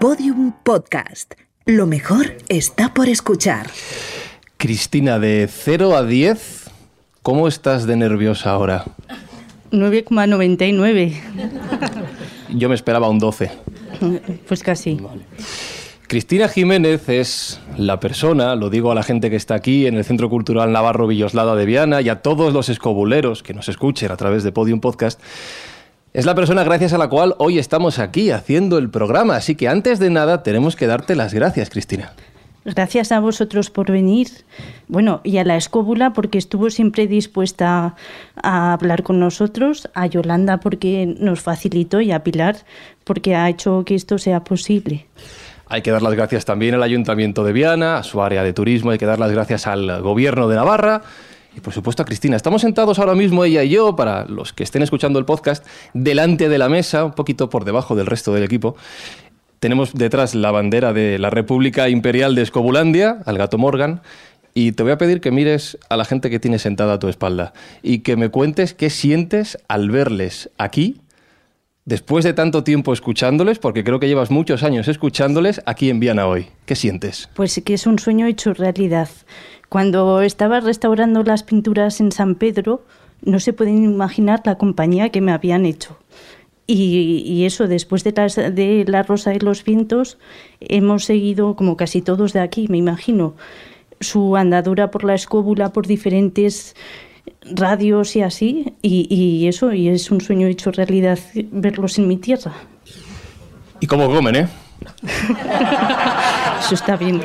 Podium Podcast. Lo mejor está por escuchar. Cristina, de 0 a 10, ¿cómo estás de nerviosa ahora? 9,99. Yo me esperaba un 12. Pues casi. Cristina Jiménez es la persona, lo digo a la gente que está aquí en el Centro Cultural Navarro Villoslada de Viana y a todos los escobuleros que nos escuchen a través de Podium Podcast, es la persona gracias a la cual hoy estamos aquí haciendo el programa. Así que antes de nada tenemos que darte las gracias, Cristina. Gracias a vosotros por venir. Bueno, y a la escóbula porque estuvo siempre dispuesta a hablar con nosotros, a Yolanda porque nos facilitó y a Pilar porque ha hecho que esto sea posible. Hay que dar las gracias también al Ayuntamiento de Viana, a su área de turismo, hay que dar las gracias al Gobierno de Navarra y por supuesto a Cristina. Estamos sentados ahora mismo ella y yo, para los que estén escuchando el podcast, delante de la mesa, un poquito por debajo del resto del equipo. Tenemos detrás la bandera de la República Imperial de Escobulandia, al gato Morgan, y te voy a pedir que mires a la gente que tiene sentada a tu espalda y que me cuentes qué sientes al verles aquí después de tanto tiempo escuchándoles, porque creo que llevas muchos años escuchándoles aquí en Viana hoy. ¿Qué sientes? Pues que es un sueño hecho realidad. Cuando estaba restaurando las pinturas en San Pedro, no se pueden imaginar la compañía que me habían hecho. Y, eso, después de, de La Rosa y los Vientos, hemos seguido, como casi todos de aquí, me imagino, su andadura por la escóbula, por diferentes radios y así, y, eso, y es un sueño hecho realidad verlos en mi tierra. ¿Y cómo comen, eh? eso está bien.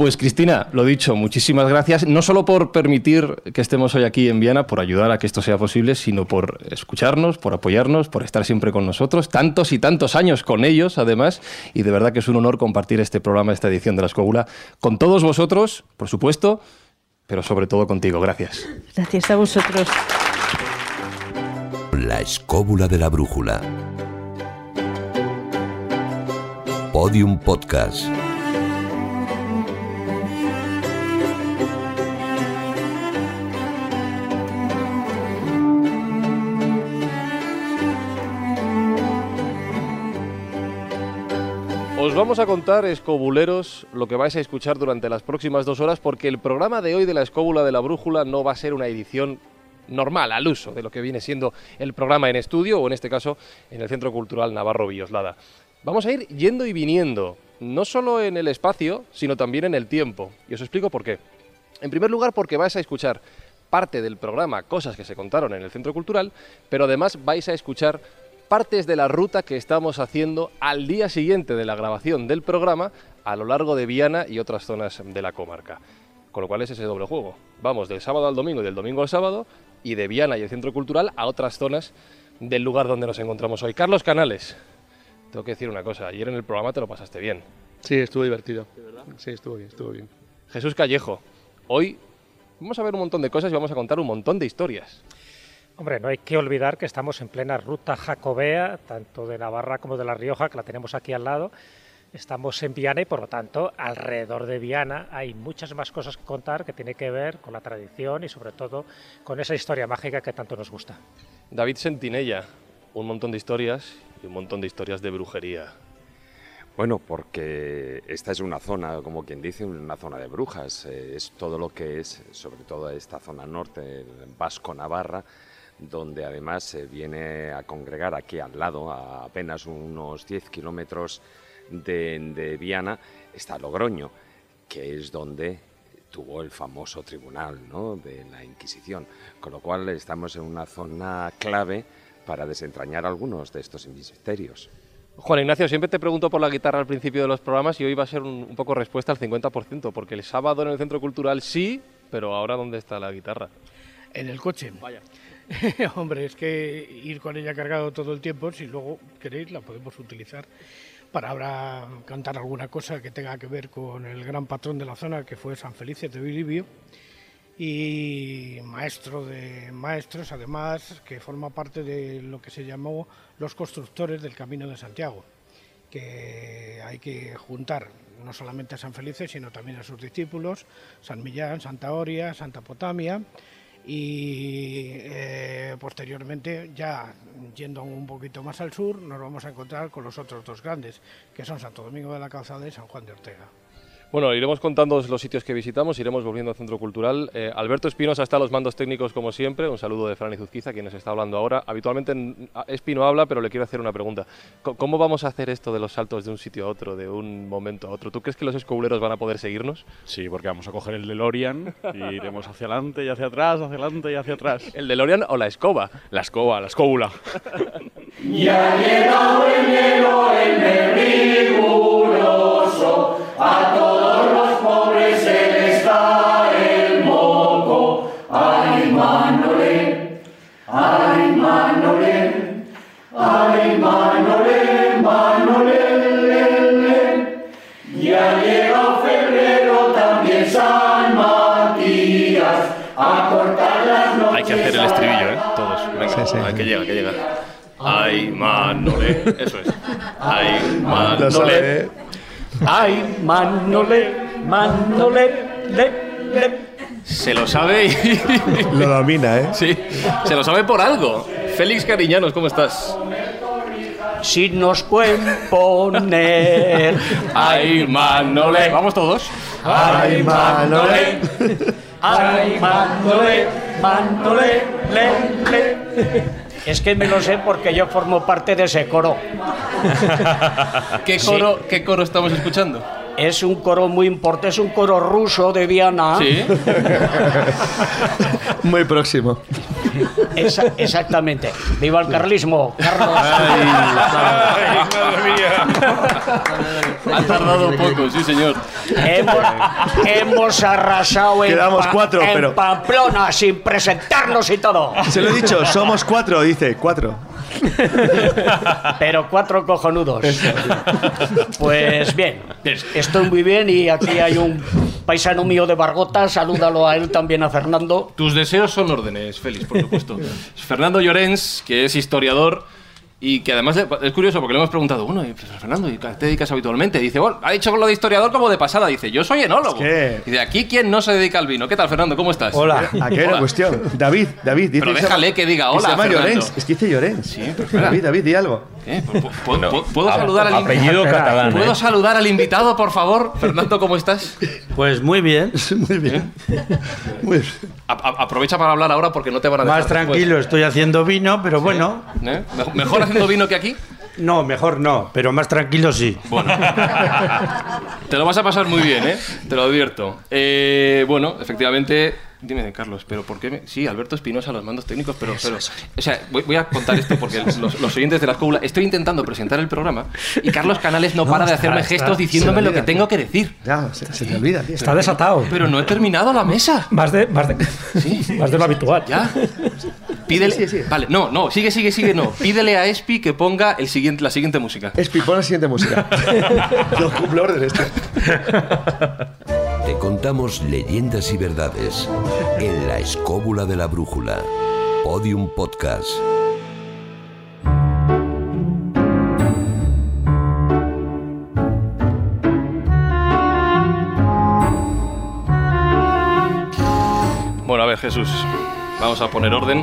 Pues Cristina, lo dicho, muchísimas gracias, no solo por permitir que estemos hoy aquí en Viana, por ayudar a que esto sea posible, sino por escucharnos, por apoyarnos, por estar siempre con nosotros, tantos y tantos años con ellos, además, y de verdad que es un honor compartir este programa, esta edición de La Escóbula, con todos vosotros, por supuesto, pero sobre todo contigo. Gracias. Gracias a vosotros. La escóbula de la brújula. Podium Podcast. Os vamos a contar, escobuleros, lo que vais a escuchar durante las próximas dos horas, porque el programa de hoy de la escóbula de la brújula no va a ser una edición normal, al uso de lo que viene siendo el programa en estudio, o en este caso en el Centro Cultural Navarro Villoslada. Vamos a ir yendo y viniendo, no solo en el espacio, sino también en el tiempo. Y os explico por qué. En primer lugar, porque vais a escuchar parte del programa, cosas que se contaron en el Centro Cultural, pero además vais a escuchar partes de la ruta que estamos haciendo al día siguiente de la grabación del programa a lo largo de Viana y otras zonas de la comarca. Con lo cual es ese doble juego. Vamos del sábado al domingo y del domingo al sábado y de Viana y el Centro Cultural a otras zonas del lugar donde nos encontramos hoy. Carlos Canales, tengo que decir una cosa, ayer en el programa te lo pasaste bien. Sí, estuvo divertido. ¿De verdad? Sí, estuvo bien, estuvo bien. Jesús Callejo, hoy vamos a ver un montón de cosas y vamos a contar un montón de historias. Hombre, no hay que olvidar que estamos en plena ruta jacobea, tanto de Navarra como de La Rioja, que la tenemos aquí al lado. Estamos en Viana y por lo tanto alrededor de Viana hay muchas más cosas que contar que tiene que ver con la tradición y sobre todo con esa historia mágica que tanto nos gusta. David Sentinella, un montón de historias y un montón de historias de brujería. Bueno, porque esta es una zona, como quien dice, una zona de brujas. Eh, es todo lo que es, sobre todo esta zona norte, Vasco-Navarra, donde además se viene a congregar aquí al lado, a apenas unos 10 kilómetros de, Viana, está Logroño, que es donde tuvo el famoso tribunal de la Inquisición, con lo cual estamos en una zona clave para desentrañar algunos de estos misterios. Juan Ignacio, siempre te pregunto por la guitarra al principio de los programas y hoy va a ser un, un poco respuesta al 50%, porque el sábado en el Centro Cultural sí, pero ahora ¿dónde está la guitarra? En el coche. Vaya. Hombre, es que ir con ella cargado todo el tiempo, si luego queréis, la podemos utilizar para ahora cantar alguna cosa que tenga que ver con el gran patrón de la zona, que fue San Felice de Bilibio, y maestro de maestros, además, que forma parte de lo que se llamó los constructores del Camino de Santiago, que hay que juntar no solamente a San Felice, sino también a sus discípulos, San Millán, Santa Oria, Santa Potamia, y eh, posteriormente ya yendo un poquito más al sur nos vamos a encontrar con los otros dos grandes que son Santo Domingo de la Calzada y San Juan de Ortega. Bueno, iremos contando los sitios que visitamos, iremos volviendo al Centro Cultural. Eh, Alberto Espinosa está a los mandos técnicos como siempre. Un saludo de Fran Izuzquiza, quien nos está hablando ahora. Habitualmente en- a- Espino habla, pero le quiero hacer una pregunta. ¿Cómo vamos a hacer esto de los saltos de un sitio a otro, de un momento a otro? ¿Tú crees que los escobuleros van a poder seguirnos? Sí, porque vamos a coger el DeLorean y iremos hacia adelante y hacia atrás, hacia adelante y hacia atrás. ¿El DeLorean o la escoba? La escoba, la escóbula. Hay que hacer el estribillo, ¿eh? Todos. Venga, Ay, que llega, que llega. Ay, Manole. Eso es. Ay, Manole. Ay, Manole, Manole, le, le. Se lo sabe y... Lo domina, ¿eh? Sí, se lo sabe por algo. Félix Cariñanos, ¿cómo estás? Si nos pueden poner. Ay, Manole. Vamos todos. Ay, Manole. Ay, Manole, Manole, le, le. Es que me lo sé porque yo formo parte de ese coro. ¿Qué coro, ¿qué coro estamos escuchando? Es un coro muy importante, es un coro ruso de Viana. Sí. Muy próximo. Esa- exactamente. ¡Viva el carlismo! Carlos. Ha tardado poco, sí, señor. hemos, hemos arrasado en, Quedamos cuatro, en pero- Pamplona sin presentarnos y todo. Se lo he dicho, somos cuatro, dice, cuatro. Pero cuatro cojonudos. Pues bien, estoy muy bien y aquí hay un paisano mío de Bargota. Salúdalo a él también, a Fernando. Tus deseos son órdenes, Félix, por supuesto. Fernando Llorens, que es historiador y que además es curioso porque le hemos preguntado, bueno, y, pues, Fernando, ¿y a qué te dedicas habitualmente? Dice, bueno, ha dicho lo de historiador como de pasada. Dice, yo soy enólogo. Es que- Y de aquí, ¿quién no se dedica al vino? ¿Qué tal, Fernando? ¿Cómo estás? ¿A qué era Hola. cuestión? David, David, dice Pero se déjale llama- que diga se hola, llama Fernando. Llorens, es que dice Llorens. Sí, pero. David, David, di algo. ¿Eh? ¿Puedo, puedo- puedo- puedo a- saludar al apellido invitado? catalán, ¿Puedo ¿eh? saludar al invitado, por favor? Fernando, ¿cómo estás? Pues muy bien. Muy bien. Muy bien. A- a- aprovecha para hablar ahora porque no te van a dejar Más tranquilo, estoy haciendo vino, pero bueno. ¿Eh? Mej- ¿Mejor haciendo vino que aquí? No, mejor no, pero más tranquilo sí. Bueno, te lo vas a pasar muy bien, ¿eh? Te lo advierto. Eh, bueno, efectivamente, dime, Carlos, pero ¿por qué? me- Sí, Alberto Espinosa, los mandos técnicos, pero... pero o sea, voy, voy a contar esto porque los, los oyentes de la escuela... Estoy intentando presentar el programa y Carlos Canales no, para de hacerme está. gestos diciéndome me lo que tengo que decir. Ya, se, se te olvida, tío. Está desatado. Pero no he terminado la mesa. Más de, más de, más de lo habitual. ¿Ya? Pídele... Sí, sí, sí. Vale, no, no, sigue, sigue, sigue, no. Pídele a Espi que ponga el siguiente, la siguiente música. Espi, pon la siguiente música. no cumple órdenes. Te contamos leyendas y verdades en la escóbula de la brújula. Podium Podcast. Bueno, a ver, Jesús, vamos a poner orden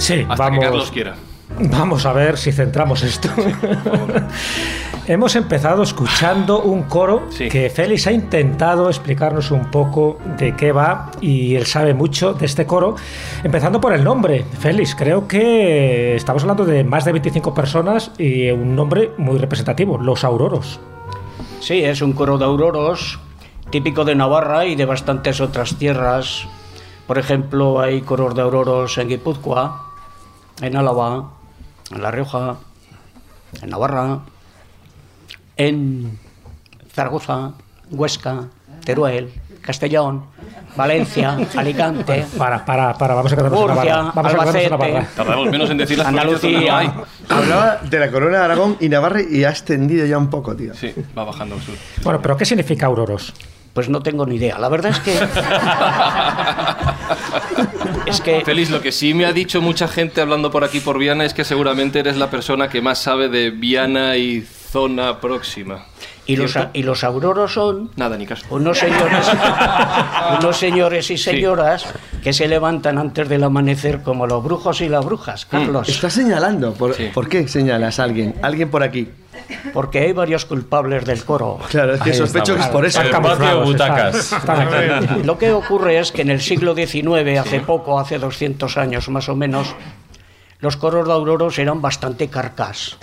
Sí, hasta vamos, que Carlos quiera. vamos a ver si centramos esto. Hemos empezado escuchando un coro Sí. que Félix ha intentado explicarnos un poco de qué va y él sabe mucho de este coro. Empezando por el nombre. Félix, creo que estamos hablando de más de 25 personas y un nombre muy representativo, Los Auroros. Sí, es un coro de auroros típico de Navarra y de bastantes otras tierras. Por ejemplo, hay coros de auroros en Guipúzcoa, en Álava, en La Rioja, en Navarra, en Zaragoza, Huesca, Teruel, Castellón, Valencia, Alicante, Para, para, para, vamos a quedarnos en Murcia, Navarra. Vamos a quedarnos en Albacete. Navarra. Tardamos menos en decir las Andalucía. Hablaba de la corona de Aragón y Navarra y ha extendido ya un poco, tío. Sí, va bajando al sur. Bueno, pero ¿qué significa Auroros? Pues no tengo ni idea. La verdad es que. es que. Félix, lo que sí me ha dicho mucha gente hablando por aquí por Viana es que seguramente eres la persona que más sabe de Viana y zona próxima. Y los, y los auroros son Nada, ni caso. unos señores, unos señores y señoras que se levantan antes del amanecer como los brujos y las brujas, Carlos. Estás señalando. ¿Por, ¿por qué señalas a alguien? Alguien por aquí. Porque hay varios culpables del coro. Claro, es que Ahí sospecho que es por eso. Están El patio butacas. están- Lo que ocurre es que en el siglo XIX, hace poco, hace 200 años más o menos, los coros de auroros eran bastante carcas.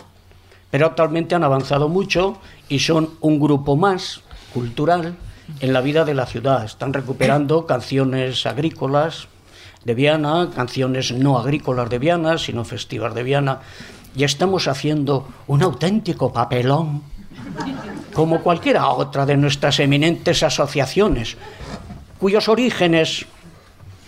Pero actualmente han avanzado mucho y son un grupo más cultural en la vida de la ciudad. Están recuperando canciones agrícolas de Viana, canciones no agrícolas de Viana, sino festivas de Viana. Y estamos haciendo un auténtico papelón, como cualquiera otra de nuestras eminentes asociaciones, cuyos orígenes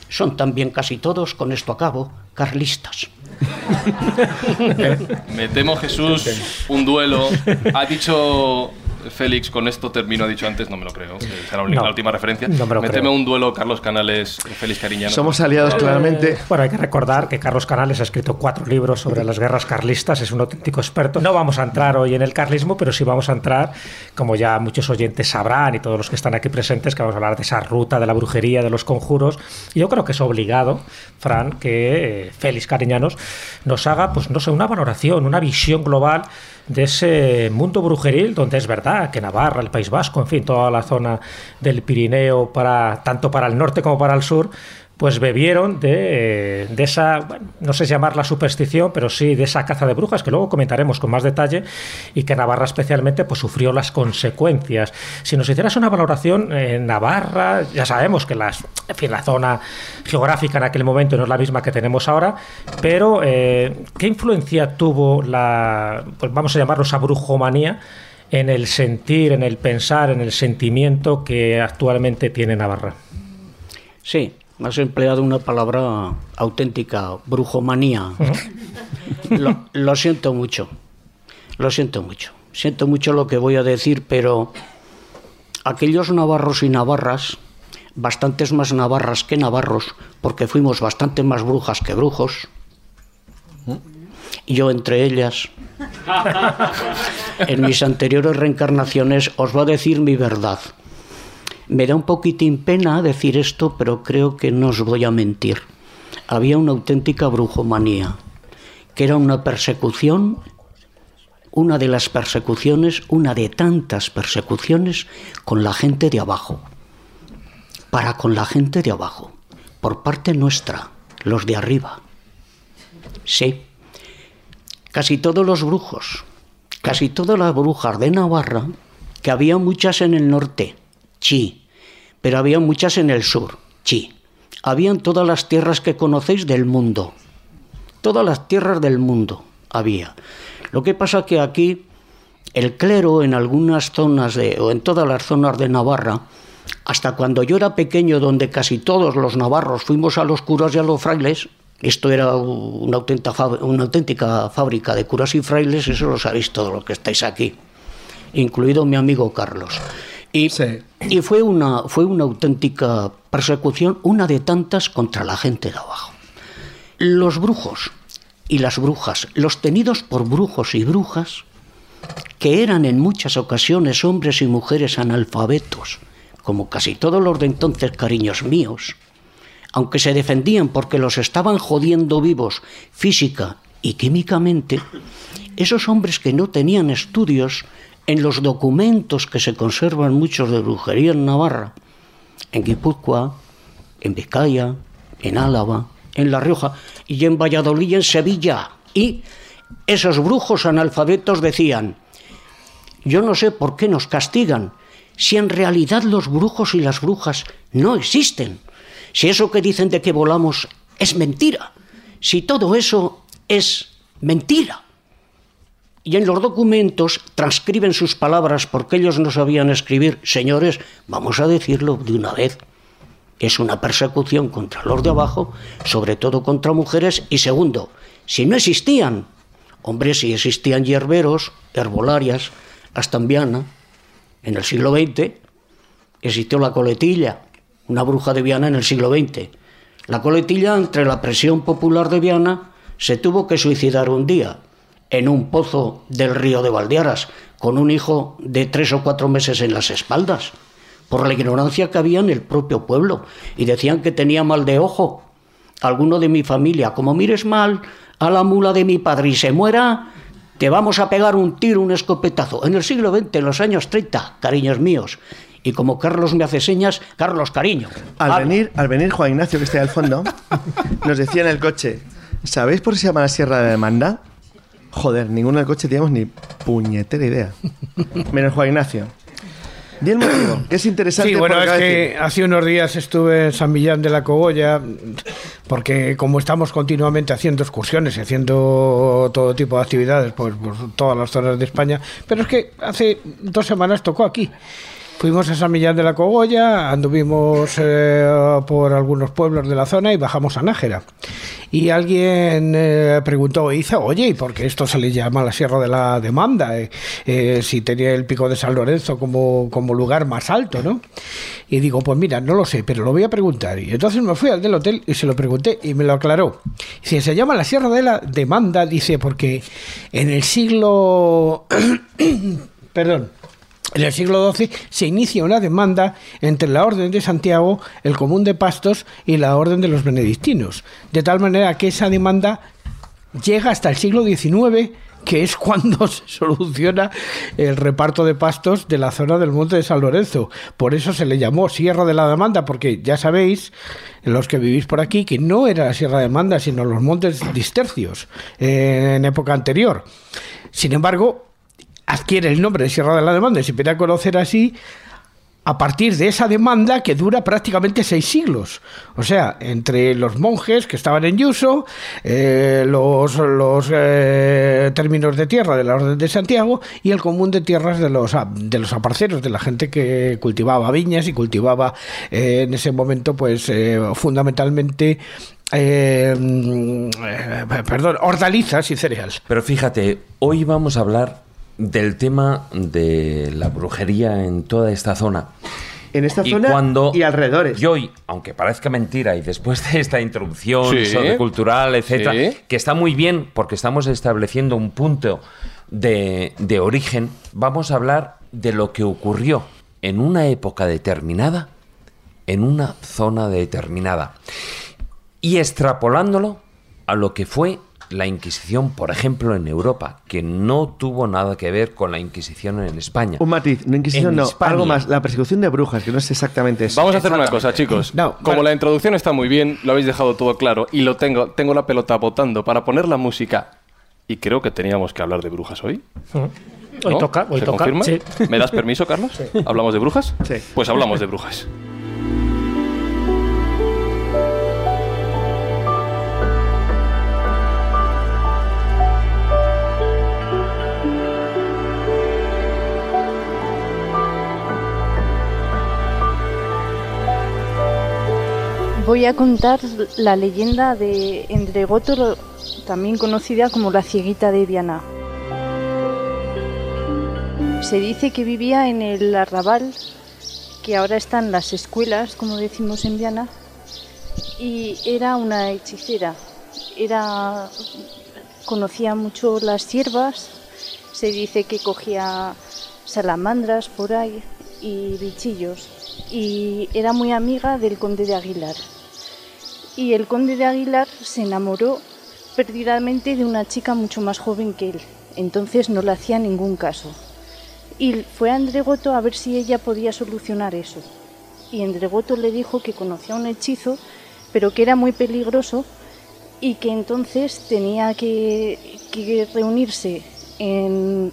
son también casi todos, con esto acabo, carlistas. Me temo, Jesús, un duelo. Ha dicho Félix, con esto termino, ha dicho antes, no me lo creo. Será la No, última referencia. no me lo creo. temo un duelo, Carlos Canales, Félix Cariñano. Somos aliados claramente. Bueno, hay que recordar que Carlos Canales ha escrito cuatro libros sobre las guerras carlistas, es un auténtico experto. No vamos a entrar hoy en el carlismo, pero sí vamos a entrar, como ya muchos oyentes sabrán y todos los que están aquí presentes, que vamos a hablar de esa ruta de la brujería, de los conjuros. Y yo creo que es obligado, Fran, que eh, Félix Cariñanos nos haga, pues no sé, una valoración, una visión global de ese mundo brujeril donde es verdad que Navarra, el País Vasco, en fin, toda la zona del Pirineo, para, tanto para el norte como para el sur, pues bebieron de, de esa, no sé si llamarla superstición, pero sí de esa caza de brujas, que luego comentaremos con más detalle, y que Navarra especialmente pues, sufrió las consecuencias. Si nos hicieras una valoración en Navarra, ya sabemos que las, en fin, la zona geográfica en aquel momento no es la misma que tenemos ahora, pero eh, ¿qué influencia tuvo la, pues vamos a llamarlo esa brujomanía? en el sentir, en el pensar, en el sentimiento que actualmente tiene Navarra. Sí, has empleado una palabra auténtica, brujomanía. lo, lo siento mucho, lo siento mucho. Siento mucho lo que voy a decir, pero aquellos navarros y navarras, bastantes más navarras que navarros, porque fuimos bastante más brujas que brujos, y yo entre ellas, en mis anteriores reencarnaciones, os voy a decir mi verdad. Me da un poquitín pena decir esto, pero creo que no os voy a mentir. Había una auténtica brujomanía, que era una persecución, una de las persecuciones, una de tantas persecuciones con la gente de abajo, para con la gente de abajo, por parte nuestra, los de arriba. Sí, casi todos los brujos, casi todas las brujas de Navarra, que había muchas en el norte, sí, pero había muchas en el sur, sí. Habían todas las tierras que conocéis del mundo, todas las tierras del mundo había. Lo que pasa que aquí el clero en algunas zonas de, o en todas las zonas de Navarra, hasta cuando yo era pequeño, donde casi todos los navarros fuimos a los curas y a los frailes, esto era una auténtica, una auténtica fábrica de curas y frailes, eso lo sabéis todos los que estáis aquí, incluido mi amigo Carlos. Y, y fue, una, fue una auténtica persecución, una de tantas contra la gente de abajo. Los brujos y las brujas, los tenidos por brujos y brujas, que eran en muchas ocasiones hombres y mujeres analfabetos, como casi todos los de entonces cariños míos, aunque se defendían porque los estaban jodiendo vivos física y químicamente, esos hombres que no tenían estudios en los documentos que se conservan muchos de brujería en Navarra, en Guipúzcoa, en Vizcaya, en Álava, en La Rioja y en Valladolid y en Sevilla. Y esos brujos analfabetos decían, yo no sé por qué nos castigan, si en realidad los brujos y las brujas no existen, si eso que dicen de que volamos es mentira, si todo eso es mentira. Y en los documentos transcriben sus palabras porque ellos no sabían escribir. Señores, vamos a decirlo de una vez. Es una persecución contra los de abajo, sobre todo contra mujeres. Y segundo, si no existían, hombre, si existían hierberos, herbolarias, hasta Viana, en el siglo XX, existió la coletilla, una bruja de Viana en el siglo XX. La coletilla, entre la presión popular de Viana, se tuvo que suicidar un día en un pozo del río de Valdearas, con un hijo de tres o cuatro meses en las espaldas, por la ignorancia que había en el propio pueblo, y decían que tenía mal de ojo. Alguno de mi familia, como mires mal a la mula de mi padre y se muera, te vamos a pegar un tiro, un escopetazo. En el siglo XX, en los años 30, cariños míos. Y como Carlos me hace señas, Carlos Cariño. Al venir, al venir Juan Ignacio, que está ahí al fondo, nos decía en el coche, ¿sabéis por qué se llama la Sierra de Demanda? Joder, ninguno del coche teníamos ni puñetera idea. Menos Juan Ignacio. Di el motivo, que es interesante. Sí, bueno, es que decir- hace unos días estuve en San Millán de la Cogolla, porque como estamos continuamente haciendo excursiones y haciendo todo tipo de actividades por, por todas las zonas de España, pero es que hace dos semanas tocó aquí. Fuimos a San Millán de la Cogolla, anduvimos eh, por algunos pueblos de la zona y bajamos a Nájera. Y alguien eh, preguntó, Iza, oye, ¿y por qué esto se le llama la Sierra de la Demanda? Eh, eh, si tenía el pico de San Lorenzo como, como lugar más alto, ¿no? Y digo, pues mira, no lo sé, pero lo voy a preguntar. Y entonces me fui al del hotel y se lo pregunté y me lo aclaró. Dice, se llama la Sierra de la Demanda, dice, porque en el siglo... Perdón. En el siglo XII se inicia una demanda entre la Orden de Santiago, el Común de Pastos y la Orden de los Benedictinos, de tal manera que esa demanda llega hasta el siglo XIX, que es cuando se soluciona el reparto de pastos de la zona del Monte de San Lorenzo. Por eso se le llamó Sierra de la Demanda, porque ya sabéis, los que vivís por aquí, que no era la Sierra de Demanda, sino los Montes Distercios eh, en época anterior. Sin embargo, adquiere el nombre de Sierra de la Demanda y se empieza a conocer así a partir de esa demanda que dura prácticamente seis siglos. O sea, entre los monjes que estaban en Yuso, eh, los, los eh, términos de tierra de la Orden de Santiago y el común de tierras de los, a- de los aparceros, de la gente que cultivaba viñas y cultivaba eh, en ese momento, pues fundamentalmente. mm, perdón, hortalizas y cereales. Pero fíjate, hoy vamos a hablar del tema de la brujería en toda esta zona. En esta y zona cuando y alrededores. Y hoy, aunque parezca mentira, y después de esta introducción Sí. sociocultural, etcétera, Sí. que está muy bien porque estamos estableciendo un punto de, de origen, vamos a hablar de lo que ocurrió en una época determinada, en una zona determinada, y extrapolándolo a lo que fue la Inquisición, por ejemplo, en Europa, que no tuvo nada que ver con la Inquisición en España. Un matiz, no Inquisición, En no, España. algo más, la persecución de brujas, que no es exactamente eso. Vamos a hacer una cosa, chicos. Como la introducción está muy bien, lo habéis dejado todo claro y lo tengo, tengo la pelota botando para poner la música. Y creo que teníamos que hablar de brujas hoy. Hoy ¿No? toca, hoy ¿Se toca. confirma? Sí. ¿Me das permiso, Carlos? ¿Hablamos de brujas? Sí. Pues hablamos de brujas. Voy a contar la leyenda de Endregoto, también conocida como la cieguita de Diana. Se dice que vivía en el arrabal, que ahora están las escuelas, como decimos en Viana, y era una hechicera. Era conocía mucho las hierbas, se dice que cogía salamandras por ahí y bichillos, y era muy amiga del conde de Aguilar. Y el conde de Aguilar se enamoró perdidamente de una chica mucho más joven que él, entonces no le hacía ningún caso. Y fue a Endregoto a ver si ella podía solucionar eso. Y Endregoto le dijo que conocía un hechizo, pero que era muy peligroso y que entonces tenía que, que reunirse en,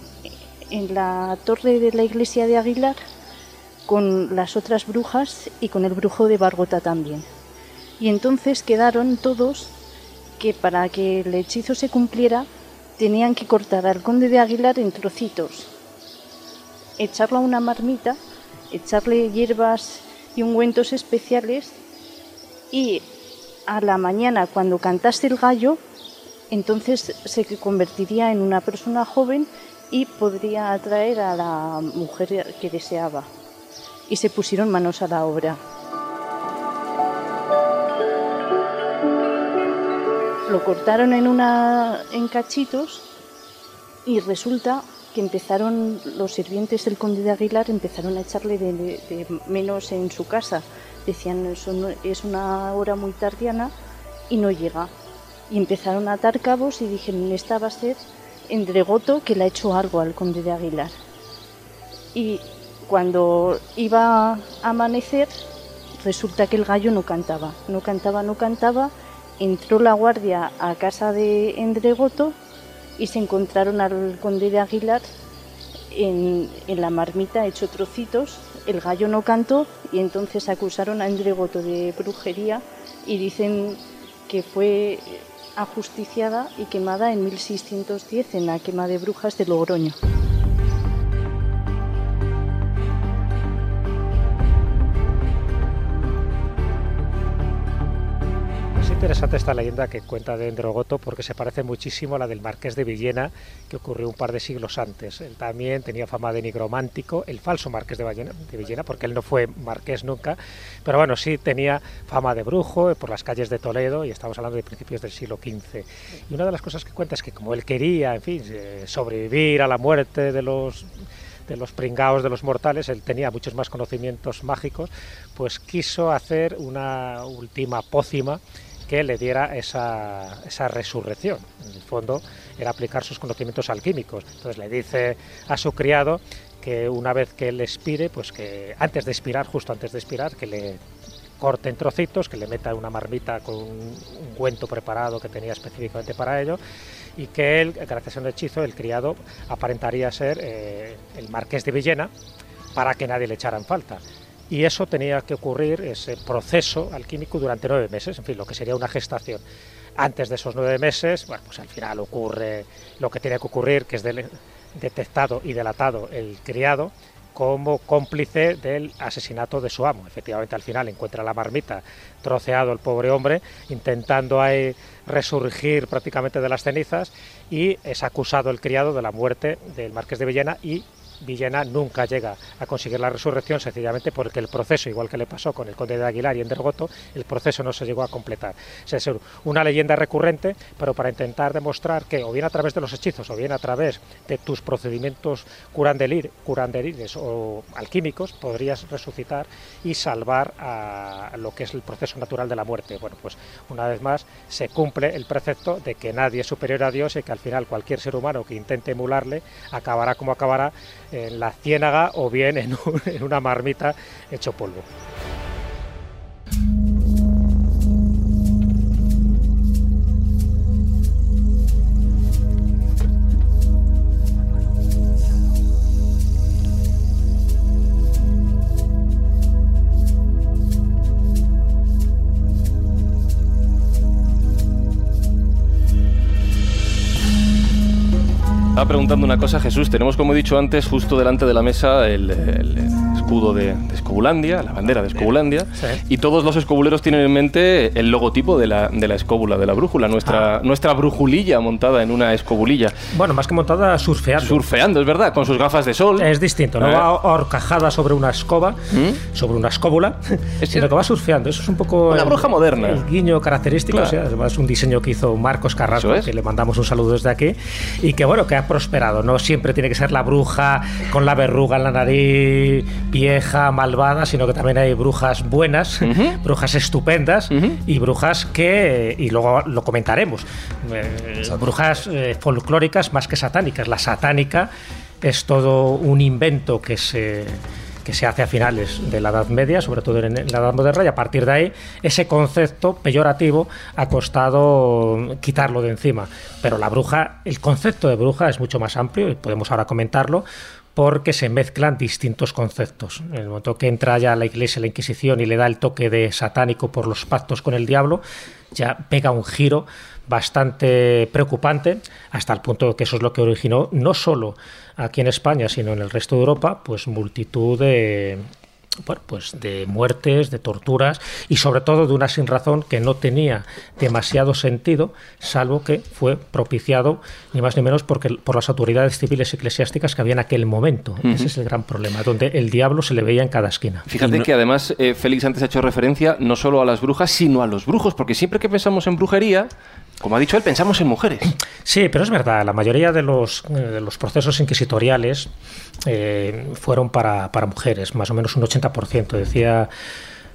en la torre de la iglesia de Aguilar con las otras brujas y con el brujo de Bargota también. Y entonces quedaron todos que para que el hechizo se cumpliera tenían que cortar al conde de Aguilar en trocitos, echarlo a una marmita, echarle hierbas y ungüentos especiales y a la mañana cuando cantase el gallo, entonces se convertiría en una persona joven y podría atraer a la mujer que deseaba. Y se pusieron manos a la obra. Lo cortaron en, una, en cachitos Y resulta que empezaron los sirvientes del conde de Aguilar empezaron a echarle de, menos en su casa. Decían, "Eso no- es una hora muy tardiana y no llega. Y empezaron a atar cabos y dijeron, esta va a ser Endregoto que le ha hecho algo al conde de Aguilar. Y cuando iba a amanecer, resulta que el gallo no cantaba, no cantaba, no cantaba. Entró la guardia a casa de Endregoto y se encontraron al conde de Aguilar en, la marmita hecho trocitos. El gallo no cantó y entonces acusaron a Endregoto de brujería y dicen que fue ajusticiada y quemada en 1610 en la quema de brujas de Logroño. Interesante esta leyenda que cuenta de Endrogoto porque se parece muchísimo a la del Marqués de Villena que ocurrió un par de siglos antes. Él también tenía fama de nigromántico, el falso Marqués de de Villena, porque él no fue marqués nunca, pero bueno, sí tenía fama de brujo por las calles de Toledo y estamos hablando de principios del siglo XV. Y una de las cosas que cuenta es que como él quería, en fin, eh, sobrevivir a la muerte de los de los pringaos de los mortales, él tenía muchos más conocimientos mágicos, pues quiso hacer una última pócima que le diera esa, resurrección. En el fondo era aplicar sus conocimientos alquímicos. Entonces le dice a su criado que una vez que él expire, pues que antes de expirar, justo antes de expirar, que le corte en trocitos, que le meta una marmita con un ungüento preparado que tenía específicamente para ello, y que él, gracias a un hechizo, el criado aparentaría ser eh, el marqués de Villena para que nadie le echara en falta. Y eso tenía que ocurrir, ese proceso alquímico, durante nueve meses, en fin, lo que sería una gestación. Antes de esos nueve meses, bueno, pues al final ocurre lo que tiene que ocurrir, que es detectado y delatado el criado como cómplice del asesinato de su amo. Efectivamente, al final encuentra la marmita troceado el pobre hombre, intentando ahí resurgir prácticamente de las cenizas y es acusado el criado de la muerte del marqués de Villena y Villena nunca llega a conseguir la resurrección sencillamente porque el proceso, igual que le pasó con el conde de Aguilar y Endergoto, el proceso no se llegó a completar. O sea, es una leyenda recurrente, pero para intentar demostrar que o bien a través de los hechizos o bien a través de tus procedimientos curandelir, o alquímicos podrías resucitar y salvar a lo que es el proceso natural de la muerte. Bueno, pues una vez más se cumple el precepto de que nadie es superior a Dios y que al final cualquier ser humano que intente emularle acabará como acabará en la ciénaga o bien en, un- en una marmita hecho polvo. Estaba preguntando una cosa, Jesús. Tenemos, como he dicho antes, justo delante de la mesa el, el escudo de, de Escobulandia, la bandera de Escobulandia. Y todos los escobuleros tienen en mente el logotipo de la, de la escóbula, de la brújula, nuestra, nuestra brujulilla montada en una escobulilla. Bueno, más que montada, surfeando. Surfeando, es verdad, con sus gafas de sol. Es distinto, no Eh. va horcajada sobre una escoba, sobre una escóbula, sino que va surfeando. Eso es un poco. Una el- bruja moderna. El guiño característico, Claro. o sea, además un diseño que hizo Marcos Carrasco, es. que le mandamos un saludo desde aquí, y que bueno, que ha prosperado. No siempre tiene que ser la bruja con la verruga en la nariz, vieja, malvada, sino que también hay brujas buenas, brujas estupendas y brujas que, y luego lo comentaremos, eh, brujas eh, folclóricas más que satánicas. La satánica es todo un invento que se que se hace a finales de la Edad Media, sobre todo en en la Edad Moderna, y a partir de ahí ese concepto peyorativo ha costado quitarlo de encima. Pero la bruja, el concepto de bruja es mucho más amplio y podemos ahora comentarlo porque se mezclan distintos conceptos. En el momento que entra ya la Iglesia, la Inquisición y le da el toque de satánico por los pactos con el diablo, ya pega un giro bastante preocupante, hasta el punto que eso es lo que originó no solo aquí en España, sino en el resto de Europa, pues multitud de bueno, pues de muertes, de torturas y sobre todo de una sin razón que no tenía demasiado sentido, salvo que fue propiciado ni más ni menos porque, por las autoridades civiles y eclesiásticas que había en aquel momento. Ese es el gran problema, donde el diablo se le veía en cada esquina. Fíjate que además eh, Félix antes ha hecho referencia no solo a las brujas, sino a los brujos, porque siempre que pensamos en brujería, Como ha dicho él, pensamos en mujeres. Sí, pero es verdad, la mayoría de los, eh, procesos inquisitoriales eh, fueron para, para mujeres, más o menos un 80%. Decía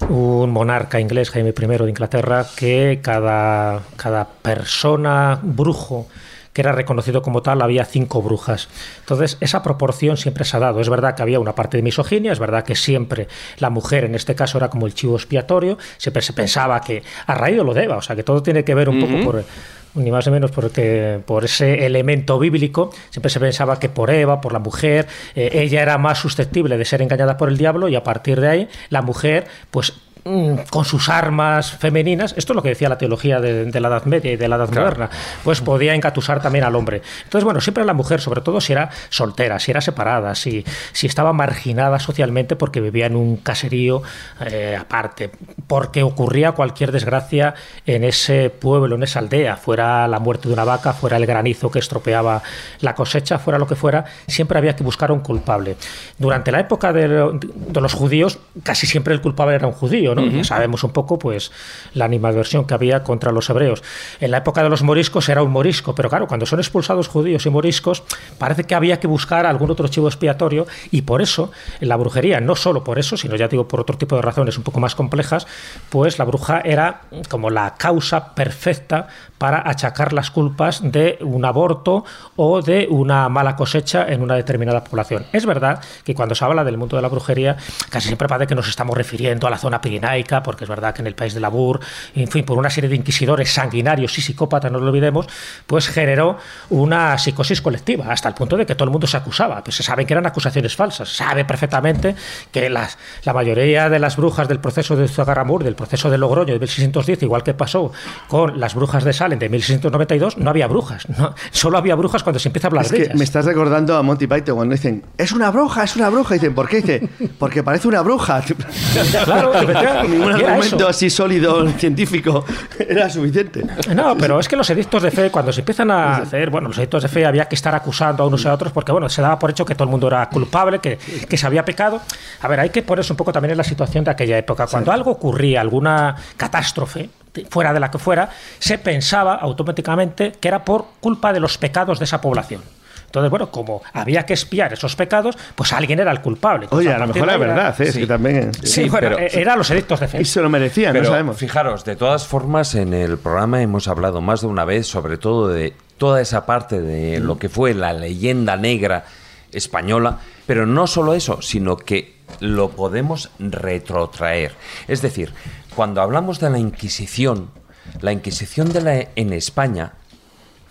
un monarca inglés, Jaime I de Inglaterra, que cada, cada persona brujo que era reconocido como tal, había cinco brujas. Entonces, esa proporción siempre se ha dado. Es verdad que había una parte de misoginia, es verdad que siempre la mujer, en este caso, era como el chivo expiatorio, siempre se pensaba que a raíz de lo deba, o sea, que todo tiene que ver un poco por ni más ni menos porque por ese elemento bíblico siempre se pensaba que por Eva, por la mujer, eh, ella era más susceptible de ser engañada por el diablo y a partir de ahí la mujer pues con sus armas femeninas, esto es lo que decía la teología de, de la Edad Media y de la Edad Moderna, pues podía engatusar también al hombre. Entonces, bueno, siempre la mujer, sobre todo si era soltera, si era separada, si, si estaba marginada socialmente porque vivía en un caserío eh, aparte, porque ocurría cualquier desgracia en ese pueblo, en esa aldea, fuera la muerte de una vaca, fuera el granizo que estropeaba la cosecha, fuera lo que fuera, siempre había que buscar un culpable. Durante la época de, de los judíos, casi siempre el culpable era un judío, ¿no? Ujú. Ya sabemos un poco, pues, la animadversión que había contra los hebreos. En la época de los moriscos era un morisco, pero claro, cuando son expulsados judíos y moriscos, parece que había que buscar algún otro chivo expiatorio y por eso, en la brujería, no solo por eso, sino ya digo por otro tipo de razones un poco más complejas, pues la bruja era como la causa perfecta para achacar las culpas de un aborto o de una mala cosecha en una determinada población. Es verdad que cuando se habla del mundo de la brujería, casi siempre parece que nos estamos refiriendo a la zona porque es verdad que en el país de Labur, en fin, por una serie de inquisidores sanguinarios y psicópatas, no lo olvidemos, pues generó una psicosis colectiva, hasta el punto de que todo el mundo se acusaba. Pues se sabe que eran acusaciones falsas. Se sabe perfectamente que las, la mayoría de las brujas del proceso de Zugarramur, del proceso de Logroño de 1610, igual que pasó con las brujas de Salem de 1692, no había brujas. no- solo había brujas cuando se empieza a hablar Es de que ellas. me estás recordando a Monty Python cuando dicen, es una bruja, es una bruja. Y dicen, ¿por qué? Dice, porque parece una bruja. Claro, efectivamente. Ningún argumento eso. así sólido, científico, era suficiente. No, pero es que los edictos de fe, cuando se empiezan a hacer, bueno, los edictos de fe había que estar acusando a unos y a otros porque, bueno, se daba por hecho que todo el mundo era culpable, que, que se había pecado. A ver, hay que ponerse un poco también en la situación de aquella época. Cuando algo ocurría, alguna catástrofe, fuera de la que fuera, se pensaba automáticamente que era por culpa de los pecados de esa población. Entonces, bueno, como había que espiar esos pecados, pues alguien era el culpable. Entonces, Oye, a lo mejor es ahí era- verdad, ¿eh? es Sí. que también... Sí, bueno, pero- eh, eran los edictos de fe. Y se lo merecían, Pero no sabemos. fijaros, de todas formas, en el programa hemos hablado más de una vez, sobre todo de toda esa parte de lo que fue la leyenda negra española, pero no solo eso, sino que lo podemos retrotraer. Es decir, cuando hablamos de la Inquisición, la Inquisición de la, en España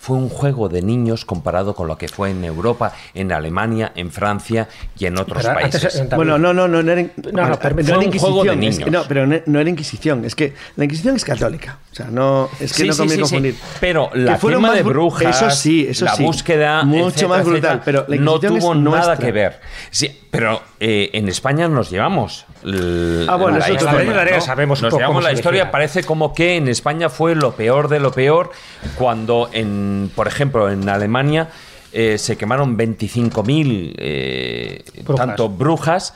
fue un juego de niños comparado con lo que fue en Europa, en Alemania, en Francia y en otros Pero antes, países. David- Bueno, no, no, no, no era, No, no, era un juego de Inquisición. es que- no, pero no, no era Inquisición. Es que la Inquisición es católica. O sea, no, es que Sí, no sí, conviene sí, sí. confundir. Pero la más de bru- brujas, eso sí, eso la sí. búsqueda, mucho etcétera, más brutal. etcétera, Pero la no tuvo es nada nuestra. que ver. Sí, pero eh, en España nos llevamos. Ah, bueno, la eso historia, sabemos nos llevamos la historia. Parece como que en España fue lo peor de lo peor cuando, en, por ejemplo, en Alemania. eh, se quemaron 25.000 eh, Brujas. tanto brujas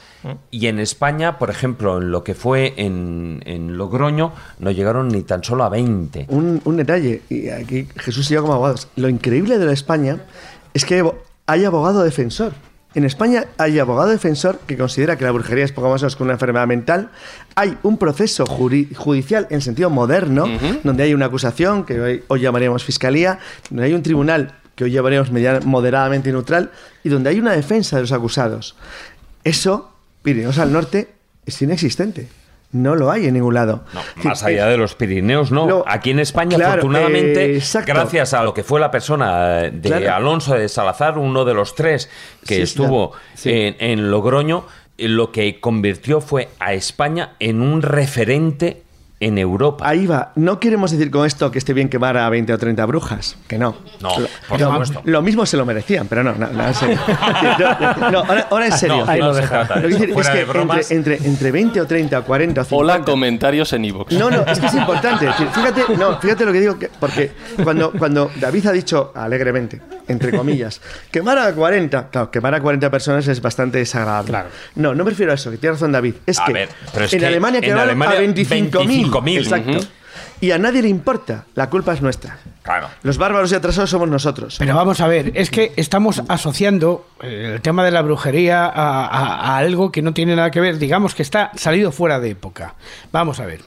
y en España, por ejemplo, en lo que fue en, en Logroño, no llegaron ni tan solo a 20. Un, un detalle, y aquí Jesús y yo como abogados. Lo increíble de la España es que hay abogado defensor. En España hay abogado defensor que considera que la brujería es poco más o menos que una enfermedad mental. Hay un proceso judicial en sentido moderno, donde hay una acusación, que hoy, hoy llamaríamos fiscalía, donde hay un tribunal que hoy llamaríamos media- moderadamente neutral, y donde hay una defensa de los acusados. Eso, Pirineos al norte, es inexistente. No lo hay en ningún lado. No, más allá de los Pirineos, no. Aquí en España, Claro, afortunadamente, eh, gracias a lo que fue la persona de Claro. Alonso de Salazar, uno de los tres que Sí, estuvo sí. En, en Logroño, lo que convirtió fue a España en un referente en Europa. Ahí va. No queremos decir con esto que esté bien quemar a 20 o 30 brujas. Que no. No, por lo- supuesto. Lo mismo se lo merecían, pero no, no, no, en serio. No, no, ahora, ahora en serio. No, Ahí no lo deja. Lo que decir es de que entre, entre, entre 20 o 30 o 40 o 50... Hola, comentarios en iVoox. No, no, es que es importante. Fíjate, no, fíjate lo que digo, que- porque cuando, cuando David ha dicho alegremente, entre comillas, quemar a 40, claro, quemar a 40 personas es bastante desagradable. Claro. No, no me refiero a eso, que tiene razón David. Es A que ver, pero es en que Alemania quemaron a 25.000. 25.000. Exacto. Y a nadie le importa. La culpa es nuestra. Claro. Los bárbaros y atrasados somos nosotros. Pero vamos a ver, es que estamos asociando eh, el tema de la brujería a, a- a algo que no tiene nada que ver, digamos que está salido fuera de época. Vamos a ver.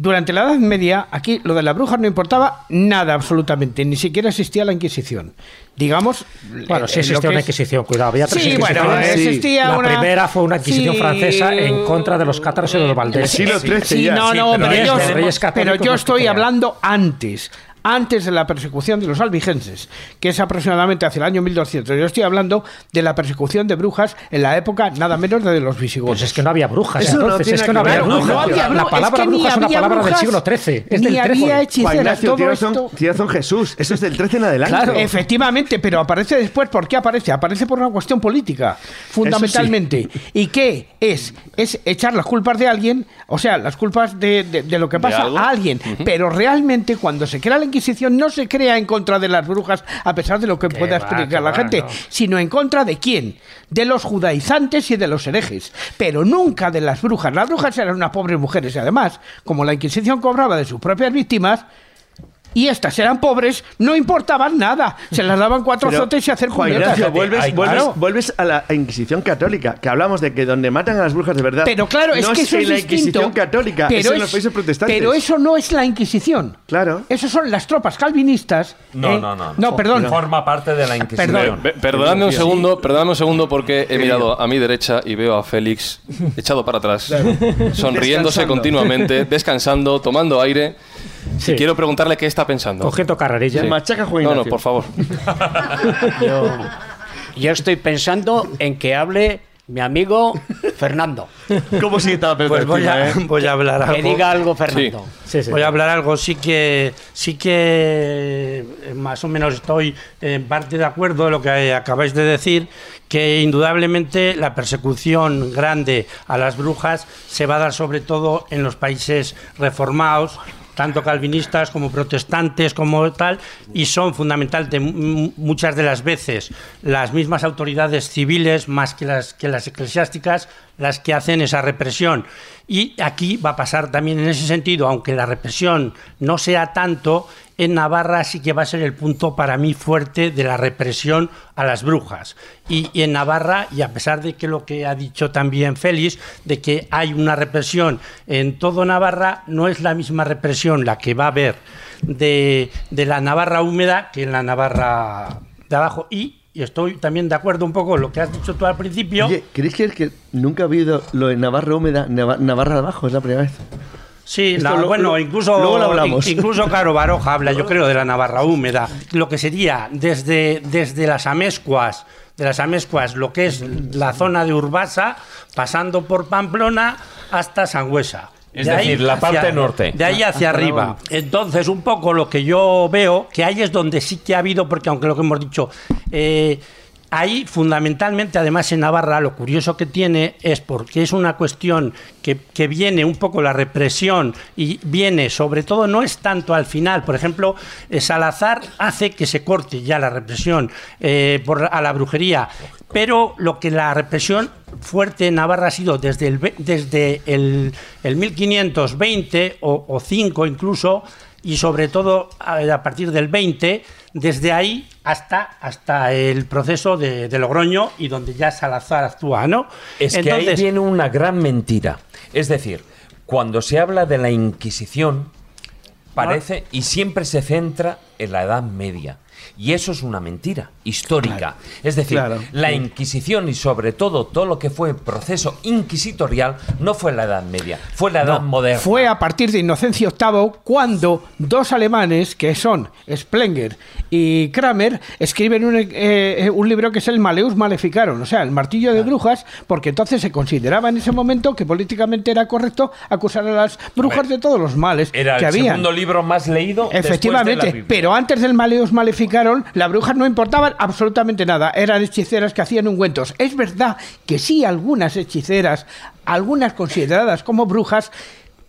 Durante la Edad Media, aquí lo de las brujas no importaba nada absolutamente, ni siquiera existía la Inquisición. Digamos. Bueno, eh, sí existió que una es- Inquisición, cuidado. Había tres Sí, bueno, Inquisiciones. existía la una- primera fue una Inquisición Sí, francesa en contra de los cátaros y de los valdeses. Sí, no, no, pero, yo, pero católicos yo estoy existía. hablando antes. Antes de la persecución de los albigenses, que es aproximadamente hacia el año 1200. Yo estoy hablando de la persecución de brujas en la época nada menos de los visigodos. Pues es que no había brujas Eso no entonces, tiene es que no que había brujas. no había La brujas, palabra es que ni bruja es una había palabra del brujas, siglo XIII. Es ni del había 13. Juan hechiceras, todo tienes razón, esto- tienes razón, Jesús. Eso es del 13 en adelante. Efectivamente, pero aparece después. ¿Por qué aparece? Aparece por una cuestión política, fundamentalmente. ¿Y qué es? Es echar las culpas de alguien, o sea, las culpas de, de- de lo que pasa a alguien. Ujú. Pero realmente, cuando se crea la Inquisición, no se crea en contra de las brujas, a pesar de lo que pueda explicar la va, gente, no. sino en contra de quién? De los judaizantes y de los herejes. Pero nunca de las brujas. Las brujas eran unas pobres mujeres y además, como la Inquisición cobraba de sus propias víctimas, y estas eran pobres, no importaban nada. Se las daban cuatro Pero, azotes y hacer. Ignacio, vuelves, Ay, vuelves, claro. vuelves a la Inquisición católica, que hablamos de que donde matan a las brujas de verdad. Pero claro, es no que eso es la distinto. Inquisición católica, pero es en los países protestantes. Pero eso no es la Inquisición. Claro. Eso son las tropas calvinistas. No, ¿eh? no, no. No, perdón. Forma parte de la Inquisición. Pe- Perdonadme un segundo, perdonadme un segundo porque he mirado a mi derecha y veo a Félix echado para atrás, sonriéndose Descansando. continuamente, descansando, tomando aire. Y quiero preguntarle qué está pensando. Cogiendo carrerilla. Sí. Machaca Juan No, no, por favor. Yo, yo estoy pensando en que hable mi amigo Fernando. ¿Cómo si estaba Pues voy a, voy a hablar algo. Que diga algo Fernando. Voy a hablar algo, sí que sí que eh, más o menos estoy en parte de acuerdo de lo que acabáis de decir, que indudablemente la persecución grande a las brujas se va a dar sobre todo en los países reformados, tanto calvinistas como protestantes como tal, y son fundamentalmente muchas de las veces las mismas autoridades civiles más que las que las eclesiásticas las que hacen esa represión. Y aquí va a pasar también en ese sentido, aunque la represión no sea tanto, en Navarra sí que va a ser el punto para mí fuerte de la represión a las brujas. Y, en Navarra, y a pesar de que lo que ha dicho también Félix, de que hay una represión en todo Navarra, no es la misma represión la que va a haber de, de la Navarra húmeda que en la Navarra de abajo. Y, y estoy también de acuerdo un poco con lo que has dicho tú al principio. Oye, ¿queréis que, que nunca ha habido lo de Navarra húmeda, Nava- Navarra de abajo? Es la primera vez. Sí, Esto la- lo- bueno, lo- incluso, luego lo hablamos. in- incluso Caro Baroja habla, yo creo, de la Navarra húmeda, lo que sería desde, desde las Amescuas, de las Amescuas, lo que es la zona de Urbasa, pasando por Pamplona hasta Sangüesa. Es decir, la parte norte. De ahí hacia Hasta arriba. Entonces, un poco lo que yo veo, que ahí es donde sí que ha habido, porque aunque lo que hemos dicho, eh, ahí fundamentalmente, además en Navarra, lo curioso que tiene es porque es una cuestión que, que viene un poco la represión y viene sobre todo, no es tanto al final, por ejemplo, eh, Salazar hace que se corte ya la represión eh, por, a la brujería, pero lo que la represión fuerte en Navarra ha sido desde el, desde el, el 1520 o, o 5 incluso, y sobre todo a, a partir del 20, desde ahí hasta, hasta el proceso de, de Logroño y donde ya Salazar actúa, ¿no? Es que ahí viene una gran mentira. Es decir, cuando se habla de la Inquisición, parece y siempre se centra en la Edad Media. Y eso es una mentira histórica. es decir, claro, la. Inquisición y sobre todo todo lo que fue proceso inquisitorial no fue en la Edad Media, fue en la Edad No, Moderna. Fue a partir de Inocencio VIII cuando dos alemanes, que son Splenger y Kramer, escriben un, eh, un libro que es el Maleus Maleficarum, o sea, el martillo de brujas, porque entonces se consideraba en ese momento que políticamente era correcto acusar a las brujas de todos los males Era que el había. segundo libro más leído. después de la Efectivamente, Biblia. pero antes del Maleus Las brujas no importaban absolutamente nada. Eran hechiceras que hacían ungüentos. Es verdad que sí, algunas hechiceras, algunas consideradas como brujas,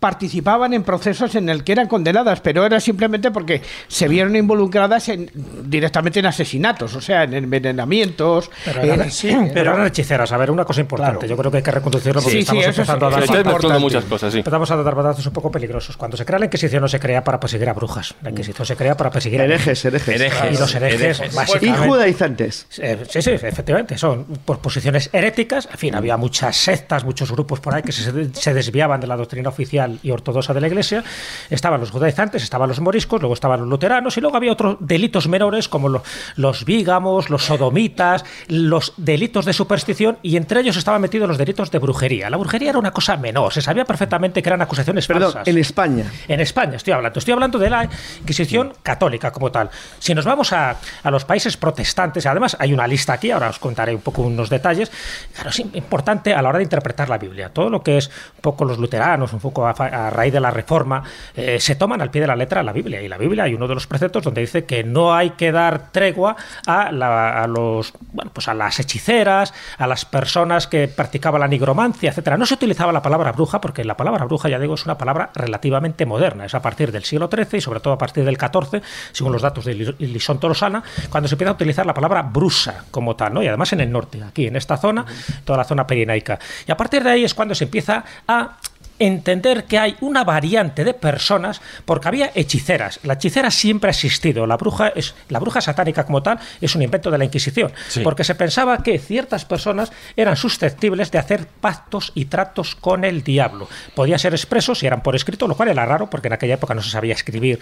participaban en procesos en el que eran condenadas, pero era simplemente porque se vieron involucradas en, directamente en asesinatos, o sea, en envenenamientos. Pero eran, sí, pero eran hechiceras. A ver, una cosa importante. Yo creo que hay que reconducirlo porque Sí, sí, estamos eso es- empezando a dar es batazos. importante. muchas cosas, sí. Empezamos a dar batazos un poco peligrosos. Cuando se crea la Inquisición no se crea para perseguir a brujas. La Inquisición se crea para perseguir a Herejes, herejes. Y los herejes, Y básicamente. judaizantes. Eh, Sí, sí, efectivamente, son por posiciones heréticas. En fin, había muchas sectas, muchos grupos por ahí que se, se desviaban de la doctrina oficial y ortodoxa de la Iglesia. Estaban los judaizantes, estaban los moriscos, luego estaban los luteranos y luego había otros delitos menores como lo- los vígamos, los sodomitas, los delitos de superstición y entre ellos estaban metidos los delitos de brujería. La brujería era una cosa menor, se sabía perfectamente que eran acusaciones Perdón, falsas. en España. En España estoy hablando. Estoy hablando de la Inquisición católica como tal. Si nos vamos a, a los países protestantes, además hay una lista aquí, ahora os contaré un poco unos detalles. Claro, es importante a la hora de interpretar la Biblia. Todo lo que es un poco los luteranos, un poco a, a raíz de la reforma, eh, se toman al pie de la letra la Biblia. Y la Biblia hay uno de los preceptos donde dice que no hay que dar tregua a, la- a los, bueno, pues a las hechiceras, a las personas que practicaban la nigromancia, etcétera. No se utilizaba la palabra bruja porque la palabra bruja, ya digo, es una palabra relativamente moderna. Es a partir del siglo XIII y sobre todo a partir del XIV, según los datos de Li- Lisón Tolosana, cuando se empieza a utilizar la palabra brusa como tal, ¿no? Y además en el norte, aquí en esta zona, toda la zona pirenaica. Y a partir de ahí es cuando se empieza a entender que hay una variante de personas porque había hechiceras. La hechicera siempre ha existido. La bruja es la bruja satánica como tal es un invento de la Inquisición, Sí. porque se pensaba que ciertas personas eran susceptibles de hacer pactos y tratos con el diablo. Podían ser expresos y eran por escrito, lo cual era raro porque en aquella época no se sabía escribir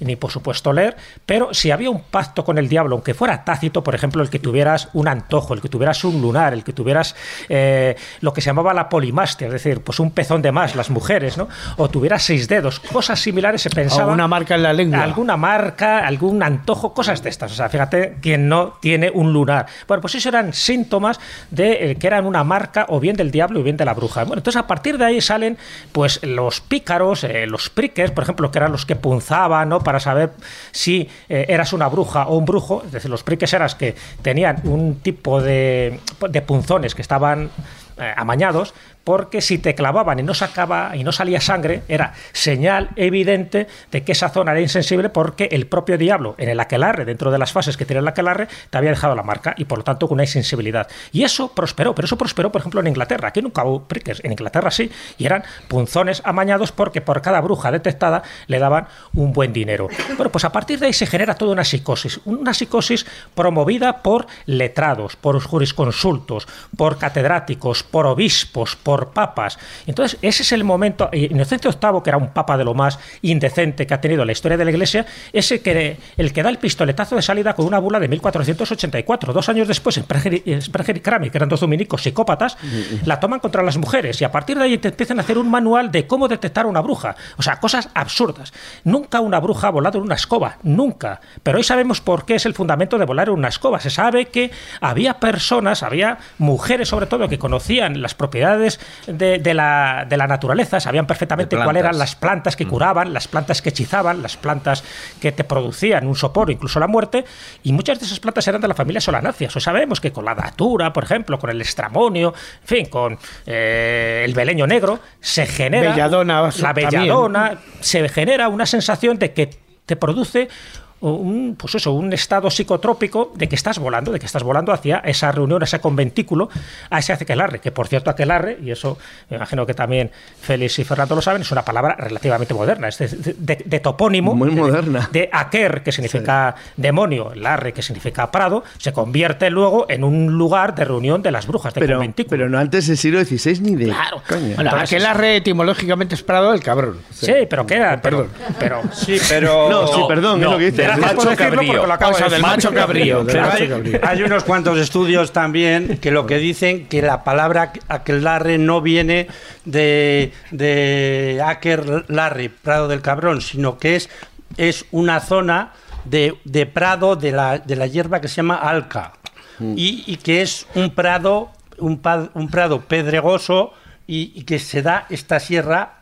ni por supuesto leer, pero si había un pacto con el diablo, aunque fuera tácito, por ejemplo, el que tuvieras un antojo, el que tuvieras un lunar, el que tuvieras eh, lo que se llamaba la polimastia, es decir, pues un pezón de más, las mujeres, ¿no? O tuvieras seis dedos, cosas similares se pensaba. Alguna marca en la lengua. Alguna marca, algún antojo, cosas de estas. O sea, fíjate quien no tiene un lunar. Bueno, pues eso eran síntomas de eh, que eran una marca o bien del diablo o bien de la bruja. Bueno, entonces a partir de ahí salen pues los pícaros, eh, los priques, por ejemplo, que eran los que punzaban, ¿no? Para saber si eh, eras una bruja o un brujo. Es decir, los priques eras que tenían un tipo de, de punzones que estaban amañados porque si te clavaban y no sacaba y no salía sangre era señal evidente de que esa zona era insensible porque el propio diablo en el aquelarre dentro de las fases que tiene el aquelarre te había dejado la marca y por lo tanto con una insensibilidad. Y eso prosperó pero eso prosperó por ejemplo en Inglaterra. Aquí nunca hubo prickers. En Inglaterra sí y eran punzones amañados porque por cada bruja detectada le daban un buen dinero. Bueno pues a partir de ahí se genera toda una psicosis una psicosis promovida por letrados por jurisconsultos por catedráticos por obispos por papas. Entonces, ese es el momento. y Inocencio VIII, que era un papa de lo más indecente que ha tenido la historia de la Iglesia, ese que el que da el pistoletazo de salida con una bula de 1484. Dos años después, Sprenger y- Sprenger y Crami, que eran dos dominicos psicópatas, la toman contra las mujeres y a partir de ahí te empiezan a hacer un manual de cómo detectar a una bruja. O sea, cosas absurdas. Nunca una bruja ha volado en una escoba, nunca. Pero hoy sabemos por qué es el fundamento de volar en una escoba. Se sabe que había personas, había mujeres sobre todo, que conocían las propiedades de, de la, de la naturaleza, sabían perfectamente cuáles eran las plantas que curaban, las plantas que hechizaban, las plantas que te producían un sopor, incluso la muerte, y muchas de esas plantas eran de la familia solanáceas. O sabemos que con la datura, por ejemplo, con el estramonio, en fin, con eh, el beleño negro, se genera Belladona, la también. belladona, se genera una sensación de que te produce un, pues eso, un estado psicotrópico de que estás volando, de que estás volando hacia esa reunión, a ese conventículo, a ese aquelarre, que por cierto aquelarre, y eso me imagino que también Félix y Fernando lo saben, es una palabra relativamente moderna, es de, de- de topónimo, Muy de- moderna. de aquer, que significa demonio, larre, que significa prado, se convierte luego en un lugar de reunión de las brujas, de Pero, conventículo. pero no antes del siglo XVI ni de. Claro. Coño. Bueno, Entonces- aquel arre etimológicamente es Prado del cabrón. Sí, pero ¿qué era? Pero, pero, Sí, pero. No, sí, perdón, es lo que dices. Gracias macho por decirlo, cabrío. porque lo acabo O sea, de del decir. macho cabrío. del Pero macho hay, cabrío. hay unos cuantos estudios también que lo que dicen que la palabra aquelarre no viene de, de aquelarre, Prado del Cabrón, sino que es, es una zona de, de prado de la, de la hierba que se llama alca y, y que es un prado, un, prado pedregoso y, y que se da esta sierra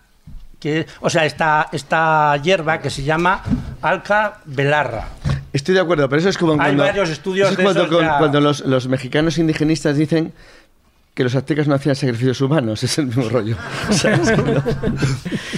que, o sea, esta, esta hierba que se llama alca velarra. Estoy de acuerdo, pero eso es como Hay cuando. varios estudios eso es de cuando, esos con- ya. cuando los, los mexicanos indigenistas dicen que los aztecas no hacían sacrificios humanos, es el mismo rollo. No,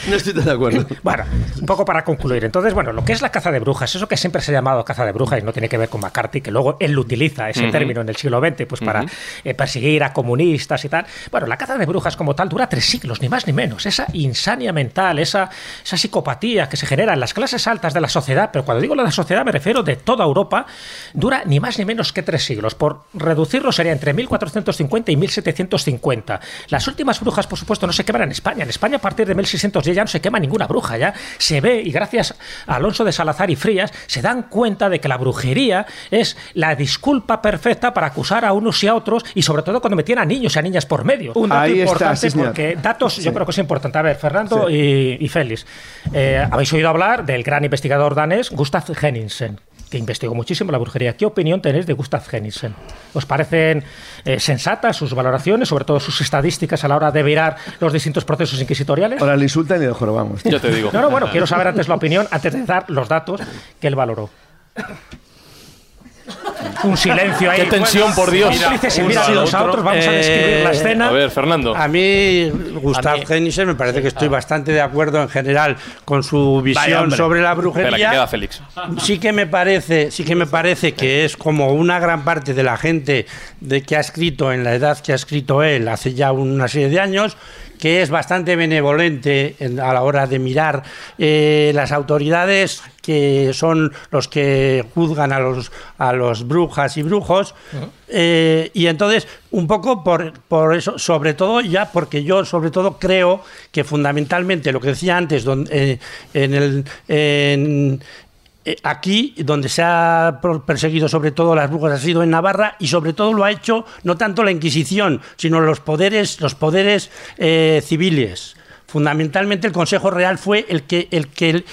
no estoy tan de acuerdo. Bueno, un poco para concluir. Entonces, bueno, lo que es la caza de brujas, eso que siempre se ha llamado caza de brujas y no tiene que ver con McCarthy, que luego él lo utiliza, ese término en el siglo XX, pues para eh, perseguir a comunistas y tal. Bueno, la caza de brujas como tal dura tres siglos, ni más ni menos. Esa insania mental, esa, esa psicopatía que se genera en las clases altas de la sociedad, pero cuando digo la sociedad me refiero de toda Europa, dura ni más ni menos que tres siglos. Por reducirlo sería entre 1450 y 1750. Las últimas brujas, por supuesto, no se queman en España. En España, a partir de 1610 ya no se quema ninguna bruja. Ya se ve, y gracias a Alonso de Salazar y Frías, se dan cuenta de que la brujería es la disculpa perfecta para acusar a unos y a otros, y sobre todo cuando metían a niños y a niñas por medio. Un dato Ahí está, importante sí, señor. porque datos yo creo que es importante. A ver, Fernando y, y Félix, eh, habéis oído hablar del gran investigador danés Gustav Henningsen que investigó muchísimo la brujería. ¿Qué opinión tenéis de Gustav Henningsen? ¿Os parecen eh, sensatas sus valoraciones, sobre todo sus estadísticas a la hora de virar los distintos procesos inquisitoriales? Ahora le insultan y lo jorobamos. Ya te digo. No, no, bueno, quiero saber antes la opinión, antes de dar los datos que él valoró. Un silencio ahí. Qué tensión, por Dios. Los a otro. otros, vamos a describir Eh, la escena. A ver, Fernando. A mí, Gustav Henningsen, me parece que estoy bastante de acuerdo en general con su visión sobre la Espera, que brujería. queda Félix. Sí que me parece, sí que me parece que es como una gran parte de la gente de que ha escrito en la edad que ha escrito él hace ya una serie de años que es bastante benevolente en- a la hora de mirar eh, las autoridades que son los que juzgan a los a los brujas y brujos eh, y entonces un poco por, por eso sobre todo ya porque yo sobre todo creo que fundamentalmente lo que decía antes eh, en el en- aquí donde se ha perseguido sobre todo las brujas ha sido en Navarra y sobre todo lo ha hecho no tanto la Inquisición sino los poderes los poderes eh, civiles fundamentalmente el Consejo Real fue el que el que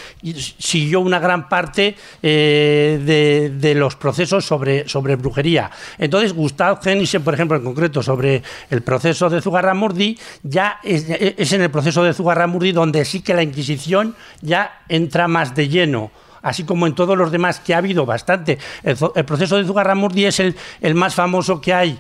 siguió una gran parte eh, de, los procesos sobre, brujería. Entonces, Gustav Henningsen, por ejemplo, en concreto sobre el proceso de Zugarramurdi, ya es, es en el proceso de Zugarramurdi donde sí que la Inquisición ya entra más de lleno así como en todos los demás que ha habido bastante. El, el proceso de Zugarramurdi es el, el más famoso que hay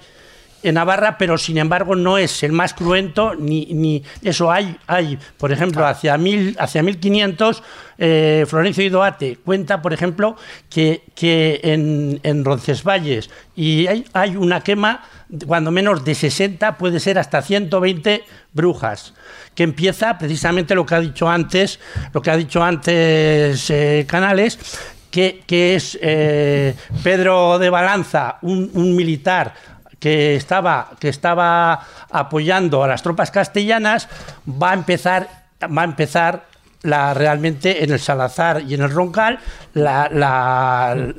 en Navarra, pero sin embargo no es el más cruento ni, ni eso hay hay por ejemplo hacia mil hacia 1500 eh, Florencio Idoate cuenta por ejemplo que, que en, en Roncesvalles y hay, hay una quema cuando menos de 60 puede ser hasta 120 brujas que empieza precisamente lo que ha dicho antes lo que ha dicho antes eh, Canales que, que es eh, Pedro de Balanza un, un militar que estaba, que estaba apoyando a las tropas castellanas, va a empezar, va a empezar la, realmente en el Salazar y en el Roncal la, la-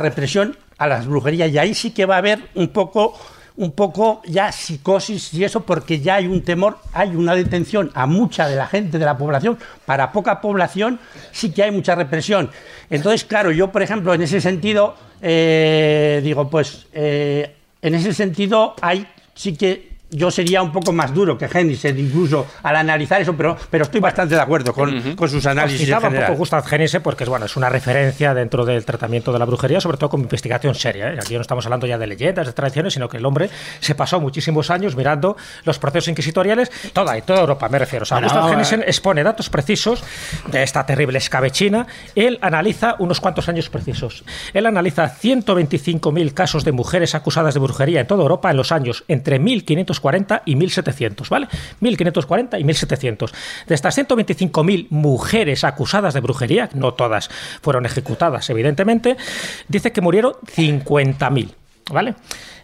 represión a las brujerías. Y ahí sí que va a haber un poco un poco ya psicosis y eso porque ya hay un temor, hay una detención a mucha de la gente de la población, para poca población sí que hay mucha represión. Entonces, claro, yo por ejemplo en ese sentido eh, digo, pues eh, en ese sentido hay sí que yo sería un poco más duro que Henningsen incluso al analizar eso, pero, pero estoy bastante de acuerdo con, con sus análisis citaba un poco Gustav Henningsen porque es, bueno, es una referencia dentro del tratamiento de la brujería, sobre todo como investigación seria. ¿eh? Aquí no estamos hablando ya de leyendas, de tradiciones, sino que el hombre se pasó muchísimos años mirando los procesos inquisitoriales, toda y toda Europa, me refiero. O sea, Bueno, Gustav. Henningsen expone datos precisos de esta terrible escabechina. Él analiza unos cuantos años precisos. Él analiza 125.000 casos de mujeres acusadas de brujería en toda Europa en los años entre 1540 y 1700, ¿vale? 1540 y 1700. De estas 125.000 mujeres acusadas de brujería, no todas fueron ejecutadas, evidentemente, dice que murieron 50.000, ¿vale?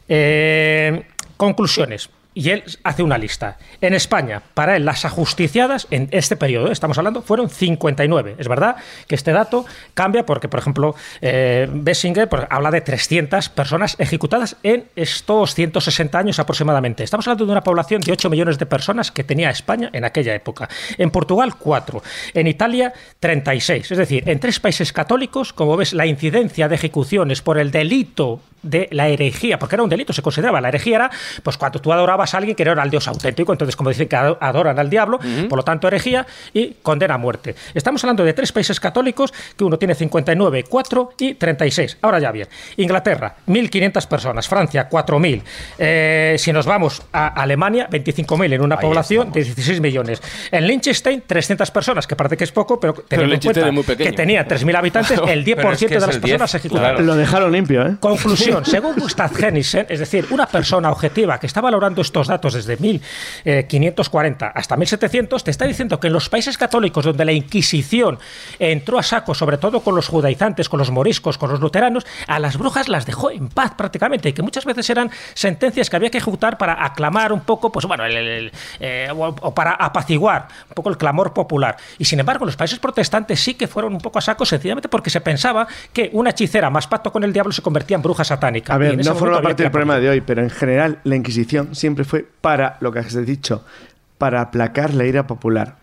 Eh, conclusiones. Y él hace una lista. En España, para él, las ajusticiadas en este periodo, estamos hablando, fueron 59. Es verdad que este dato cambia porque, por ejemplo, eh, Bessinger pues, habla de 300 personas ejecutadas en estos 160 años aproximadamente. Estamos hablando de una población de 8 millones de personas que tenía España en aquella época. En Portugal, 4. En Italia, 36. Es decir, en tres países católicos, como ves, la incidencia de ejecuciones por el delito de la herejía, porque era un delito, se consideraba. La herejía era, pues cuando tú adorabas a alguien que no era el dios auténtico. Entonces, como dicen que adoran al diablo, por lo tanto herejía y condena a muerte. Estamos hablando de tres países católicos que uno tiene 59, 4 y 36. Ahora ya bien. Inglaterra, 1.500 personas. Francia, 4.000. Eh, si nos vamos a Alemania, 25.000 en una población de 16 millones. En Liechtenstein, 300 personas, que parece que es poco, pero teniendo en cuenta que tenía 3.000 habitantes, el 10% de las personas ejecutadas. Lo dejaron limpio, ¿eh? Conclusión, según Gustav Hennisen, es decir, una persona objetiva que está valorando estos datos desde 1540 eh, hasta 1700, te está diciendo que en los países católicos donde la Inquisición entró a saco, sobre todo con los judaizantes, con los moriscos, con los luteranos, a las brujas las dejó en paz prácticamente, y que muchas veces eran sentencias que había que ejecutar para aclamar un poco, pues bueno, eh, o para apaciguar un poco el clamor popular. Y sin embargo, los países protestantes sí que fueron un poco a saco, sencillamente porque se pensaba que una hechicera más pacto con el diablo se convertía en bruja satánica. A ver, no forma parte del problema de hoy, pero en general la Inquisición siempre fue para, lo que has dicho, para aplacar la ira popular.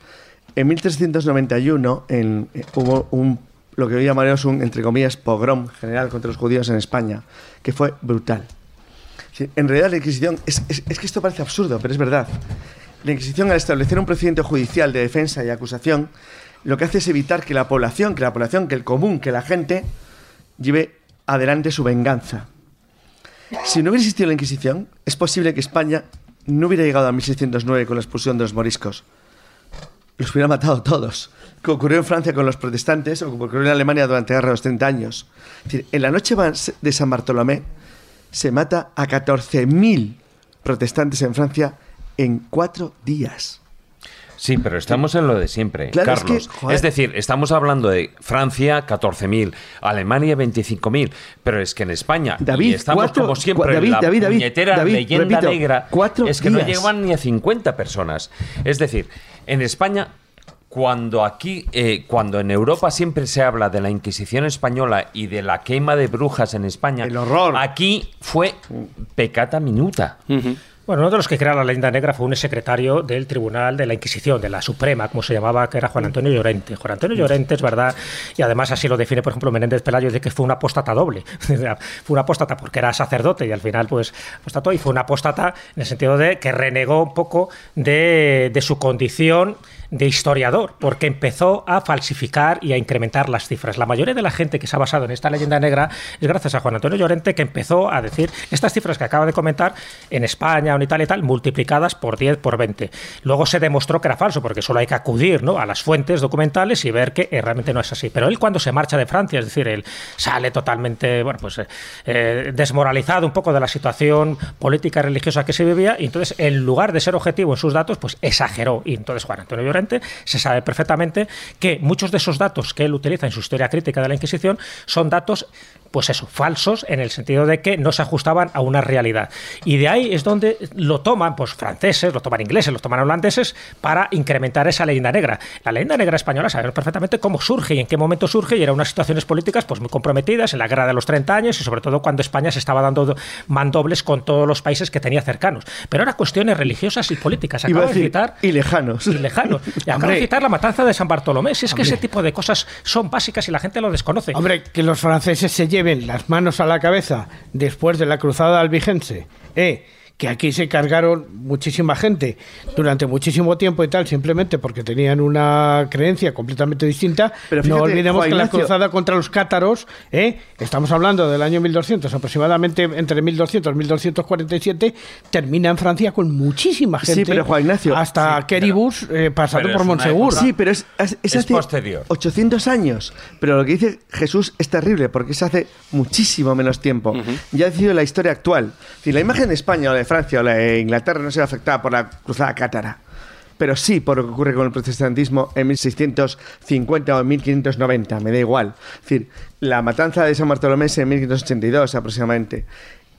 En 1391 en, eh, hubo un, lo que hoy llamaremos un, entre comillas, pogrom general contra los judíos en España, que fue brutal. En realidad la Inquisición, es, es que esto parece absurdo, pero es verdad. La Inquisición, al establecer un procedimiento judicial de defensa y acusación, lo que hace es evitar que la población, que la población, que el común, que la gente lleve adelante su venganza. Si no hubiera existido la Inquisición, es posible que España no hubiera llegado a 1609 con la expulsión de los moriscos. Los hubiera matado todos. Como ocurrió en Francia con los protestantes o como ocurrió en Alemania durante la guerra de los 30 años. en la noche de San Bartolomé se mata a 14.000 protestantes en Francia en cuatro días. Sí, pero estamos en lo de siempre, Carlos. Es, decir, estamos hablando de Francia 14.000, Alemania 25.000, pero es que en España David, y estamos como siempre David, la David, puñetera leyenda negra es que no llegan ni a 50 personas. Es decir, en España cuando aquí, eh, cuando en Europa siempre se habla de la Inquisición española y de la quema de brujas en España, el horror. Aquí fue pecata minuta. Bueno, uno de los que crea la leyenda negra fue un secretario del Tribunal de la Inquisición, de la Suprema, como se llamaba, que era Juan Antonio Llorente. Juan Antonio Llorente es verdad, y además así lo define, por ejemplo, Menéndez Pelayo, de que fue una apóstata doble. fue una apóstata porque era sacerdote y al final, pues, apostató, y fue una apóstata en el sentido de que renegó un poco de, de su condición de historiador, porque empezó a falsificar y a incrementar las cifras. La mayoría de la gente que se ha basado en esta leyenda negra es gracias a Juan Antonio Llorente, que empezó a decir estas cifras que acaba de comentar en España o en Italia y tal, multiplicadas por 10, por 20. Luego se demostró que era falso, porque solo hay que acudir ¿no? a las fuentes documentales y ver que eh, realmente no es así. Pero él cuando se marcha de Francia, es decir, él sale totalmente bueno, pues, eh, eh, desmoralizado un poco de la situación política religiosa que se vivía, y entonces en lugar de ser objetivo en sus datos, pues exageró. Y entonces Juan Antonio Llorente se sabe perfectamente que muchos de esos datos que él utiliza en su historia crítica de la Inquisición son datos pues eso, falsos en el sentido de que no se ajustaban a una realidad. Y de ahí es donde lo toman pues franceses, lo toman ingleses, lo toman holandeses para incrementar esa leyenda negra. La leyenda negra española sabemos perfectamente cómo surge y en qué momento surge y eran unas situaciones políticas pues muy comprometidas en la guerra de los 30 años y sobre todo cuando España se estaba dando mandobles con todos los países que tenía cercanos. Pero eran cuestiones religiosas y políticas. Acabo de citar y lejanos. Y lejanos. Y acabo de citar la matanza de San Bartolomé. Si es que ese tipo de cosas son básicas y la gente lo desconoce. Hombre, que los franceses se lleven las manos a la cabeza después de la cruzada albigense, eh, que aquí se cargaron muchísima gente durante muchísimo tiempo y tal, simplemente porque tenían una creencia completamente distinta. Pero no olvidemos que la cruzada contra los cátaros, ¿eh? estamos hablando del año 1200, aproximadamente entre 1200 y 1247, termina en Francia con muchísima gente. Sí, pero Juan Ignacio. Hasta Queribus, eh, pasando por Monsegur. Sí, pero es, es, posterior. 800 años. Pero lo que dice Jesús es terrible porque se hace muchísimo menos tiempo. Ya ha decidido la historia actual. Si la imagen de España o Francia o de Inglaterra no se ve afectada por la cruzada cátara, pero sí por lo que ocurre con el protestantismo en 1650 o en 1590, me da igual. Es decir, la matanza de San Bartolomé en 1582 aproximadamente.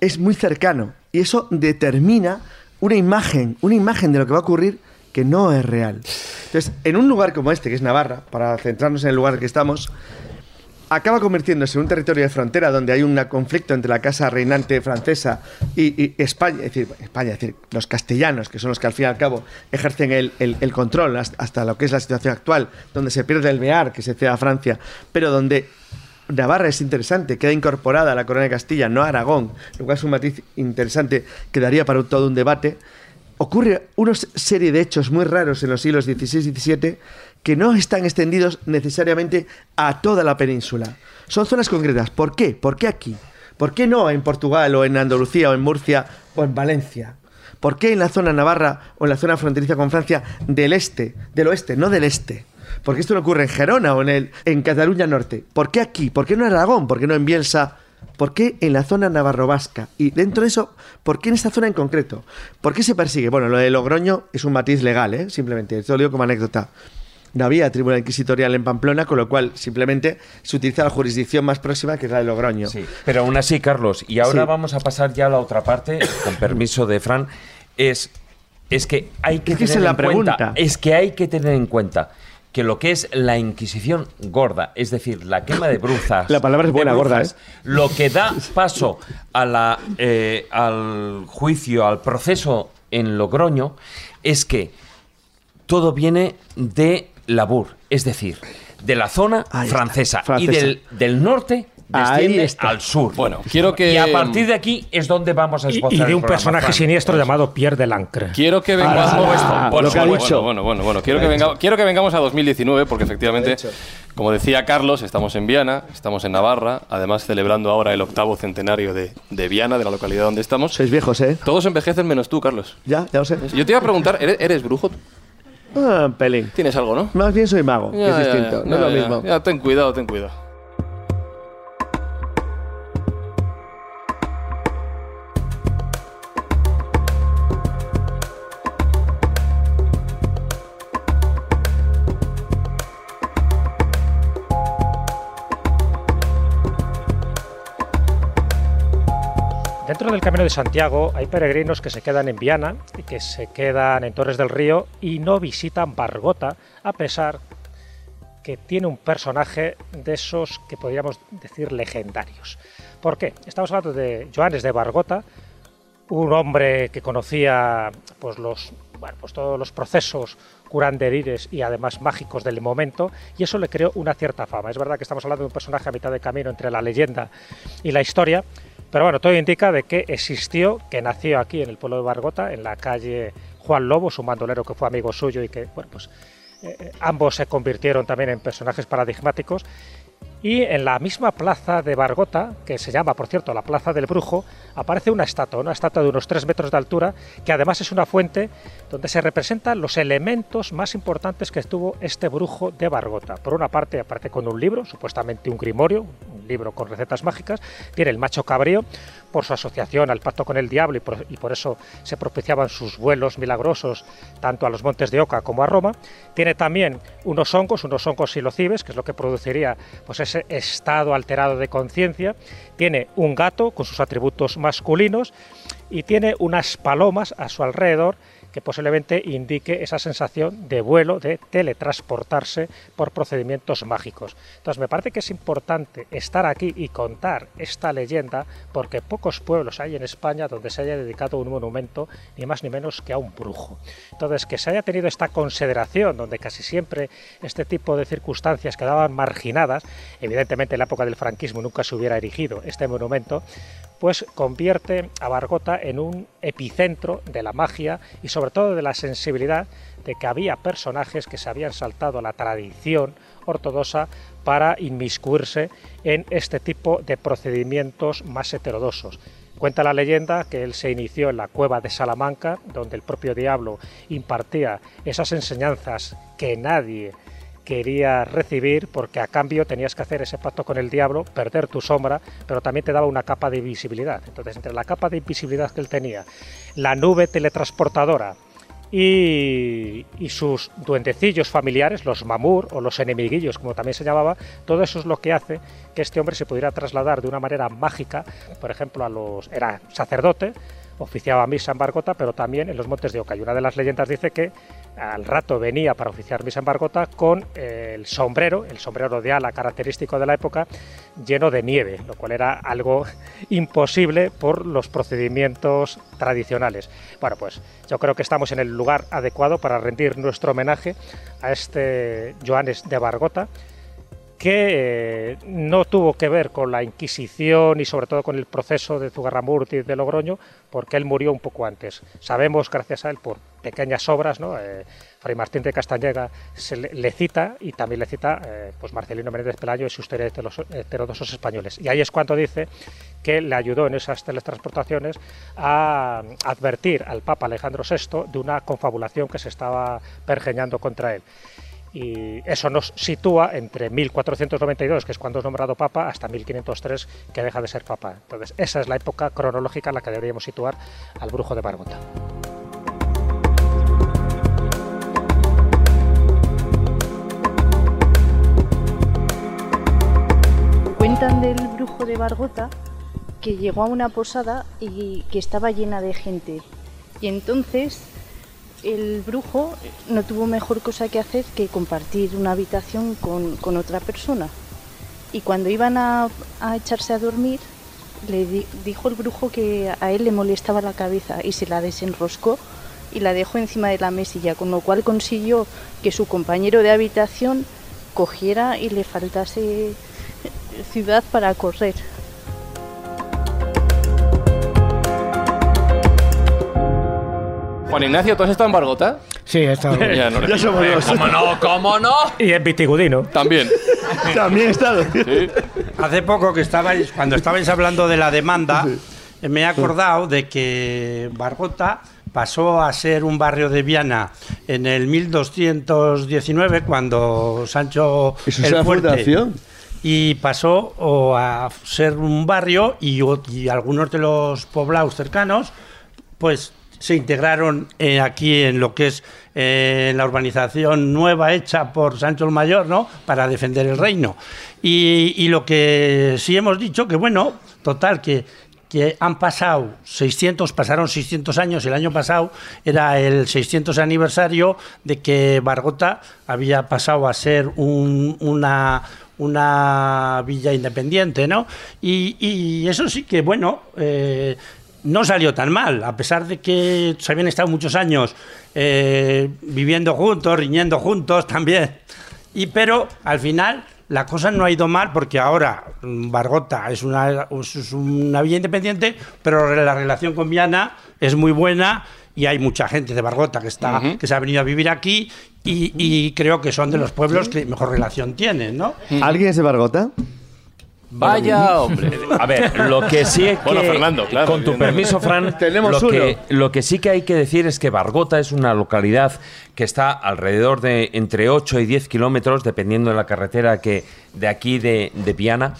Es muy cercano y eso determina una imagen, una imagen de lo que va a ocurrir que no es real. Entonces, en un lugar como este, que es Navarra, para centrarnos en el lugar que estamos, acaba convirtiéndose en un territorio de frontera donde hay un conflicto entre la casa reinante francesa y, España, es decir, los castellanos, que son los que al fin y al cabo ejercen el, control hasta, lo que es la situación actual, donde se pierde el Bear, que se cede a Francia, pero donde Navarra es interesante, queda incorporada a la corona de Castilla, no a Aragón, lo cual es un matiz interesante que daría para todo un debate. ocurre una serie de hechos muy raros en los siglos XVI y XVII que no están extendidos necesariamente a toda la península. Son zonas concretas. ¿Por qué? ¿Por qué aquí? ¿Por qué no en Portugal o en Andalucía o en Murcia o en Valencia? ¿Por qué en la zona navarra o en la zona fronteriza con Francia del este, del oeste, no del este? ¿Por qué esto no ocurre en Gerona o en, el, en Cataluña Norte? ¿Por qué aquí? ¿Por qué no en Aragón? ¿Por qué no en Bielsa? ¿Por qué en la zona navarro-vasca? Y dentro de eso, ¿por qué en esta zona en concreto? ¿Por qué se persigue? Bueno, lo de Logroño es un matiz legal, ¿eh? simplemente. Esto lo digo como anécdota. No había tribunal inquisitorial en Pamplona, con lo cual simplemente se utiliza la jurisdicción más próxima, que es la de Logroño. Sí, pero aún así, Carlos, y ahora Sí. vamos a pasar ya a la otra parte, con permiso de Fran, es, es que hay que Es que esa tener la en cuenta, es que hay que tener en cuenta que lo que es la Inquisición gorda, es decir, la quema de brujas. La palabra es buena, gorda, ¿eh? Lo que da paso a la, eh, al juicio, al proceso en Logroño, es que todo viene de Labur, es decir, de la zona francesa, y del, del norte desciende al sur. Bueno, quiero que- Y a partir de aquí es donde vamos a Y, esbozar y de un personaje siniestro llamado Pierre de Lancre. Quiero que Ahora, vengamos. ¿cómo esto? Bueno, Lo que ha bueno, dicho. bueno, bueno, bueno. Quiero que, Lo ha venga- dicho. quiero que vengamos a 2019 porque efectivamente, como decía Carlos, estamos en Viana, estamos en Navarra, además celebrando ahora el octavo centenario de, de Viana, de la localidad donde estamos. Sois viejos, ¿eh? Todos envejecen menos tú, Carlos. Ya, ya lo sé. Yo te iba a preguntar, ¿eres, eres brujo? Ah, pelín. Tienes algo, ¿no? Más bien soy mago, Ya, es ya, distinto. ya, no es lo mismo. Ya, ten cuidado, ten cuidado. Dentro del Camino de Santiago hay peregrinos que se quedan en Viana y que se quedan en Torres del Río y no visitan Bargota, a pesar que tiene un personaje de esos que podríamos decir legendarios. ¿Por qué? Estamos hablando de Joanes de Bargota, un hombre que conocía pues los bueno, pues todos los procesos curanderires y además mágicos del momento y eso le creó una cierta fama. Es verdad que estamos hablando de un personaje a mitad de camino entre la leyenda y la historia, pero bueno, todo indica de que existió, que nació aquí en el pueblo de Bargota, en la calle Juan Lobos, un bandolero que fue amigo suyo y que, bueno, pues eh, eh, ambos se convirtieron también en personajes paradigmáticos. Y en la misma plaza de Bargota, que se llama, por cierto, la Plaza del Brujo, aparece una estatua, una estatua de unos 3 metros de altura, que además es una fuente donde se representan los elementos más importantes que tuvo este brujo de Bargota. Por una parte aparece con un libro, supuestamente un grimorio, libro con recetas mágicas, tiene el macho cabrío, por su asociación al pacto con el diablo y por, y por eso se propiciaban sus vuelos milagrosos tanto a los montes de Oca como a Roma. Tiene también unos hongos, unos hongos silocibes, que es lo que produciría pues, ese estado alterado de conciencia. Tiene un gato con sus atributos masculinos y tiene unas palomas a su alrededor que posiblemente indique esa sensación de vuelo, de teletransportarse por procedimientos mágicos. Entonces me parece que es importante estar aquí y contar esta leyenda porque pocos pueblos hay en España donde se haya dedicado un monumento ni más ni menos que a un brujo. Entonces que se haya tenido esta consideración donde casi siempre este tipo de circunstancias quedaban marginadas, evidentemente en la época del franquismo nunca se hubiera erigido este monumento, pues convierte a Bargota en un epicentro de la magia y sobre todo de la sensibilidad de que había personajes que se habían saltado la tradición ortodoxa para inmiscuirse en este tipo de procedimientos más heterodoxos. Cuenta la leyenda que él se inició en la cueva de Salamanca, donde el propio diablo impartía esas enseñanzas que nadie quería recibir porque a cambio tenías que hacer ese pacto con el diablo, perder tu sombra, pero también te daba una capa de invisibilidad. Entonces, entre la capa de invisibilidad que él tenía, la nube teletransportadora y, y sus duendecillos familiares, los mamur o los enemiguillos, como también se llamaba, todo eso es lo que hace que este hombre se pudiera trasladar de una manera mágica, por ejemplo, a los era sacerdote, oficiaba misa en Bargota, pero también en los montes de Oca. Y una de las leyendas dice que al rato venía para oficiar misa en Bargota con eh, el sombrero, el sombrero de ala característico de la época, lleno de nieve, lo cual era algo imposible por los procedimientos tradicionales. Bueno, pues yo creo que estamos en el lugar adecuado para rendir nuestro homenaje a este Joanes de Bargota, que eh, no tuvo que ver con la Inquisición y sobre todo con el proceso de Zugarramurti de Logroño, porque él murió un poco antes. Sabemos, gracias a él, por pequeñas obras, ¿no? Eh, Fray Martín de Castañeda se le, cita y también le cita eh, pues Marcelino Menéndez Pelayo en su historia de los heterodosos españoles. Y ahí es cuando dice que le ayudó en esas teletransportaciones a advertir al Papa Alejandro VI de una confabulación que se estaba pergeñando contra él y eso nos sitúa entre 1492, que es cuando es nombrado papa, hasta 1503, que deja de ser papa. Entonces, esa es la época cronológica en la que deberíamos situar al brujo de Bargota. Cuentan del brujo de Bargota que llegó a una posada y que estaba llena de gente. Y entonces el brujo no tuvo mejor cosa que hacer que compartir una habitación con, otra persona. Y cuando iban a, echarse a dormir, le dijo el brujo que a él le molestaba la cabeza y se la desenroscó y la dejó encima de la mesilla, con lo cual consiguió que su compañero de habitación cogiera y le faltase ciudad para correr. Juan Ignacio, ¿tú has estado en Bargota? Sí, he estado. ya, no Ya somos dos. ¿Cómo no? ¿Cómo no? Y en Vitigudino. También. También he estado. Sí. Hace poco que estabais, cuando estabais hablando de la demanda, me he acordado de que Bargota pasó a ser un barrio de Viana en el 1219 cuando Sancho Eso el es la Fuerte fundación. y pasó o, a ser un barrio y algunos de los poblados cercanos pues se integraron eh, aquí en lo que es eh, la urbanización nueva hecha por Sancho el Mayor, ¿no? Para defender el reino. Y, lo que sí hemos dicho, que bueno, total, que, que han pasado 600, pasaron 600 años, el año pasado era el 600 aniversario de que Bargota había pasado a ser un- una, una villa independiente, ¿no? Y, y eso sí que, bueno, eh, no salió tan mal, a pesar de que se habían estado muchos años eh, viviendo juntos, riñendo juntos también. Y pero al final la cosa no ha ido mal porque ahora mm, Bargota es una, es una villa independiente, pero la relación con Viana es muy buena y hay mucha gente de Bargota que está que se ha venido a vivir aquí y, y creo que son de los pueblos que mejor relación tienen, ¿no? ¿Alguien es de Bargota? Vaya, hombre. A ver, lo que sí es que, Bueno, Fernando, claro, con tu permiso, Fran, Tenemos lo, uno. que, lo que sí que hay que decir es que Bargota es una localidad que está alrededor de entre 8 y 10 kilómetros, dependiendo de la carretera que de aquí de, de Viana,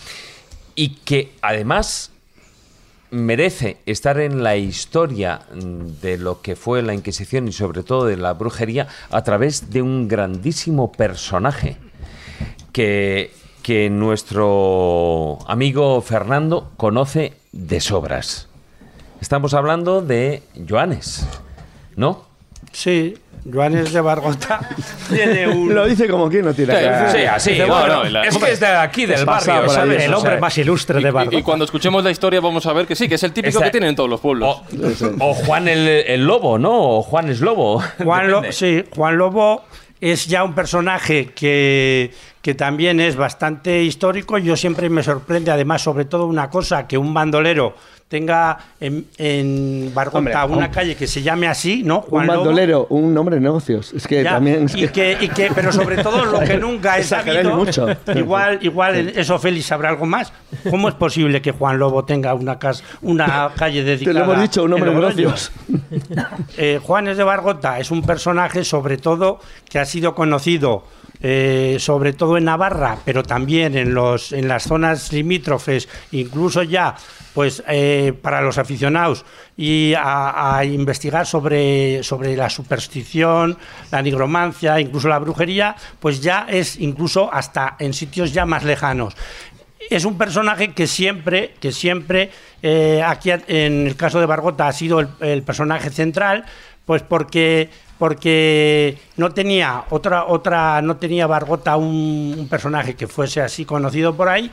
y que además merece estar en la historia de lo que fue la Inquisición y sobre todo de la brujería a través de un grandísimo personaje que, que nuestro amigo Fernando conoce de sobras. Estamos hablando de Joanes, ¿no? Sí, Joanes de Bargota tiene un... Lo dice como quien no tiene Sí, cara. Sí, así. Bueno, bueno, la- es que es de aquí, del barrio, ¿sabes? El O hombre sea, más ilustre Y, de Bargota. y cuando escuchemos la historia vamos a ver que sí, que es el típico Esta- que tienen en todos los pueblos. O, o Juan el, el Lobo, ¿no? O Juan es Lobo. Juan, Lo- sí, Juan Lobo es ya un personaje que, que también es bastante histórico. Yo siempre me sorprende, además, sobre todo una cosa, que un bandolero tenga en, en Hombre, una un- calle que se llame así, ¿no? Un Juan Lobo. bandolero, un hombre de negocios. Es que Ya, también. es y, que, y que- pero sobre todo lo que nunca es sabido, mucho. igual, igual eso Félix sabrá algo más. ¿Cómo es posible que Juan Lobo tenga una casa, una calle Te dedicada? lo hemos dicho, un hombre en de negocios. Eh, Juanes de Bargota es un personaje, sobre todo, que ha sido conocido, eh, sobre todo en Navarra, pero también en, los, en las zonas limítrofes, incluso ya, pues eh, para los aficionados, y a, investigar sobre, sobre la superstición, la nigromancia, incluso la brujería, pues ya es incluso hasta en sitios ya más lejanos. Es un personaje que siempre, que siempre, eh, aquí en el caso de Bargota ha sido el personaje central, pues porque porque no tenía otra otra no tenía Bargota un, personaje que fuese así conocido por ahí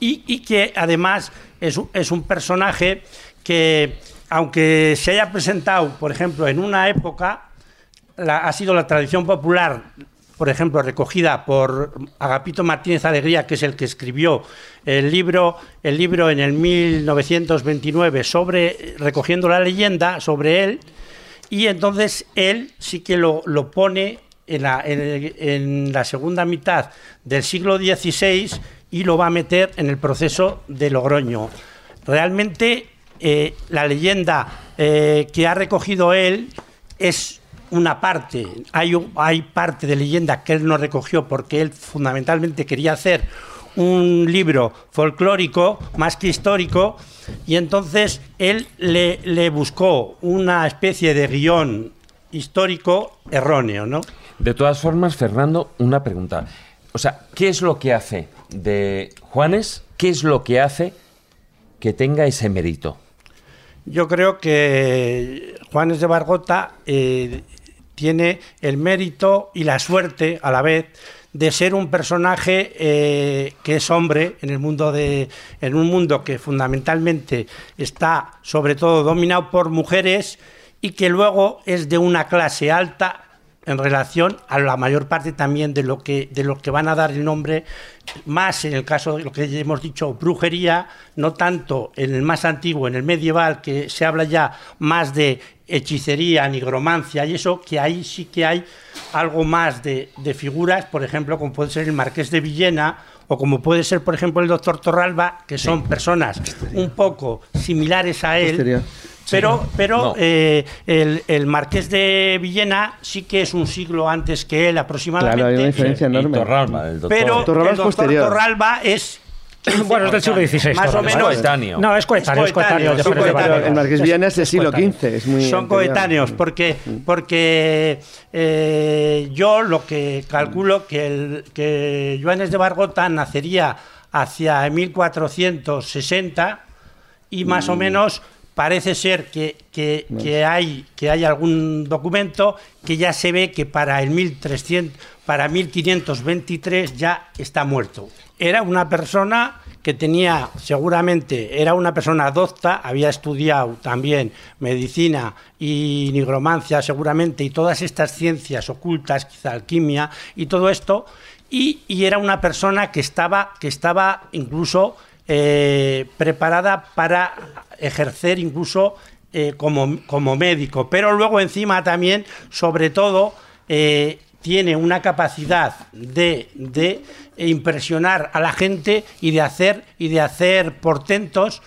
y, y que además es, es un personaje que aunque se haya presentado por ejemplo en una época ha sido la tradición popular por ejemplo, recogida por Agapito Martínez Alegría, que es el que escribió el libro, el libro en el 1929 sobre recogiendo la leyenda sobre él, y entonces él sí que lo, lo pone en la, en, la segunda mitad del siglo XVI y lo va a meter en el proceso de Logroño. Realmente eh, la leyenda eh, que ha recogido él es una parte, hay, hay parte de leyenda que él no recogió porque él fundamentalmente quería hacer un libro folclórico más que histórico y entonces él le, le buscó una especie de guion histórico erróneo, ¿no? De todas formas, Fernando, una pregunta. O sea, ¿qué es lo que hace de Juanes? ¿Qué es lo que hace que tenga ese mérito? Yo creo que Juanes de Bargota eh, tiene el mérito y la suerte a la vez de ser un personaje eh, que es hombre en el mundo de en un mundo que fundamentalmente está sobre todo dominado por mujeres y que luego es de una clase alta en relación a la mayor parte también de lo que de lo que van a dar el nombre más en el caso de lo que hemos dicho brujería no tanto en el más antiguo en el medieval que se habla ya más de hechicería nigromancia y eso que ahí sí que hay algo más de, de figuras por ejemplo como puede ser el marqués de Villena o como puede ser por ejemplo el doctor Torralba que son personas un poco similares a él Posterior. Pero, pero No. eh, el, el marqués de Villena sí que es un siglo antes que él aproximadamente. Claro, hay una diferencia enorme. Pero Torralba el es doctor posterior. Torralba es... Bueno, es del siglo XVI. Más o Torralba. menos. coetáneo. No, es coetáneo, es coetáneo. de coetáneos. Valdivia. El Marqués Villena es del siglo coetáneo. XV, es muy Son anterior. coetáneos, porque, porque eh, yo lo que calculo que, el, que Joanes de Bargota nacería hacia 1460 y más o menos parece ser que, que- que hay, que hay algún documento que ya se ve que para el 1300, para 1523 ya está muerto. Era una persona que tenía, seguramente, era una persona docta, había estudiado también medicina y nigromancia, seguramente, y todas estas ciencias ocultas, quizá alquimia y todo esto, y, y era una persona que estaba, que estaba incluso eh, preparada para ejercer incluso eh, como, como médico, pero luego encima también, sobre todo, eh, tiene una capacidad de, de impresionar a la gente y de hacer y de hacer portentos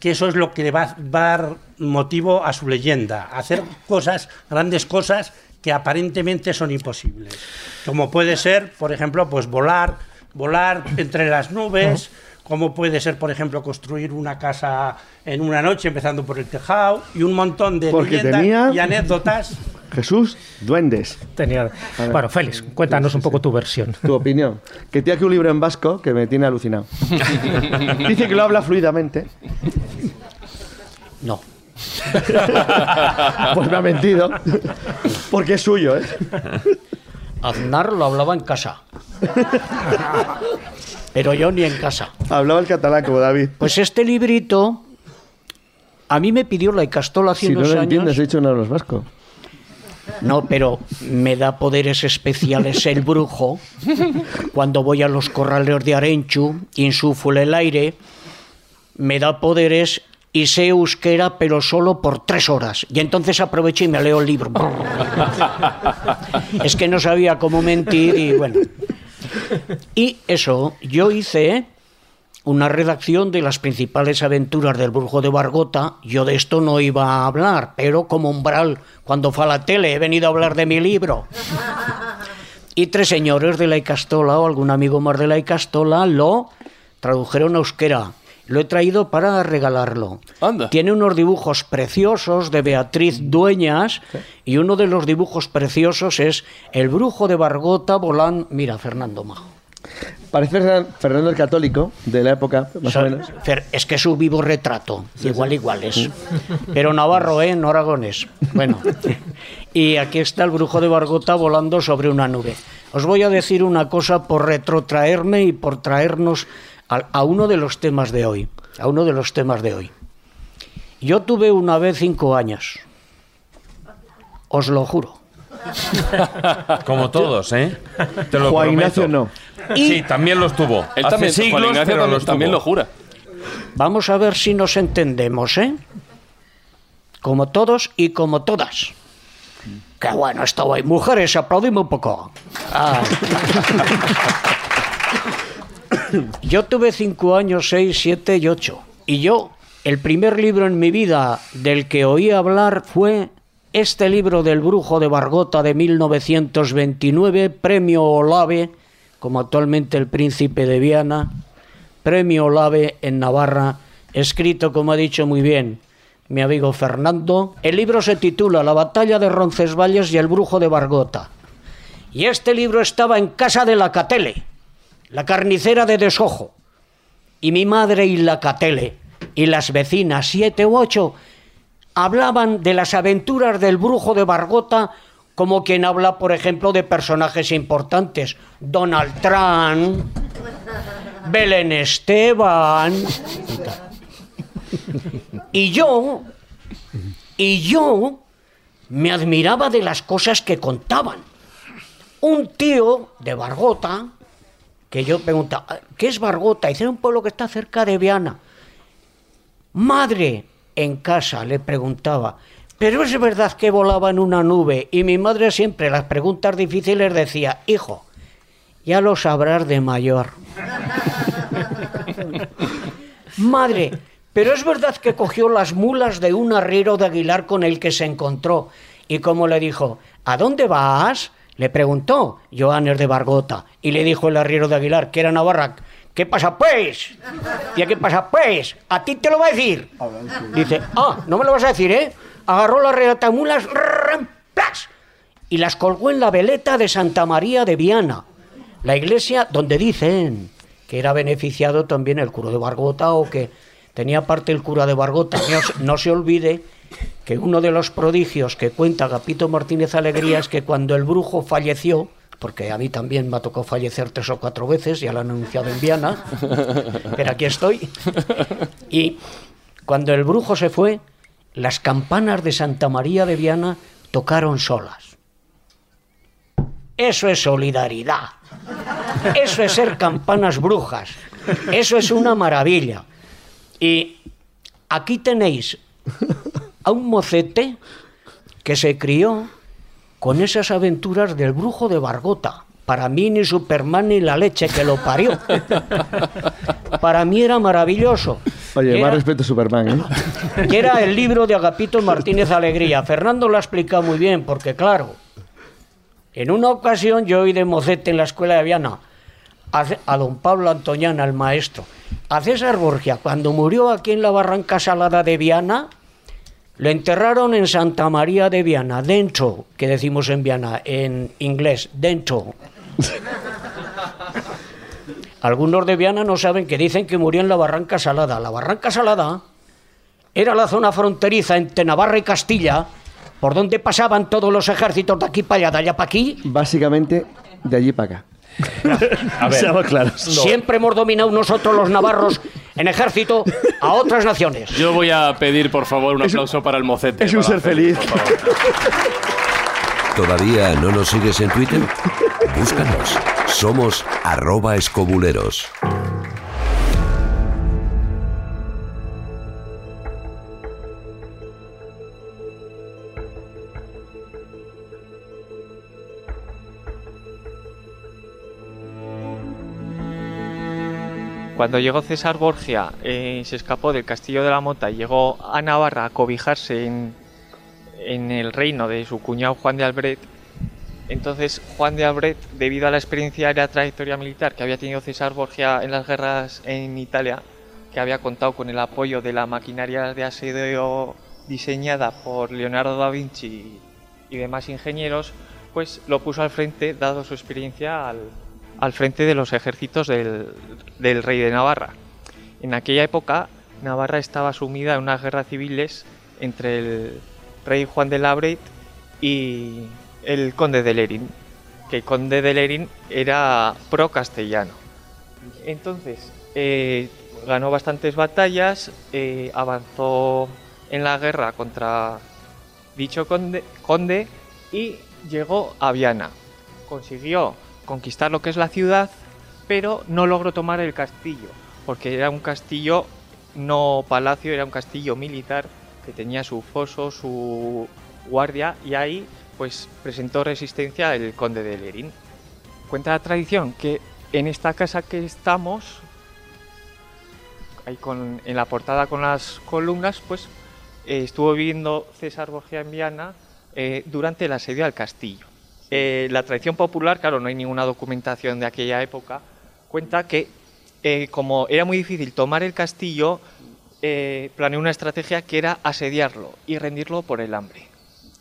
que eso es lo que le va a dar motivo a su leyenda, hacer cosas, grandes cosas que aparentemente son imposibles. Como puede ser, por ejemplo, pues volar, volar entre las nubes, como puede ser, por ejemplo, construir una casa en una noche, empezando por el tejado, y un montón de Porque tenía- y anécdotas. Jesús, duendes. Tenía... Bueno, Félix, cuéntanos un poco tu versión. Tu opinión. Que tiene aquí un libro en vasco que me tiene alucinado. Dice que lo habla fluidamente. No. pues me ha mentido. Porque es suyo, ¿eh? Aznar lo hablaba en casa. Pero yo ni en casa. Hablaba el catalán como David. Pues este librito a mí me pidió la Icastola hace Si no unos lo años. entiendes, he dicho no los vascos. No, pero me da poderes especiales el brujo cuando voy a los corraleos de Arenchu, insuflo el aire, me da poderes y sé euskera, pero solo por tres horas. Y entonces aprovecho y me leo el libro. es que no sabía cómo mentir y bueno. Y eso, yo hice una redacción de las principales aventuras del brujo de Bargota. Yo de esto no iba a hablar, pero como umbral, cuando fue a la tele, he venido a hablar de mi libro. Y tres señores de la Icastola o algún amigo más de la Icastola lo tradujeron a euskera. Lo he traído para regalarlo. Tiene unos dibujos preciosos de Beatriz Dueñas y uno de los dibujos preciosos es el brujo de Bargota volando. Mira, Fernando Majo. Parece Fernan- Fernando el Católico de la época, más o menos. Fer, Es que es su vivo retrato, igual iguales. Pero Navarro, ¿eh? No Aragones. Bueno, y aquí está el brujo de Bargota volando sobre una nube. Os voy a decir una cosa por retrotraerme y por traernos a, a uno de los temas de hoy. A uno de los temas de hoy. Yo tuve una vez cinco años. Os lo juro. Como todos, ¿eh? Te lo Juan prometo. Ignacio no. Sí, también los tuvo. Él Hace también, siglos, Juan Ignacio pero también, los también lo jura. Vamos a ver si nos entendemos, ¿eh? Como todos y como todas. Qué bueno esto hoy. Mujeres, aplaudimos un poco. Ah. Yo tuve cinco años, seis, siete y ocho. Y yo, el primer libro en mi vida del que oí hablar fue este libro del brujo de Bargota de 1929, Premio Olave, como actualmente el príncipe de Viana, Premio Olave en Navarra, escrito, como ha dicho muy bien mi amigo Fernando. El libro se titula La batalla de Roncesvalles y el brujo de Bargota. Y este libro estaba en casa de la Catele, la carnicera de Desojo. Y mi madre y la Catele y las vecinas, siete u ocho, hablaban de las aventuras del brujo de Bargota como quien habla, por ejemplo, de personajes importantes. Donald Trump, Belén Esteban. y yo, y yo me admiraba de las cosas que contaban. Un tío de Bargota, que yo preguntaba, ¿qué es Bargota? Dice, "Es un pueblo que está cerca de Viana. Madre, en casa le preguntaba, ¿pero es verdad que volaba en una nube? Y mi madre siempre las preguntas difíciles decía, hijo, ya lo sabrás de mayor. Madre, pero es verdad que cogió las mulas de un arriero de Aguilar con el que se encontró. Y como le dijo, ¿a dónde vas? Le preguntó Joanes de Bargota. Y le dijo el arriero de Aguilar, que era Navarra, ¿qué pasa pues? ¿Y a qué pasa pues? A ti te lo va a decir. Dice, ah, no me lo vas a decir, ¿eh? Agarró las plas, y las colgó en la veleta de Santa María de Viana, la iglesia donde dicen que era beneficiado también el cura de Bargota o que tenía parte el cura de Bargota. No se olvide que uno de los prodigios que cuenta Gapito Martínez Alegría es que cuando el brujo falleció, porque a mí también me ha tocado fallecer tres o cuatro veces, ya lo han anunciado en Viana, pero aquí estoy, y cuando el brujo se fue, las campanas de Santa María de Viana tocaron solas. Eso es solidaridad. Eso es ser campanas brujas. Eso es una maravilla. Y aquí tenéis a un mocete que se crió con esas aventuras del brujo de Bargota. Para mí ni Superman ni la leche que lo parió. Para mí era maravilloso. Oye, Era- más respeto a Superman, ¿eh? que era el libro de Agapito Martínez Alegría. Fernando lo ha explicado muy bien, porque claro, en una ocasión yo oí de mocete en la escuela de Viana a, a don Pablo Antoñana, el maestro, a César Borgia, cuando murió aquí en la Barranca Salada de Viana, lo enterraron en Santa María de Viana, dentro, que decimos en Viana, en inglés, dentro. Algunos de Viana no saben que dicen que murió en la Barranca Salada. La Barranca Salada era la zona fronteriza entre Navarra y Castilla, por donde pasaban todos los ejércitos de aquí para allá, de allá para aquí. Básicamente, de allí para acá. A ver, Seamos claros. Siempre hemos dominado nosotros los navarros en ejército a otras naciones. Yo voy a pedir, por favor, un aplauso para el mocete. es un ser feliz. ¿Todavía no nos sigues en Twitter? Búscanos. Somos arroba escobuleros. Cuando llegó César Borgia, eh, se escapó del castillo de la Mota y llegó a Navarra a cobijarse en, en el reino de su cuñado Juan de Albret. Entonces Juan de Albret, debido a la experiencia y la trayectoria militar que había tenido César Borgia en las guerras en Italia, que había contado con el apoyo de la maquinaria de asedio diseñada por Leonardo da Vinci y demás ingenieros, pues lo puso al frente, dado su experiencia, al, al frente de los ejércitos del, del rey de Navarra. En aquella época, Navarra estaba sumida en unas guerras civiles entre el rey Juan de Labret y el conde de Lerín, que el conde de Lerín era pro-castellano. Entonces, eh, ganó bastantes batallas, eh, avanzó en la guerra contra dicho conde, conde y llegó a Viana. Consiguió conquistar lo que es la ciudad, pero no logró tomar el castillo, porque era un castillo no palacio, era un castillo militar que tenía su foso, su guardia y ahí pues presentó resistencia el conde de Lerín. Cuenta la tradición que en esta casa que estamos, ahí con, en la portada con las columnas, pues eh, estuvo viviendo César Borgia en Viana eh, durante el asedio al castillo. Eh, la tradición popular, claro, no hay ninguna documentación de aquella época, cuenta que como era muy difícil tomar el castillo, planeó una estrategia que era asediarlo y rendirlo por el hambre.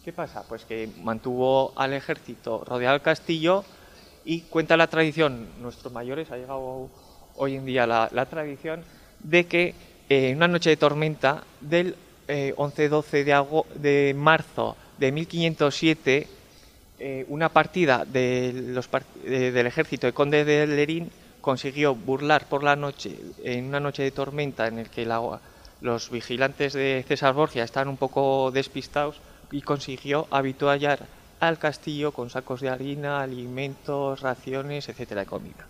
¿Qué pasa? Pues que mantuvo al ejército rodeado el castillo y cuenta la tradición, nuestros mayores, ha llegado hoy en día la, tradición, de que en una noche de tormenta del 11-12 de, de marzo de 1507, eh, una partida de los del ejército de Conde de Lerín consiguió burlar por la noche, en una noche de tormenta en el que los vigilantes de César Borgia estaban un poco despistados y consiguió habituallar al castillo con sacos de harina, alimentos, raciones, etcétera, de comida.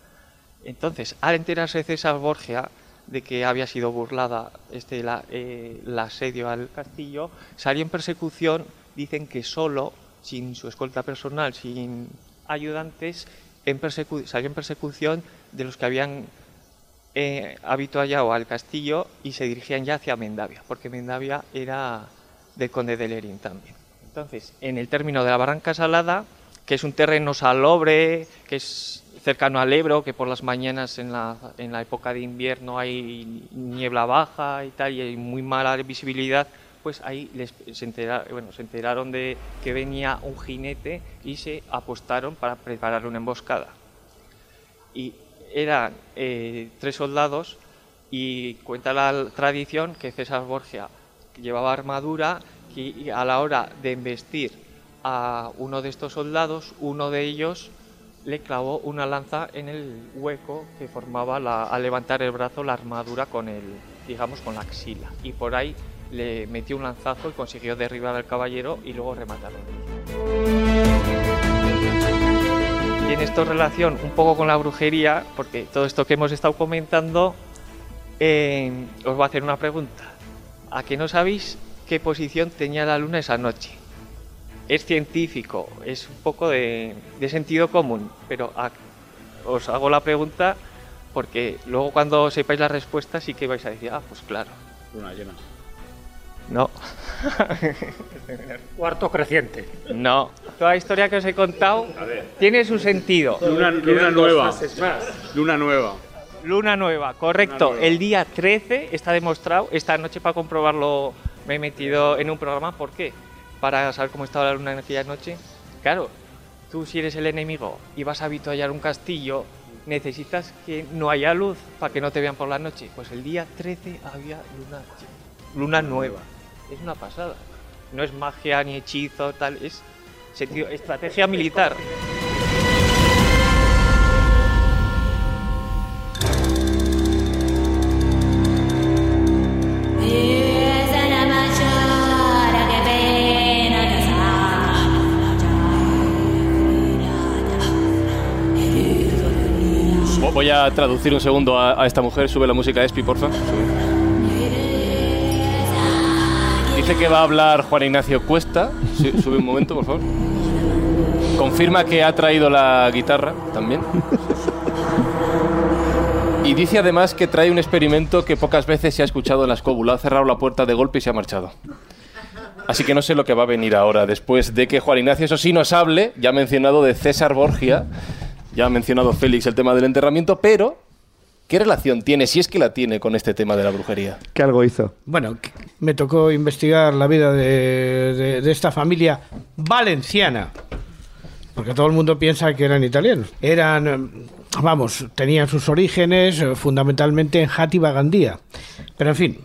Entonces, al enterarse César Borgia de que había sido burlada este, la, eh, el asedio al castillo, salió en persecución dicen que solo, sin su escolta personal, sin ayudantes, en salió en persecución de los que habían eh, habituallado al castillo y se dirigían ya hacia Mendavia, porque Mendavia era del conde de Lerín también. Entonces, en el término de la Barranca Salada, que es un terreno salobre, que es cercano al Ebro, que por las mañanas en la, en la época de invierno hay niebla baja y tal, y hay muy mala visibilidad, pues ahí se, enteraron, de que venía un jinete y se apostaron para preparar una emboscada. Y eran eh, tres soldados y cuenta la tradición que César Borgia llevaba armadura y a la hora de embestir a uno de estos soldados, uno de ellos le clavó una lanza en el hueco que formaba al levantar el brazo la armadura con el, digamos, con la axila. Y por ahí le metió un lanzazo y consiguió derribar al caballero y luego rematarlo. Tiene esto relación un poco con la brujería, porque todo esto que hemos estado comentando, eh, os voy a hacer una pregunta. ¿A qué no sabéis qué posición tenía la luna esa noche? Es científico, es un poco de, sentido común, pero os hago la pregunta porque luego cuando sepáis la respuesta sí que vais a decir, ah, pues claro. Luna llena. No. Cuarto creciente. No. Toda la historia que os he contado tiene su sentido. Luna, nueva. Luna nueva. Luna nueva, correcto. El día 13 está demostrado. Esta noche para comprobarlo me he metido en un programa. ¿Por qué? Para saber cómo estaba la luna en aquella noche. Claro, tú si eres el enemigo y vas a habituallar un castillo, necesitas que no haya luz para que no te vean por la noche. Pues el día 13 había luna, luna nueva es una pasada. No es magia ni hechizo, tal, es sentido, estrategia militar. Voy a traducir un segundo a, esta mujer. Sube la música Espi, porfa. Dice que va a hablar Juan Ignacio Cuesta. sube un momento, por favor. Confirma que ha traído la guitarra también. Y dice además que trae un experimento que pocas veces se ha escuchado en la escóbula. Ha cerrado la puerta de golpe y se ha marchado. Así que no sé lo que va a venir ahora, después de que Juan Ignacio, eso sí, nos hable, ya ha mencionado de César Borgia, ya ha mencionado Félix el tema del enterramiento, pero ¿Qué relación tiene, si es que la tiene, con este tema de la brujería? ¿Qué algo hizo? Bueno, me tocó investigar la vida de, esta familia valenciana, porque todo el mundo piensa que eran italianos. Eran, vamos, tenían sus orígenes eh, fundamentalmente en Jati Bagandía. Pero en fin,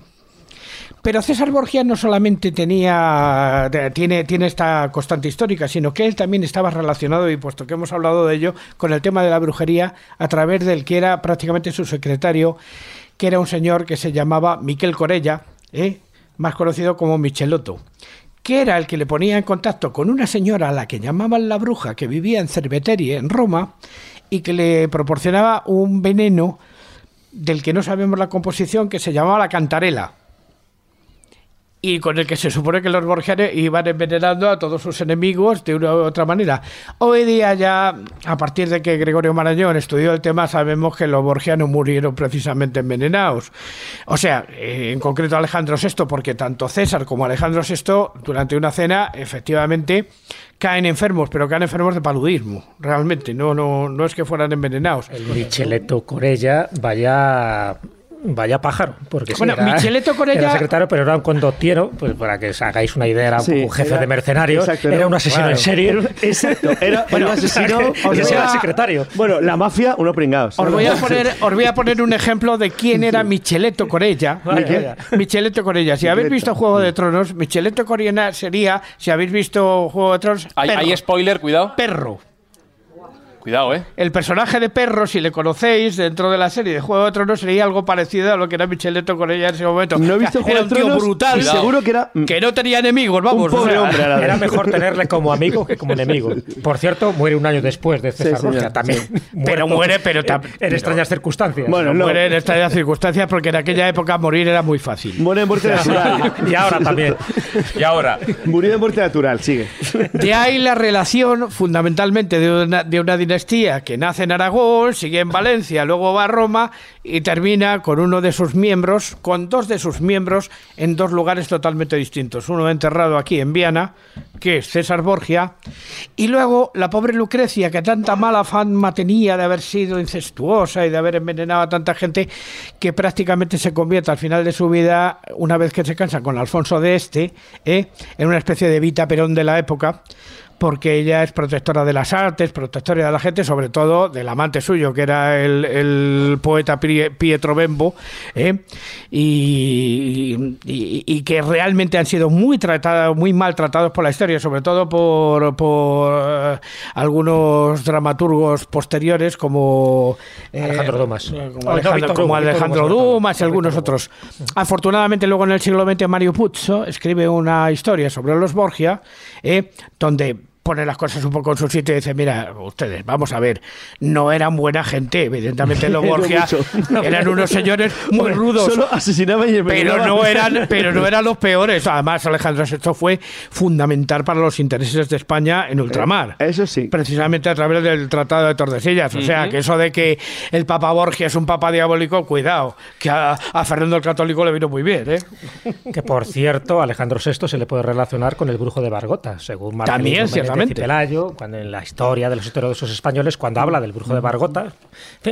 pero César Borgia no solamente tenía, tiene, tiene esta constante histórica, sino que él también estaba relacionado, y puesto que hemos hablado de ello, con el tema de la brujería a través del que era prácticamente su secretario, que era un señor que se llamaba Miquel Corella, ¿eh? más conocido como Michelotto que era el que le ponía en contacto con una señora a la que llamaban la bruja, que vivía en Cerveteri, en Roma, y que le proporcionaba un veneno del que no sabemos la composición, que se llamaba la cantarela y con el que se supone que los borgianes iban envenenando a todos sus enemigos de una u otra manera. Hoy día ya, a partir de que Gregorio Marañón estudió el tema, sabemos que los borgianos murieron precisamente envenenados. O sea, eh, en concreto Alejandro VI, porque tanto César como Alejandro VI, durante una cena, efectivamente, caen enfermos, pero caen enfermos de paludismo, realmente, no, no, no es que fueran envenenados. El Micheletto Corella, vaya Vaya pájaro, porque bueno, sí, era, Micheletto Corella era secretario, pero era un condottiero, pues para que os hagáis una idea, era un, Sí, un jefe era- de mercenarios, exacto, era, era- un asesino claro. en serie. Era exacto, era- un asesino, os voy a- secretario. Bueno, la mafia, uno pringados. Os voy, a poner, os voy a poner un ejemplo de quién era Micheletto Corella. Vaya. Micheletto Corella. Si habéis visto Juego de Tronos, Micheletto Corella sería, si habéis visto Juego de Tronos, Hay, hay spoiler, cuidado. perro. Cuidado, ¿eh? El personaje de perro, si le conocéis dentro de la serie de Juego de Tronos, sería algo parecido a lo que era Micheletto Corella en ese momento. No he visto Era Juego un de tío Tronos brutal. y seguro que era que no tenía enemigos, vamos. un pobre o sea, hombre. a la vez. Era mejor tenerle como amigo que como enemigo. Por cierto, muere un año después de César señor, Borgia, también. sí. Pero muere, pero en, en extrañas circunstancias. Bueno, no muere en estas circunstancias porque en aquella época morir era muy fácil. Muere de muerte natural. y ahora también. Y ahora, Murió de muerte natural, sigue. De ahí la relación fundamentalmente de una, de una que nace en Aragón, sigue en Valencia, luego va a Roma y termina con uno de sus miembros, con dos de sus miembros en dos lugares totalmente distintos. Uno enterrado aquí en Viana, que es César Borgia, y luego la pobre Lucrecia, que tanta mala fama tenía de haber sido incestuosa y de haber envenenado a tanta gente, que prácticamente se convierte al final de su vida, una vez que se cansa con Alfonso de Este, ¿eh? en una especie de Vita Perón de la época, porque ella es protectora de las artes, protectora de la gente, sobre todo del amante suyo, que era el, el poeta Pietro Bembo, ¿eh? y, y- y que realmente han sido muy tratados, muy maltratados por la historia, sobre todo por, por eh, algunos dramaturgos posteriores como eh, Alejandro Dumas. como no, Alejandro, como Dumas y algunos otros. Afortunadamente, luego en el siglo XX, Mario Puzo escribe una historia sobre los Borgia, eh, donde pone las cosas un poco en su sitio y dice, mira, ustedes, vamos a ver, no eran buena gente, evidentemente los Borgia eran unos señores muy rudos. Solo asesinaban y Pero no, eran, pero no eran los peores. Además, Alejandro VI fue fundamental para los intereses de España en ultramar. Eso sí. Precisamente a través del Tratado de Tordesillas. O sea, que eso de que el Papa Borgia es un papa diabólico, cuidado, que a, a Fernando el Católico le vino muy bien. ¿eh? Que por cierto, Alejandro VI se le puede relacionar con el brujo de Bargota, según Marcelino También, y ciertamente. Pelayo, cuando en la historia de los historiadores españoles, cuando habla del brujo de Bargota,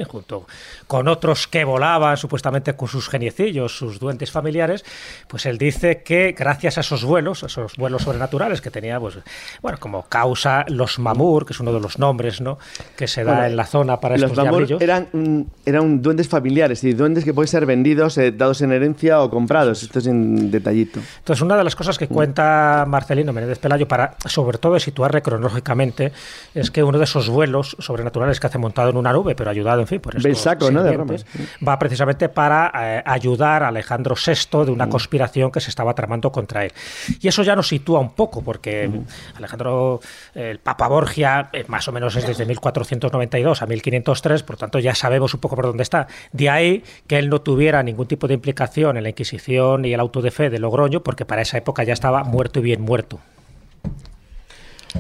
junto con otros que volaban supuestamente con sus geniecillos, sus duendes familiares, pues él dice que gracias a esos vuelos, esos vuelos sobrenaturales que tenía, pues, bueno, como causa los mamur, que es uno de los nombres, ¿no? que se da Bueno, en la zona para Los estos Mamur diablillos. eran, mm, eran duendes familiares y duendes que pueden ser vendidos, eh, dados en herencia o comprados. Esto es un detallito. Entonces, una de las cosas que cuenta Marcelino Menéndez Pelayo para, sobre todo, cronológicamente, es que uno de esos vuelos sobrenaturales que hace montado en una nube, pero ayudado, en fin, por estos Belsaco, ¿no? De sirvientes, va precisamente para eh, ayudar a Alejandro VI de una conspiración que se estaba tramando contra él. Y eso ya nos sitúa un poco, porque Alejandro, eh, el Papa Borgia, eh, más o menos es desde 1492 a 1503, por tanto ya sabemos un poco por dónde está. De ahí que él no tuviera ningún tipo de implicación en la Inquisición y el auto de fe de Logroño, porque para esa época ya estaba muerto y bien muerto.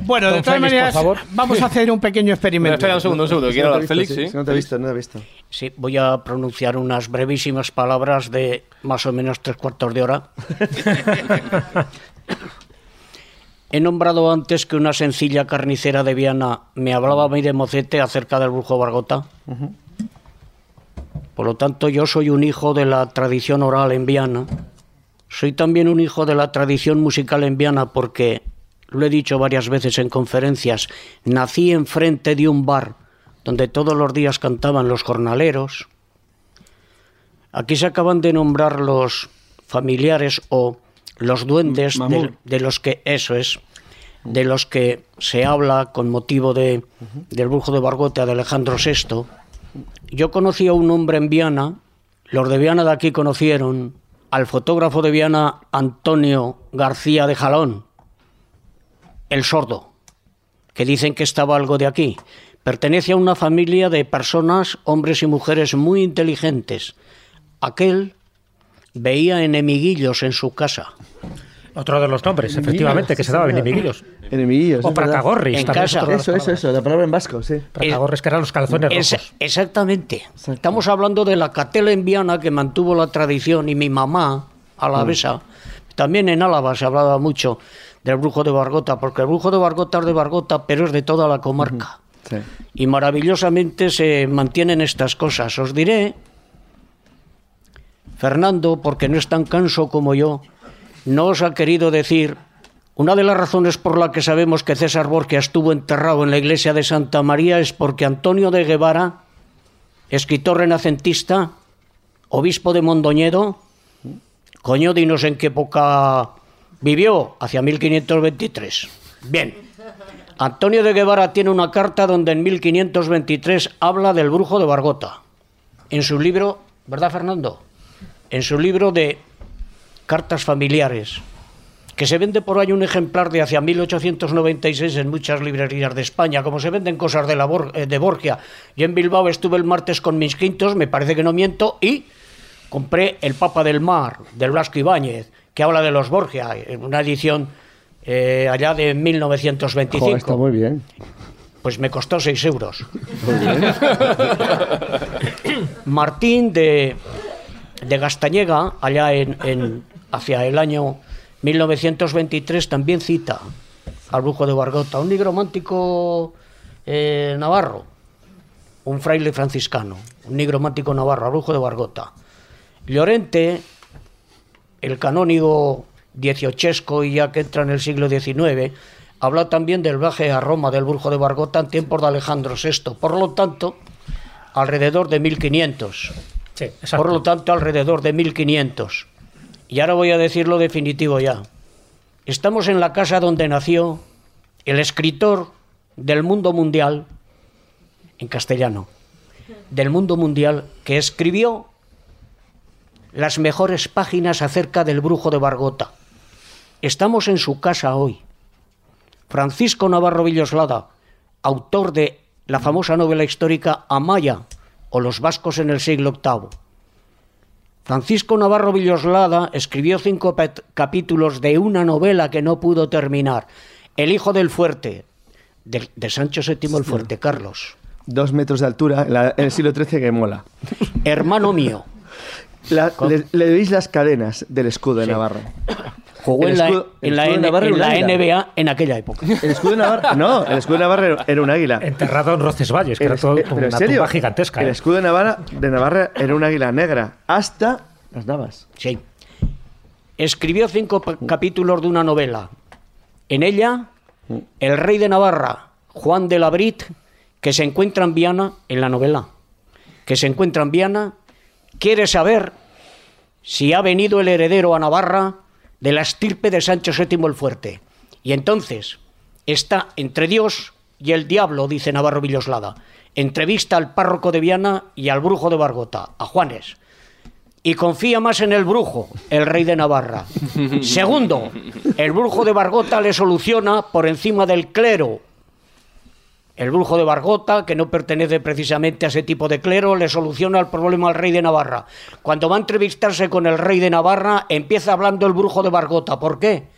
Bueno, de todas Félix, por maneras, favor. vamos a hacer un pequeño experimento. Espera un segundo, un segundo. Si Quiero no te hablar he Félix, visto, sí. Si no te he visto, no te he visto. Sí, voy a pronunciar unas brevísimas palabras de más o menos tres cuartos de hora. He nombrado antes que una sencilla carnicera de Viana me hablaba a mí de mocete acerca del brujo Bargota. Por lo tanto, yo soy un hijo de la tradición oral en Viana. Soy también un hijo de la tradición musical en Viana porque, lo he dicho varias veces en conferencias, nací enfrente de un bar donde todos los días cantaban los jornaleros. Aquí se acaban de nombrar los familiares o los duendes de los que, eso es, de los que se habla con motivo de, del brujo de Bargota de Alejandro VI. Yo conocí a un hombre en Viana, los de Viana de aquí conocieron al fotógrafo de Viana Antonio García de Jalón, El Sordo, que dicen que estaba algo de aquí. Pertenece a una familia de personas, hombres y mujeres muy inteligentes. Aquel veía enemiguillos en su casa. Otro de los nombres, efectivamente, que se daba enemiguillos. Enemiguillos. O pracagorris, En casa. Eso, eso, eso, la palabra en vasco, sí. Pracagorris, que eran los calzones Es- rojos. exactamente. Estamos hablando de la catela en Viana que mantuvo la tradición y mi mamá, alavesa, también en Álava se hablaba mucho del brujo de Bargota, porque el brujo de Bargota es de Bargota, pero es de toda la comarca. Sí. Y maravillosamente se mantienen estas cosas. Os diré, Fernando, porque no es tan canso como yo, no os ha querido decir una de las razones por la que sabemos que César Borgia estuvo enterrado en la iglesia de Santa María es porque Antonio de Guevara, escritor renacentista, obispo de Mondoñedo, coño, dinos en qué época vivió, hacia 1523. Bien, Antonio de Guevara tiene una carta donde en 1523 habla del brujo de Bargota. En su libro, ¿verdad Fernando? En su libro de cartas familiares, que se vende por ahí un ejemplar de hacia 1896 en muchas librerías de España, como se venden cosas de, la Bor- eh, de Borgia. Yo en Bilbao estuve el martes con mis quintos, me parece que no miento, y compré El Papa del Mar, del Blasco Ibáñez, que habla de los Borgia, en una edición eh, allá de 1925. Joder, está muy bien. Pues me costó 6 euros. Muy bien. Martín de, de Gastañega, allá en, en- hacia el año 1923, también cita al brujo de Bargota, un nigromántico eh, navarro, un fraile franciscano, un nigromántico navarro, al brujo de Bargota. Llorente, el canónigo dieciochesco y ya que entra en el siglo XIX, habla también del viaje a Roma del brujo de Bargota en tiempos de Alejandro VI. Por lo tanto, alrededor de 1500. Sí, exacto. Por lo tanto, alrededor de 1500. Y ahora voy a decir lo definitivo ya. Estamos en la casa donde nació el escritor del mundo mundial, en castellano, del mundo mundial, que escribió las mejores páginas acerca del brujo de Bargota. Estamos en su casa hoy. Francisco Navarro Villoslada, autor de la famosa novela histórica Amaya o Los vascos en el siglo VIII. Francisco Navarro Villoslada escribió cinco capítulos de una novela que no pudo terminar, El hijo del fuerte, de, de Sancho VII el Fuerte, Carlos. Dos metros de altura en, la- en el siglo XIII que mola. Hermano mío. La- le, le veis las cadenas del escudo de Sí. Navarra. Jugó en la, escudo- en en. NBA en aquella época. El escudo de Navarra, no, el escudo de Navarra era- un águila. Enterrado en Roncesvalles, que El era todo eh, una serio, tumba gigantesca. El ¿eh? escudo de Navarra, de Navarra era un águila negra hasta las navas. Sí. Escribió cinco capítulos de una novela. En ella, el rey de Navarra, Juan de la Brit, que se encuentra en Viana, en la novela, que se encuentra en Viana, quiere saber si ha venido el heredero a Navarra de la estirpe de Sancho VII el Fuerte. Y entonces está entre Dios y el diablo, dice Navarro Villoslada. Entrevista al párroco de Viana y al brujo de Bargota, a Juanes y confía más en el brujo, el rey de Navarra. Segundo, el brujo de Bargota le soluciona por encima del clero. El brujo de Bargota, que no pertenece precisamente a ese tipo de clero, le soluciona el problema al rey de Navarra. Cuando va a entrevistarse con el rey de Navarra, empieza hablando el brujo de Bargota. ¿Por qué?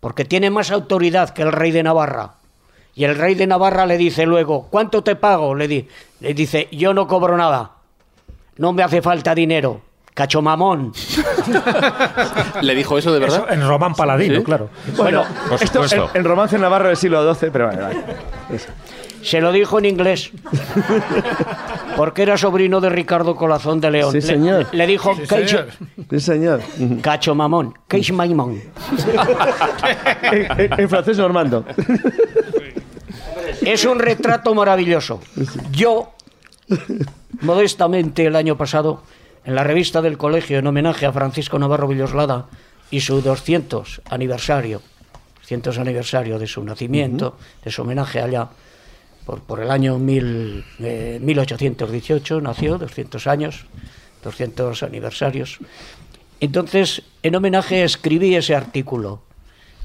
Porque tiene más autoridad que el rey de Navarra. Y el rey de Navarra le dice luego, ¿cuánto te pago? Le, di- le dice, yo no cobro nada. No me hace falta dinero. Cacho mamón. ¿Le dijo eso de verdad? Eso en Román Paladino, ¿Sí? claro. Bueno, Por esto supuesto. en, en romance navarro del siglo XII, pero vale, vale. Eso. Se lo dijo en inglés. Porque era sobrino de Ricardo Colazón de León. Sí, Le- señor. Le, dijo, "Cacho- Sí, señor. cacho mamón. Cacho mamón. en, en- en francés normando. Es un retrato maravilloso. Yo, modestamente, el año pasado, en la revista del colegio, en homenaje a Francisco Navarro Villoslada y su 200 aniversario, 200 aniversario de su nacimiento, de su homenaje allá, por, el año mil, eh, 1818, nació, 200 años, 200 aniversarios. Entonces, en homenaje escribí ese artículo.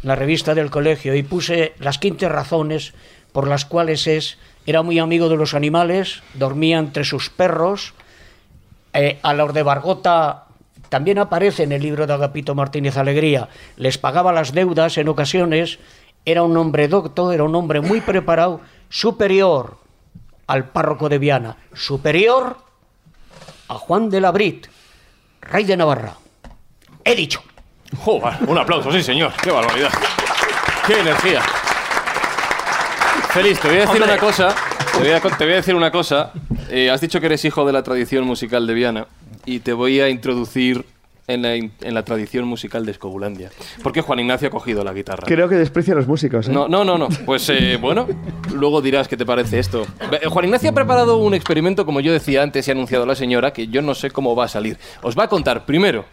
la revista del colegio, y puse las 15 razones por las cuales es, era muy amigo de los animales, dormía entre sus perros, eh, a los de Bargota también aparece en el libro de Agapito Martínez Alegría, les pagaba las deudas en ocasiones, era un hombre docto, era un hombre muy preparado, superior al párroco de Viana, superior a Juan de la Brit, rey de Navarra. He dicho. Joder, un aplauso, sí, señor. Qué barbaridad. Qué energía. Feliz, te voy a decir Hombre. una cosa. Te voy a, te voy a decir una cosa. Eh, has dicho que eres hijo de la tradición musical de Viana y te voy a introducir en la, in- en la tradición musical de Escobulandia. Porque Juan Ignacio ha cogido la guitarra. Creo que desprecia a los músicos. ¿eh? No, no, no, no. Pues eh, bueno, luego dirás qué te parece esto. Ve- Juan Ignacio ha preparado un experimento, como yo decía antes y ha anunciado la señora, que yo no sé cómo va a salir. Os va a contar primero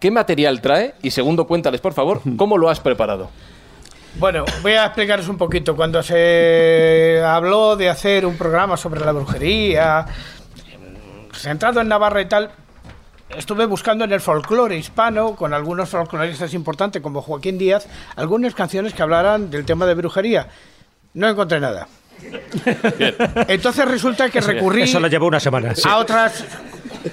qué material trae y segundo, cuéntales, por favor, cómo lo has preparado. Bueno, voy a explicaros un poquito. Cuando se habló de hacer un programa sobre la brujería, mm, centrado en Navarra y tal, estuve buscando en el folclore hispano, con algunos folcloristas importantes como Joaquín Díaz, algunas canciones que hablaran del tema de brujería. No encontré nada. Entonces resulta que recurrí Eso lo llevó una semana. a otras,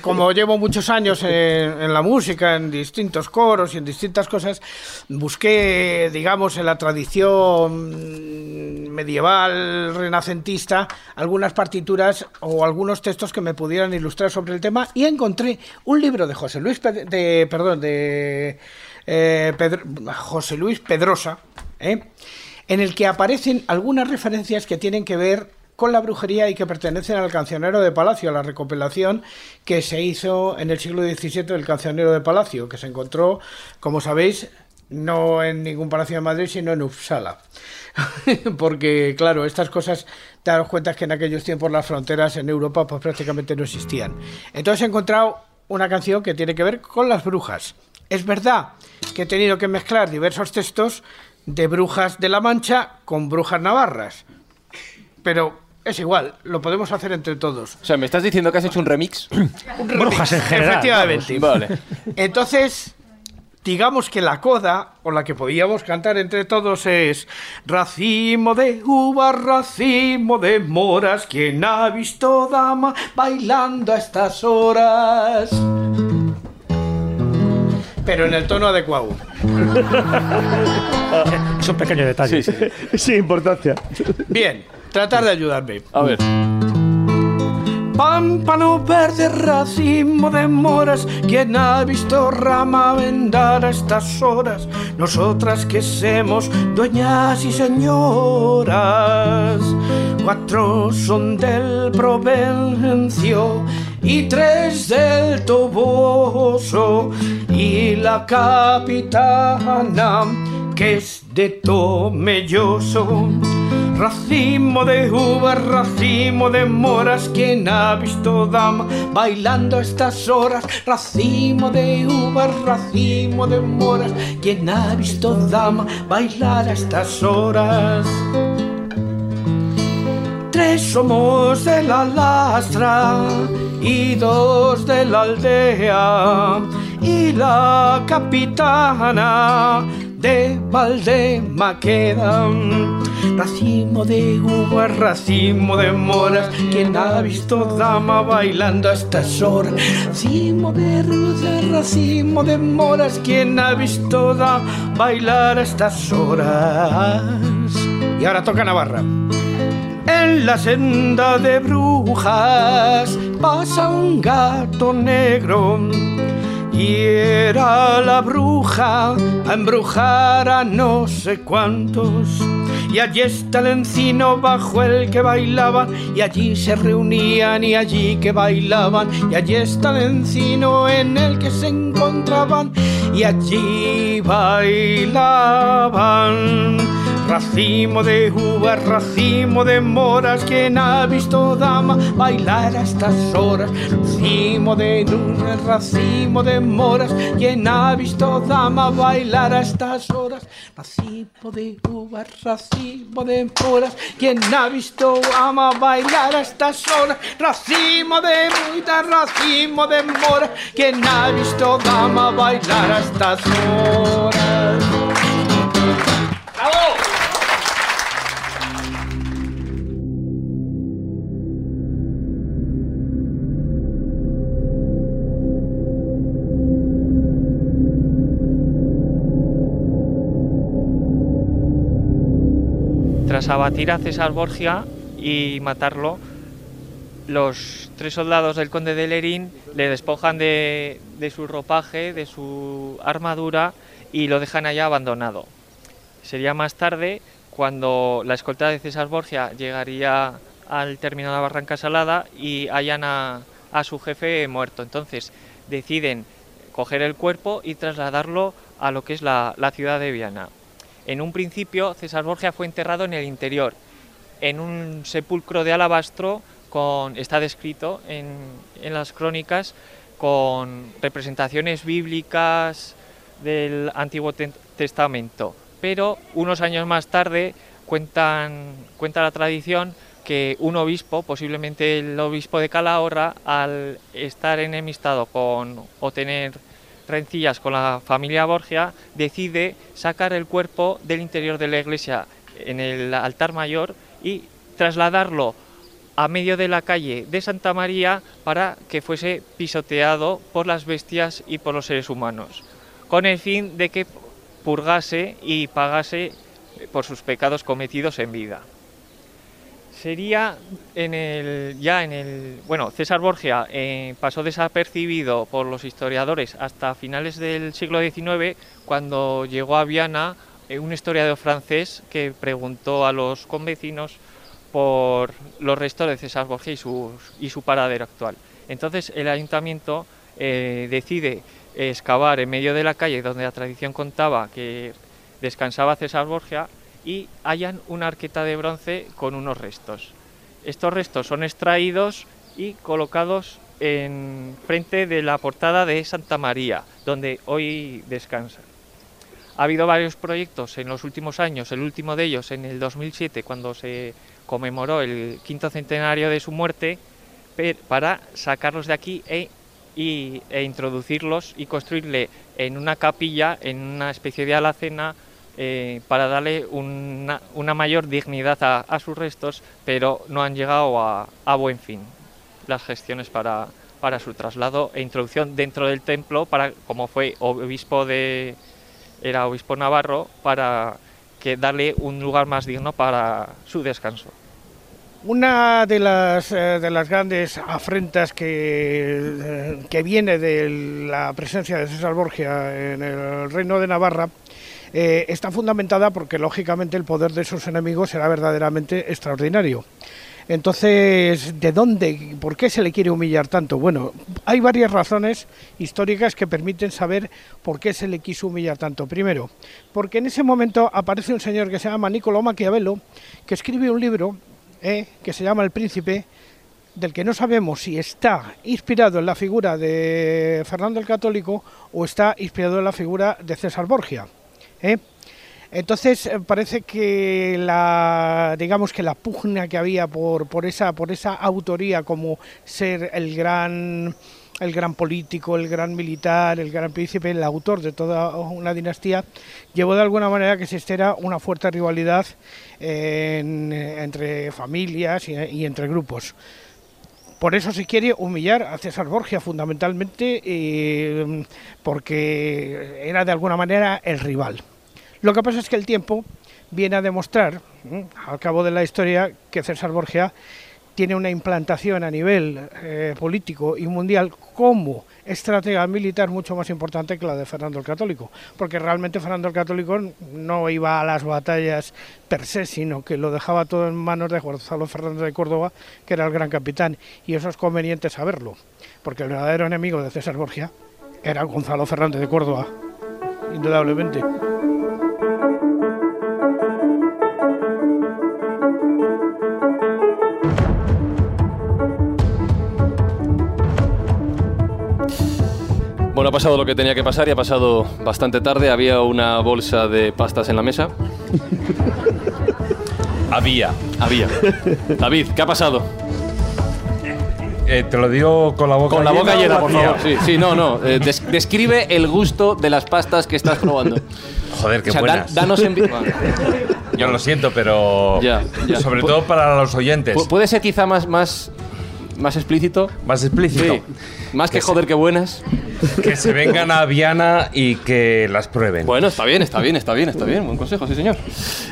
como llevo muchos años en, la música, en distintos coros y en distintas cosas, busqué, digamos, en la tradición medieval, renacentista, algunas partituras o algunos textos que me pudieran ilustrar sobre el tema y encontré un libro de José Luis, Ped- de, perdón, de eh, José Luis Pedrosa, ¿eh? en el que aparecen algunas referencias que tienen que ver con la brujería y que pertenecen al cancionero de Palacio, a la recopilación que se hizo en el siglo XVII del cancionero de Palacio, que se encontró, como sabéis, no en ningún palacio de Madrid, sino en Uppsala. Porque, claro, estas cosas, das cuenta que en aquellos tiempos las fronteras en Europa pues prácticamente no existían. Entonces he encontrado una canción que tiene que ver con las brujas. Es verdad que he tenido que mezclar diversos textos de brujas de la Mancha con brujas navarras. Pero es igual, lo podemos hacer entre todos. O sea, ¿me estás diciendo que has hecho un remix? Brujas en general. Efectivamente. Vale. Entonces, digamos que la coda, o la que podíamos cantar entre todos, es Racimo de uvas, racimo de moras, quien ha visto dama bailando a estas horas. Pero en el tono adecuado. Es un pequeño detalle. Sí, sí. Sí, importancia. Bien, tratar de ayudarme. A ver. Pámpano verde, racimo de moras, quien ha visto rama vendar a estas horas, nosotras que somos dueñas y señoras. Cuatro son del Provencio y tres del Toboso y la capitana que es de Tomelloso. Racimo de uvas, racimo de moras, quien ha visto dama bailando a estas horas. Racimo de uvas, racimo de moras, quien ha visto dama bailar a estas horas. Tres somos de la lastra y dos de la aldea y la capitana de Valdema quedan. Racimo de uvas, racimo de moras, quien ha visto dama bailando a estas horas. Racimo de rosas, racimo de moras, quien ha visto dama bailar a estas horas. Y ahora toca Navarra. En la senda de brujas pasa un gato negro y era la bruja a embrujar a no sé cuántos. Y allí está el encino bajo el que bailaban y allí se reunían y allí que bailaban y allí está el encino en el que se encontraban y allí bailaban. Racimo de uvas, racimo de moras, quien ha visto dama bailar a estas horas. Racimo de lunas, racimo de moras, quien ha visto dama bailar a estas horas. Racimo de uvas, racimo de moras, quien ha visto dama bailar a estas horas. Racimo de muitas, racimo de moras, quien ha visto dama bailar a estas horas. Tras abatir a César Borgia y matarlo, los tres soldados del conde de Lerín le despojan de, su ropaje, de su armadura y lo dejan allá abandonado. Sería más tarde cuando la escolta de César Borgia llegaría al término de la Barranca Salada y hallan a, a su jefe muerto. Entonces deciden coger el cuerpo y trasladarlo a lo que es la, la ciudad de Viana. En un principio, César Borgia fue enterrado en el interior, en un sepulcro de alabastro, con, está descrito en, en las crónicas, con representaciones bíblicas del Antiguo Te- Testamento. Pero unos años más tarde cuentan, cuenta la tradición que un obispo, posiblemente el obispo de Calahorra, al estar enemistado con o tener rencillas con la familia Borgia, decide sacar el cuerpo del interior de la iglesia en el altar mayor y trasladarlo a medio de la calle de Santa María para que fuese pisoteado por las bestias y por los seres humanos, con el fin de que purgase y pagase por sus pecados cometidos en vida. Sería en el, ya en el. Bueno, César Borgia eh, pasó desapercibido por los historiadores hasta finales del siglo XIX, cuando llegó a Viana eh, un historiador francés que preguntó a los convecinos por los restos de César Borgia y, sus- y su paradero actual. Entonces el ayuntamiento eh, decide excavar en medio de la calle donde la tradición contaba que descansaba César Borgia y hallan una arqueta de bronce con unos restos. Estos restos son extraídos y colocados en frente de la portada de Santa María, donde hoy descansa. Ha habido varios proyectos en los últimos años, el último de ellos en el 2007, cuando se conmemoró el quinto centenario de su muerte, para sacarlos de aquí e, e introducirlos y construirle en una capilla, en una especie de alacena, eh, para darle una, una mayor dignidad a, sus restos, pero no han llegado a, buen fin las gestiones para, para su traslado e introducción dentro del templo, para como fue obispo de era obispo navarro, para que darle un lugar más digno para su descanso. Una de las, eh, de las grandes afrentas que, eh, que viene de la presencia de César Borgia en el reino de Navarra eh, está fundamentada porque lógicamente el poder de sus enemigos era verdaderamente extraordinario. Entonces, ¿de dónde, por qué se le quiere humillar tanto? Bueno, hay varias razones históricas que permiten saber por qué se le quiso humillar tanto. Primero, porque en ese momento aparece un señor que se llama Niccolo Maquiavelo, que escribe un libro eh, que se llama El Príncipe, del que no sabemos si está inspirado en la figura de Fernando el Católico o está inspirado en la figura de César Borgia. ¿Eh? Entonces eh, parece que la digamos que la pugna que había por, por esa por esa autoría como ser el gran el gran político, el gran militar, el gran príncipe, el autor de toda una dinastía, llevó de alguna manera que existiera una fuerte rivalidad en- entre familias y, y entre grupos. Por eso se quiere humillar a César Borgia fundamentalmente eh, porque era de alguna manera el rival. Lo que pasa es que el tiempo viene a demostrar, al cabo de la historia, que César Borgia tiene una implantación a nivel eh, político y mundial como estratega militar mucho más importante que la de Fernando el Católico, porque realmente Fernando el Católico no iba a las batallas per se, sino que lo dejaba todo en manos de Gonzalo Fernández de Córdoba, que era el gran capitán, y eso es conveniente saberlo, porque el verdadero enemigo de César Borgia era Gonzalo Fernández de Córdoba, indudablemente. Bueno, ha pasado lo que tenía que pasar y ha pasado bastante tarde. Había una bolsa de pastas en la mesa. Había. Había. David, ¿qué ha pasado? Eh, te lo digo con la boca Con la boca o llena, por favor. Sí, sí, no, no. Eh, des- describe el gusto de las pastas que estás probando. Joder, qué O sea, dan- buenas. danos en... Yo lo siento, pero Ya, ya. sobre todo para los oyentes. Pu- Puede ser quizá más, más, más explícito. Más explícito. Sí. Más que, joder, que buenas. Que se vengan a Viana y que las prueben. Bueno, está bien, está bien, está bien, está bien. Buen consejo, sí, señor.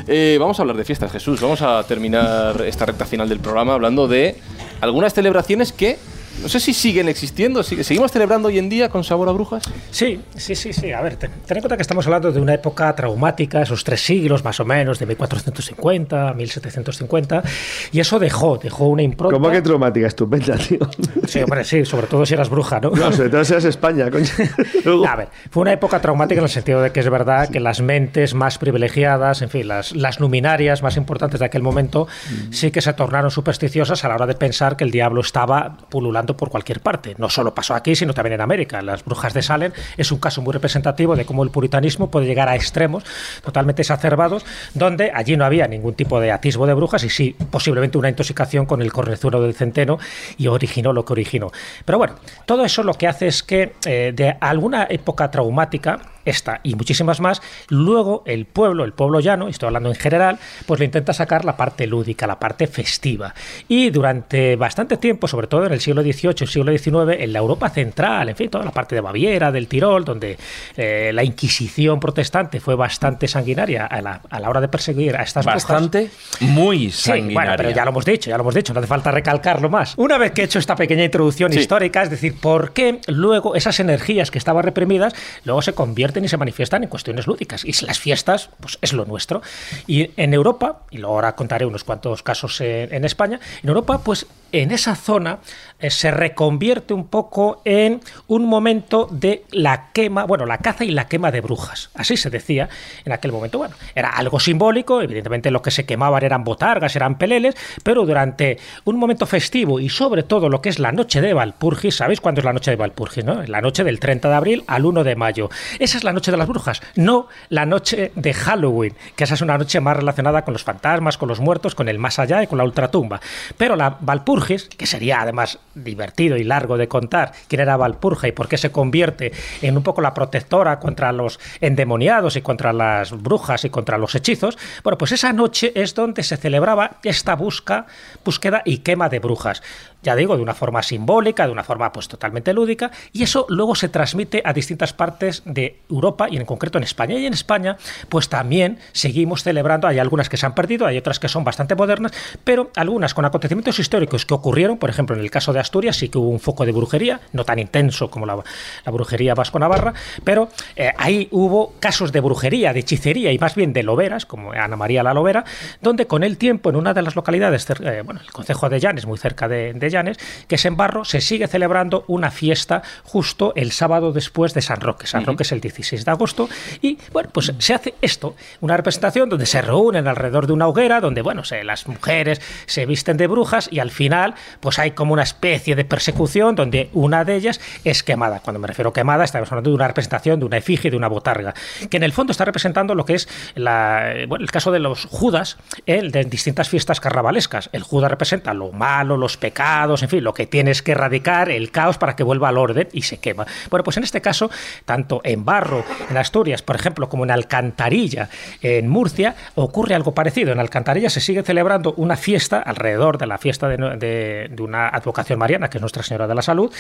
Eh, vamos a hablar de fiestas, Jesús. Vamos a terminar esta recta final del programa hablando de algunas celebraciones que no sé si siguen existiendo. ¿Seguimos celebrando hoy en día con sabor a brujas? Sí, sí, sí, sí. A ver, ten, en cuenta que estamos hablando de una época traumática, esos tres siglos más o menos, de 1450 a 1750, y eso dejó, dejó una impronta. ¿Cómo que traumática? Estupenda, tío. Sí, hombre, sí, sobre todo si eras bruja, ¿no? No, sobre todo si eras España, coño. A ver, fue una época traumática en el sentido de que es verdad que las mentes más privilegiadas, en fin, las, las luminarias más importantes de aquel momento, sí que se tornaron supersticiosas a la hora de pensar que el diablo estaba pululando por cualquier parte. No solo pasó aquí, sino también en América. Las brujas de Salem es un caso muy representativo de cómo el puritanismo puede llegar a extremos totalmente exacerbados, donde allí no había ningún tipo de atisbo de brujas y sí, posiblemente una intoxicación con el cornezuelo del centeno y originó lo que originó. Pero bueno, todo eso lo que hace es que eh, de alguna época traumática, esta y muchísimas más, luego el pueblo, el pueblo llano, estoy hablando en general, pues le intenta sacar la parte lúdica, la parte festiva. Y durante bastante tiempo, sobre todo en el siglo XVIII, el siglo XIX, en la Europa central, en fin, toda la parte de Baviera, del Tirol, donde eh, la Inquisición protestante fue bastante sanguinaria a la, a la hora de perseguir a estas Bastante, muy sanguinaria. Sí, bueno, pero ya lo hemos dicho, ya lo hemos dicho, no hace falta recalcarlo más. Una vez que he hecho esta pequeña introducción Sí. histórica, es decir, por qué luego esas energías que estaban reprimidas luego se convierten y se manifiestan en cuestiones lúdicas. Y las fiestas, pues es lo nuestro. Y en Europa, y ahora contaré unos cuantos casos en, España, en Europa, pues en esa zona se reconvierte un poco en un momento de la quema, bueno, la caza y la quema de brujas. Así se decía en aquel momento. Bueno, era algo simbólico, evidentemente lo que se quemaban eran botargas, eran peleles, pero durante un momento festivo y sobre todo lo que es la noche de Valpurgis, ¿sabéis cuándo es la noche de Valpurgis? No? La noche del 30 de abril al 1 de mayo. Esa es la noche de las brujas, no la noche de Halloween, que esa es una noche más relacionada con los fantasmas, con los muertos, con el más allá y con la ultratumba. Pero la Valpurgis, que sería además divertido y largo de contar quién era Valpurga y por qué se convierte en un poco la protectora contra los endemoniados y contra las brujas y contra los hechizos, bueno, pues esa noche es donde se celebraba esta busca, búsqueda y quema de brujas. Ya digo, de una forma simbólica, de una forma pues totalmente lúdica, y eso luego se transmite a distintas partes de Europa y en concreto en España. Y en España, pues también seguimos celebrando, hay algunas que se han perdido, hay otras que son bastante modernas, pero algunas con acontecimientos históricos que ocurrieron, por ejemplo, en el caso de Asturias sí que hubo un foco de brujería, no tan intenso como la, la brujería vasco-navarra, pero eh, ahí hubo casos de brujería, de hechicería y más bien de loberas, como Ana María la Lobera, donde con el tiempo en una de las localidades, eh, bueno, el concejo de Llanes, muy cerca de, de Llanes, que es en Barro, se sigue celebrando una fiesta justo el sábado después de San Roque. San Roque es el 16 de agosto y bueno, pues se hace esto, una representación donde se reúnen alrededor de una hoguera, donde bueno, se- las mujeres se visten de brujas y al final pues hay como una especie de persecución donde una de ellas es quemada. Cuando me refiero a quemada, estamos hablando de una representación de una efigie, de una botarga, que en el fondo está representando lo que es el caso de los Judas el de distintas fiestas carnavalescas. El Judas representa lo malo, los pecados, en fin, lo que tienes que erradicar, el caos para que vuelva al orden y se quema. Bueno, pues en este caso, tanto en Barro, en Asturias, por ejemplo, como en Alcantarilla, en Murcia, ocurre algo parecido. En Alcantarilla se sigue celebrando una fiesta alrededor de la fiesta de, de- de una advocación que es Nuestra Señora de la Salud,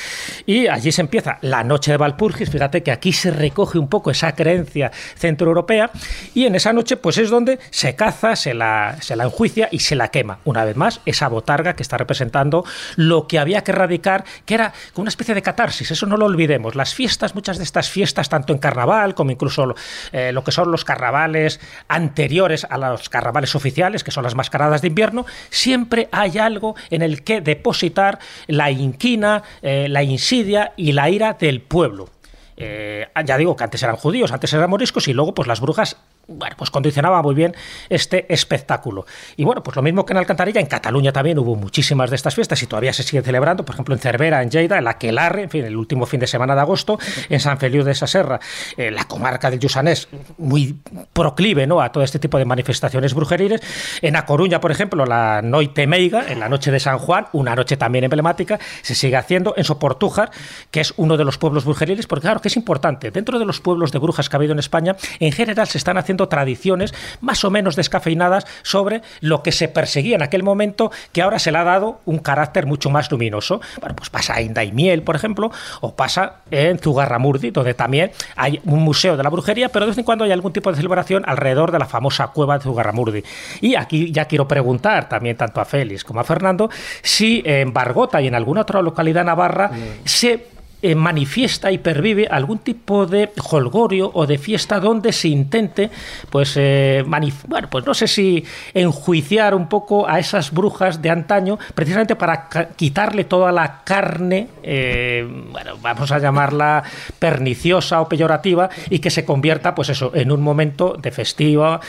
y allí se empieza la noche de Valpurgis. Fíjate que aquí se recoge un poco esa creencia centroeuropea, y en esa noche, pues es donde se caza, se la, se la enjuicia y se la quema. Una vez más, esa botarga que está representando lo que había que erradicar, que era una especie de catarsis. Eso no lo olvidemos. Las fiestas, muchas de estas fiestas, tanto en carnaval como incluso eh, lo que son los carnavales anteriores a los carnavales oficiales, que son las mascaradas de invierno, siempre hay algo en el que depositar la inquina, eh, la insidia y la ira del pueblo. Eh, ya digo que antes eran judíos, antes eran moriscos y luego pues las brujas bueno, pues condicionaba muy bien este espectáculo. Y bueno, pues lo mismo que en Alcantarilla, en Cataluña también hubo muchísimas de estas fiestas y todavía se siguen celebrando, por ejemplo en Cervera, en Lleida, en Aquelarre, en fin, el último fin de semana de agosto, en San Feliu de Saserra, eh, la comarca del Lluçanès, muy proclive ¿no? a todo este tipo de manifestaciones brujeriles. En A Coruña, por ejemplo, la Noite Meiga, en la noche de San Juan, una noche también emblemática, se sigue haciendo en Soportújar, que es uno de los pueblos brujeriles, porque claro que es importante, dentro de los pueblos de brujas que ha habido en España, en general se están haciendo haciendo tradiciones más o menos descafeinadas sobre lo que se perseguía en aquel momento, que ahora se le ha dado un carácter mucho más luminoso. Bueno, pues pasa en Daimiel, por ejemplo, o pasa en Zugarramurdi, donde también hay un museo de la brujería, pero de vez en cuando hay algún tipo de celebración alrededor de la famosa cueva de Zugarramurdi. Y aquí ya quiero preguntar también tanto a Félix como a Fernando si en Bargota y en alguna otra localidad navarra se eh, manifiesta y pervive algún tipo de holgorio o de fiesta donde se intente, pues, eh, bueno, pues no sé si enjuiciar un poco a esas brujas de antaño, precisamente para quitarle toda la carne, eh, bueno, vamos a llamarla perniciosa o peyorativa, y que se convierta, pues eso, en un momento de festiva.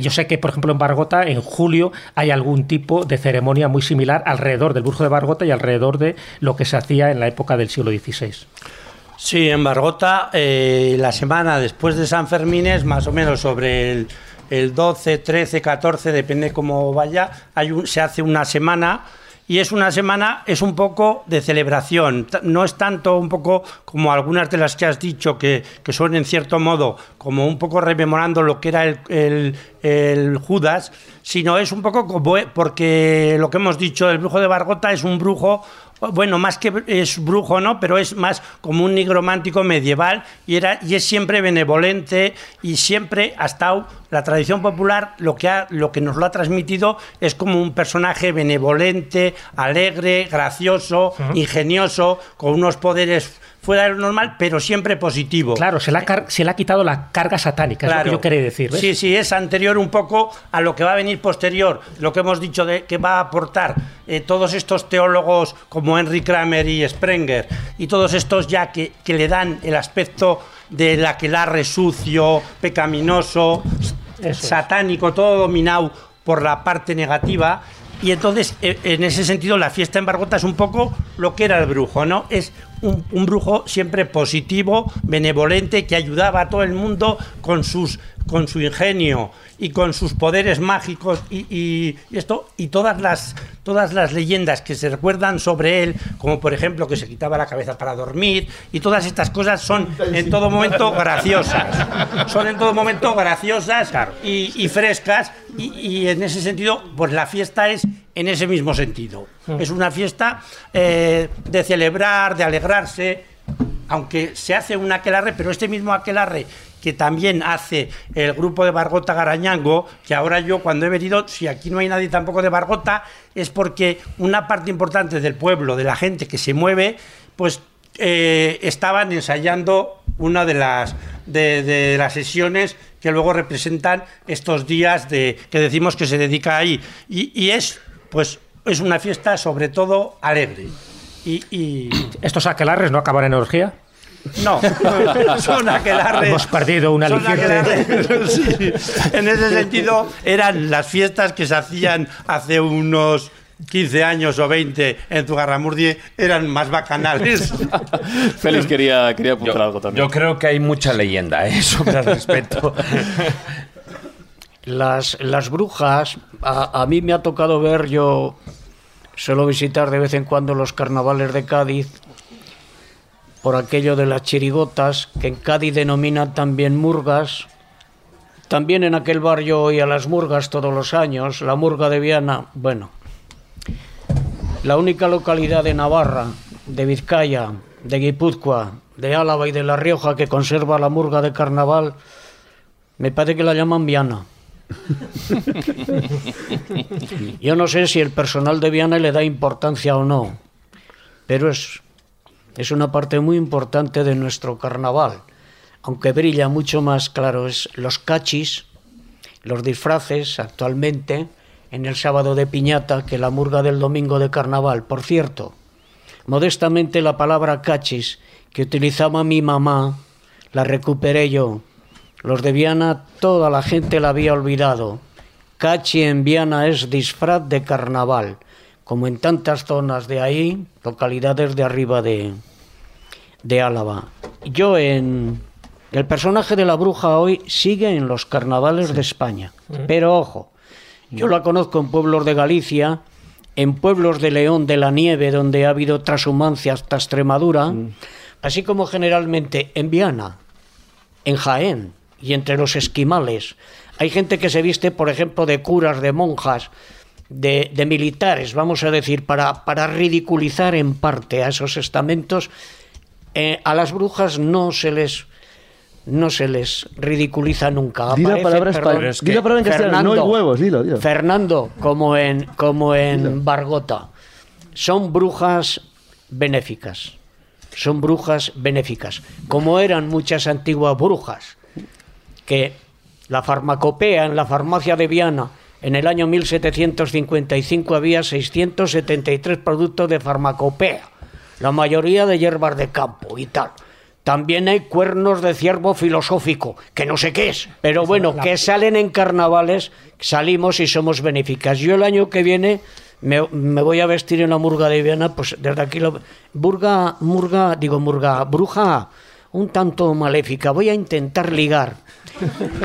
yo sé que, por ejemplo, en Bargota, en julio, hay algún tipo de ceremonia muy similar alrededor del brujo de Bargota y alrededor de lo que se hacía en la época del siglo Sí, en Bargota, eh, la semana después de San Fermín es más o menos sobre el, 12, 13, 14, depende cómo vaya, se hace una semana y es una semana, es un poco de celebración, no es tanto un poco como algunas de las que has dicho, que, son en cierto modo como un poco rememorando lo que era el, el Judas, sino es un poco como, porque lo que hemos dicho, el brujo de Bargota es un brujo bueno, más que es brujo, ¿no? Pero es más como un nigromántico medieval y, era, y es siempre benevolente y siempre ha estado, la tradición popular lo que, ha, lo que nos lo ha transmitido es como un personaje benevolente, alegre, gracioso, ingenioso, con unos poderes fuera de lo normal, pero siempre positivo. Claro, se le ha, se le ha quitado la carga satánica, es lo que yo quería decir. Sí, sí, es anterior un poco a lo que va a venir posterior, lo que hemos dicho de que va a aportar eh, todos estos teólogos como Henry Kramer y Sprenger, y todos estos ya que, que le dan el aspecto del aquelarre sucio, pecaminoso, satánico, todo dominado por la parte negativa. Y entonces, e, en ese sentido, la fiesta en Bargota es un poco lo que era el brujo, ¿no? Es un, brujo siempre positivo, benevolente, que ayudaba a todo el mundo con, sus, con su ingenio y con sus poderes mágicos y, esto y todas las todas las leyendas que se recuerdan sobre él, como por ejemplo que se quitaba la cabeza para dormir y todas estas cosas son en todo momento graciosas, son en todo momento graciosas y, frescas y, en ese sentido pues la fiesta es en ese mismo sentido. Mm. Es una fiesta eh, de celebrar, de alegrarse, aunque se hace un aquelarre, pero este mismo aquelarre que también hace el grupo de Bargota Garañango, que ahora yo cuando he venido, si aquí no hay nadie tampoco de Bargota, es porque una parte importante del pueblo, de la gente que se mueve, pues eh, estaban ensayando una de las, de, las sesiones que luego representan estos días de, que decimos que se dedica ahí. Y, es, pues, es una fiesta sobre todo alegre. Y, y... ¿Estos aquelarres no acaban en orgía? No, son aquelarres. Hemos perdido una sí. En ese sentido, eran las fiestas que se hacían hace unos 15 años o 20 en Zugarramurdi eran más bacanales. Félix quería, quería apuntar algo también. Yo creo que hay mucha leyenda ¿eh? sobre el respecto. Las, las brujas, a, a mí me ha tocado ver, yo suelo visitar de vez en cuando los carnavales de Cádiz por aquello de las chirigotas, que en Cádiz denominan también murgas. También en aquel barrio oía las murgas todos los años, la murga de Viana, bueno. La única localidad de Navarra, de Vizcaya, de Guipúzcoa, de Álava y de La Rioja que conserva la murga de carnaval, me parece que la llaman Viana. Yo no sé si el personal de Viana le da importancia o no, pero es es una parte muy importante de nuestro carnaval, aunque brilla mucho más claro es los cachis, los disfraces actualmente en el sábado de piñata que la murga del domingo de carnaval. Por cierto, modestamente la palabra cachis que utilizaba mi mamá la recuperé yo. Los de Viana toda la gente la había olvidado. Cachi en Viana es disfraz de carnaval, como en tantas zonas de ahí, localidades de arriba de, de Álava. Yo en... El personaje de la bruja hoy sigue en los carnavales de España. Pero ojo, yo la conozco en pueblos de Galicia, en pueblos de León de la Nieve, donde ha habido transhumancia hasta Extremadura, así como generalmente en Viana, en Jaén, y entre los esquimales. Hay gente que se viste, por ejemplo, de curas, de monjas, de, de militares, vamos a decir, para, para ridiculizar en parte a esos estamentos. Eh, a las brujas no se les no se les ridiculiza nunca. Di la palabra perdón, palabra en castellano, no hay huevos, dilo, dilo. Fernando, como en, como en Bargota, son brujas benéficas. Son brujas benéficas. Como eran muchas antiguas brujas, que la farmacopea en la farmacia de Viana en el año 1755 había 673 productos de farmacopea, la mayoría de hierbas de campo y tal. También hay cuernos de ciervo filosófico, que no sé qué es, pero bueno, que salen en carnavales, salimos y somos benéficas. Yo el año que viene me, me voy a vestir en la murga de Viana, pues desde aquí lo... Burga, murga, digo murga, bruja, un tanto maléfica, voy a intentar ligar.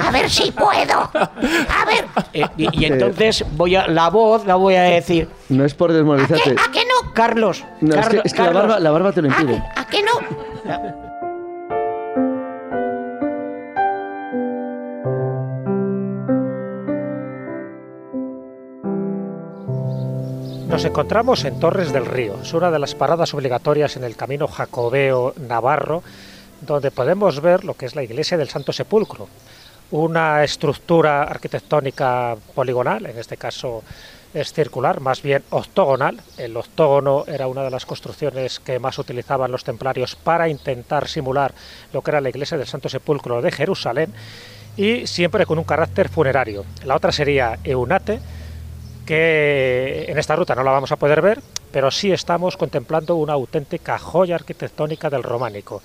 A ver si puedo. A ver. Eh, y, y entonces voy a la voz la voy a decir. No es por desmoralizarte. ¿A qué no? Carlos. No, es que, Carlos, es que la, Carlos. barba, la barba te lo impide. ¿A qué no? Nos encontramos en Torres del Río. Es una de las paradas obligatorias en el camino jacobeo navarro, donde podemos ver lo que es la iglesia del Santo Sepulcro, una estructura arquitectónica poligonal, en este caso es circular, más bien octogonal. El octógono era una de las construcciones que más utilizaban los templarios para intentar simular lo que era la iglesia del Santo Sepulcro de Jerusalén y siempre con un carácter funerario. La otra sería Eunate, que en esta ruta no la vamos a poder ver, pero sí estamos contemplando una auténtica joya arquitectónica del románico.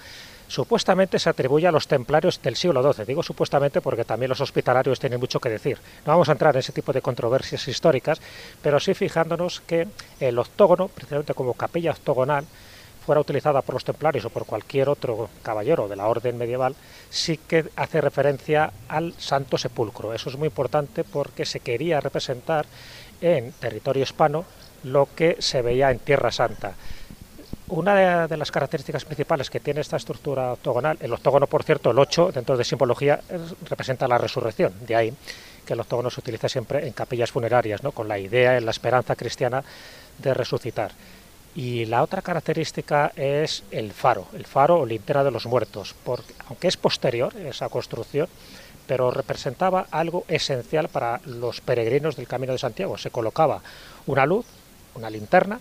Supuestamente se atribuye a los templarios del siglo XII. Digo supuestamente porque también los hospitalarios tienen mucho que decir. No vamos a entrar en ese tipo de controversias históricas, pero sí fijándonos que el octógono, precisamente como capilla octogonal, fuera utilizada por los templarios o por cualquier otro caballero de la orden medieval, sí que hace referencia al Santo Sepulcro. Eso es muy importante porque se quería representar en territorio hispano lo que se veía en Tierra Santa. Una de, las características principales que tiene esta estructura octogonal, el octógono, por cierto, el 8, dentro de simbología, es- representa la resurrección, de ahí que el octógono se utiliza siempre en capillas funerarias, ¿no? con la idea, en la esperanza cristiana de resucitar. Y la otra característica es el faro, el faro o linterna de los muertos, porque aunque es posterior esa construcción, pero representaba algo esencial para los peregrinos del Camino de Santiago. Se colocaba una luz, una linterna,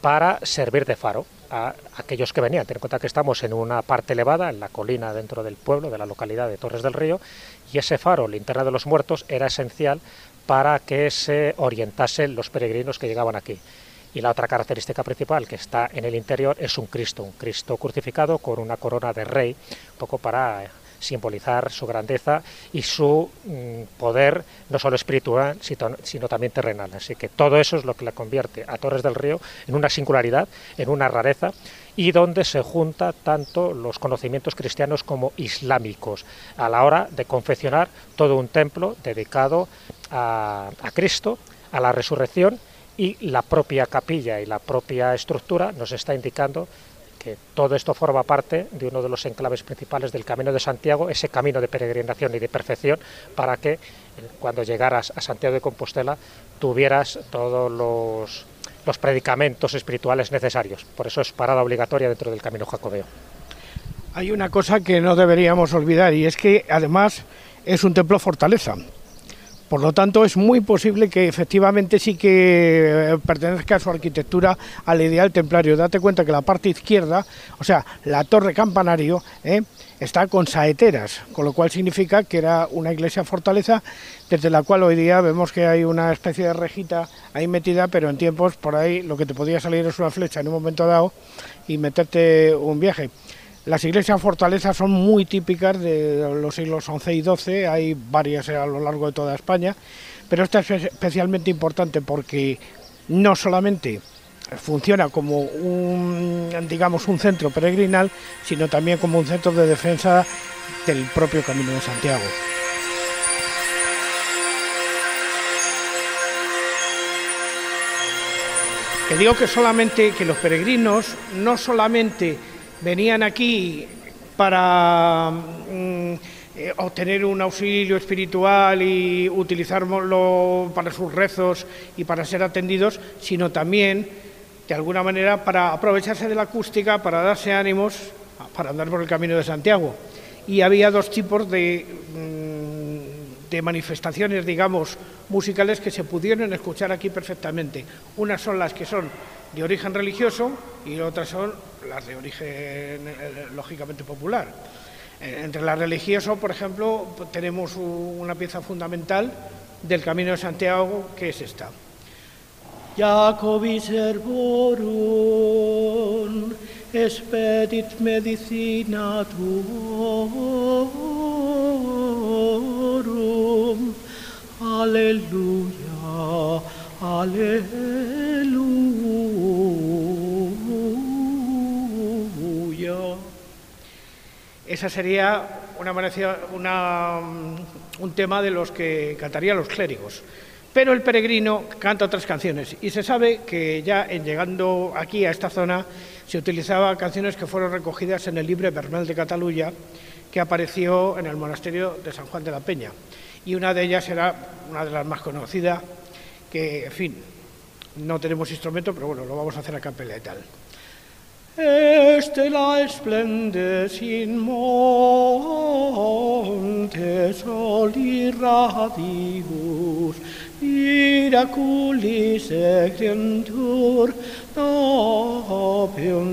para servir de faro a aquellos que venían. Ten en cuenta que estamos en una parte elevada, en la colina dentro del pueblo, de la localidad de Torres del Río, y ese faro, linterna de los muertos, era esencial para que se orientasen los peregrinos que llegaban aquí. Y la otra característica principal que está en el interior es un Cristo, un Cristo crucificado con una corona de rey, un poco para simbolizar su grandeza y su mm, poder no solo espiritual, sino, sino también terrenal. Así que todo eso es lo que le convierte a Torres del Río en una singularidad, en una rareza y donde se junta tanto los conocimientos cristianos como islámicos a la hora de confeccionar todo un templo dedicado a, a Cristo, a la resurrección y la propia capilla y la propia estructura nos está indicando que todo esto forma parte de uno de los enclaves principales del Camino de Santiago, ese camino de peregrinación y de perfección, para que eh, cuando llegaras a Santiago de Compostela tuvieras todos los, los predicamentos espirituales necesarios. Por eso es parada obligatoria dentro del Camino Jacobeo. Hay una cosa que no deberíamos olvidar y es que además es un templo fortaleza. Por lo tanto, es muy posible que efectivamente sí que eh, pertenezca a su arquitectura al ideal templario. Date cuenta que la parte izquierda, o sea, la torre campanario, ¿eh? está con saeteras, con lo cual significa que era una iglesia fortaleza desde la cual hoy día vemos que hay una especie de rejita ahí metida, pero en tiempos por ahí lo que te podía salir es una flecha en un momento dado y meterte un viaje. Las iglesias fortalezas son muy típicas de los siglos XI y XII, hay varias a lo largo de toda España, pero esta es especialmente importante porque no solamente funciona como un, digamos, un centro peregrinal, sino también como un centro de defensa del propio Camino de Santiago. Que digo que solamente que los peregrinos no solamente venían aquí para mm, eh, obtener un auxilio espiritual y utilizarlo para sus rezos y para ser atendidos, sino también, de alguna manera, para aprovecharse de la acústica, para darse ánimos, para andar por el camino de Santiago. Y había dos tipos de, mm, de manifestaciones, digamos, musicales que se pudieron escuchar aquí perfectamente. Unas son las que son de origen religioso y otras son las de origen, eh, lógicamente, popular. Eh, Entre las religioso, por ejemplo, tenemos una pieza fundamental del Camino de Santiago, que es esta. Medicina tuorum. Aleluya, aleluya. Esa sería una, mm, un tema de los que cantarían los clérigos. Pero el peregrino canta otras canciones y se sabe que ya en llegando aquí a esta zona se utilizaban canciones que fueron recogidas en el libro Bernal de Cataluña que apareció en el monasterio de San Juan de la Peña. Y una de ellas era una de las más conocidas, que, en fin, no tenemos instrumento, pero bueno, lo vamos a hacer a capela y tal. Estela esplende sin monte soli radius, Miraculis ecentur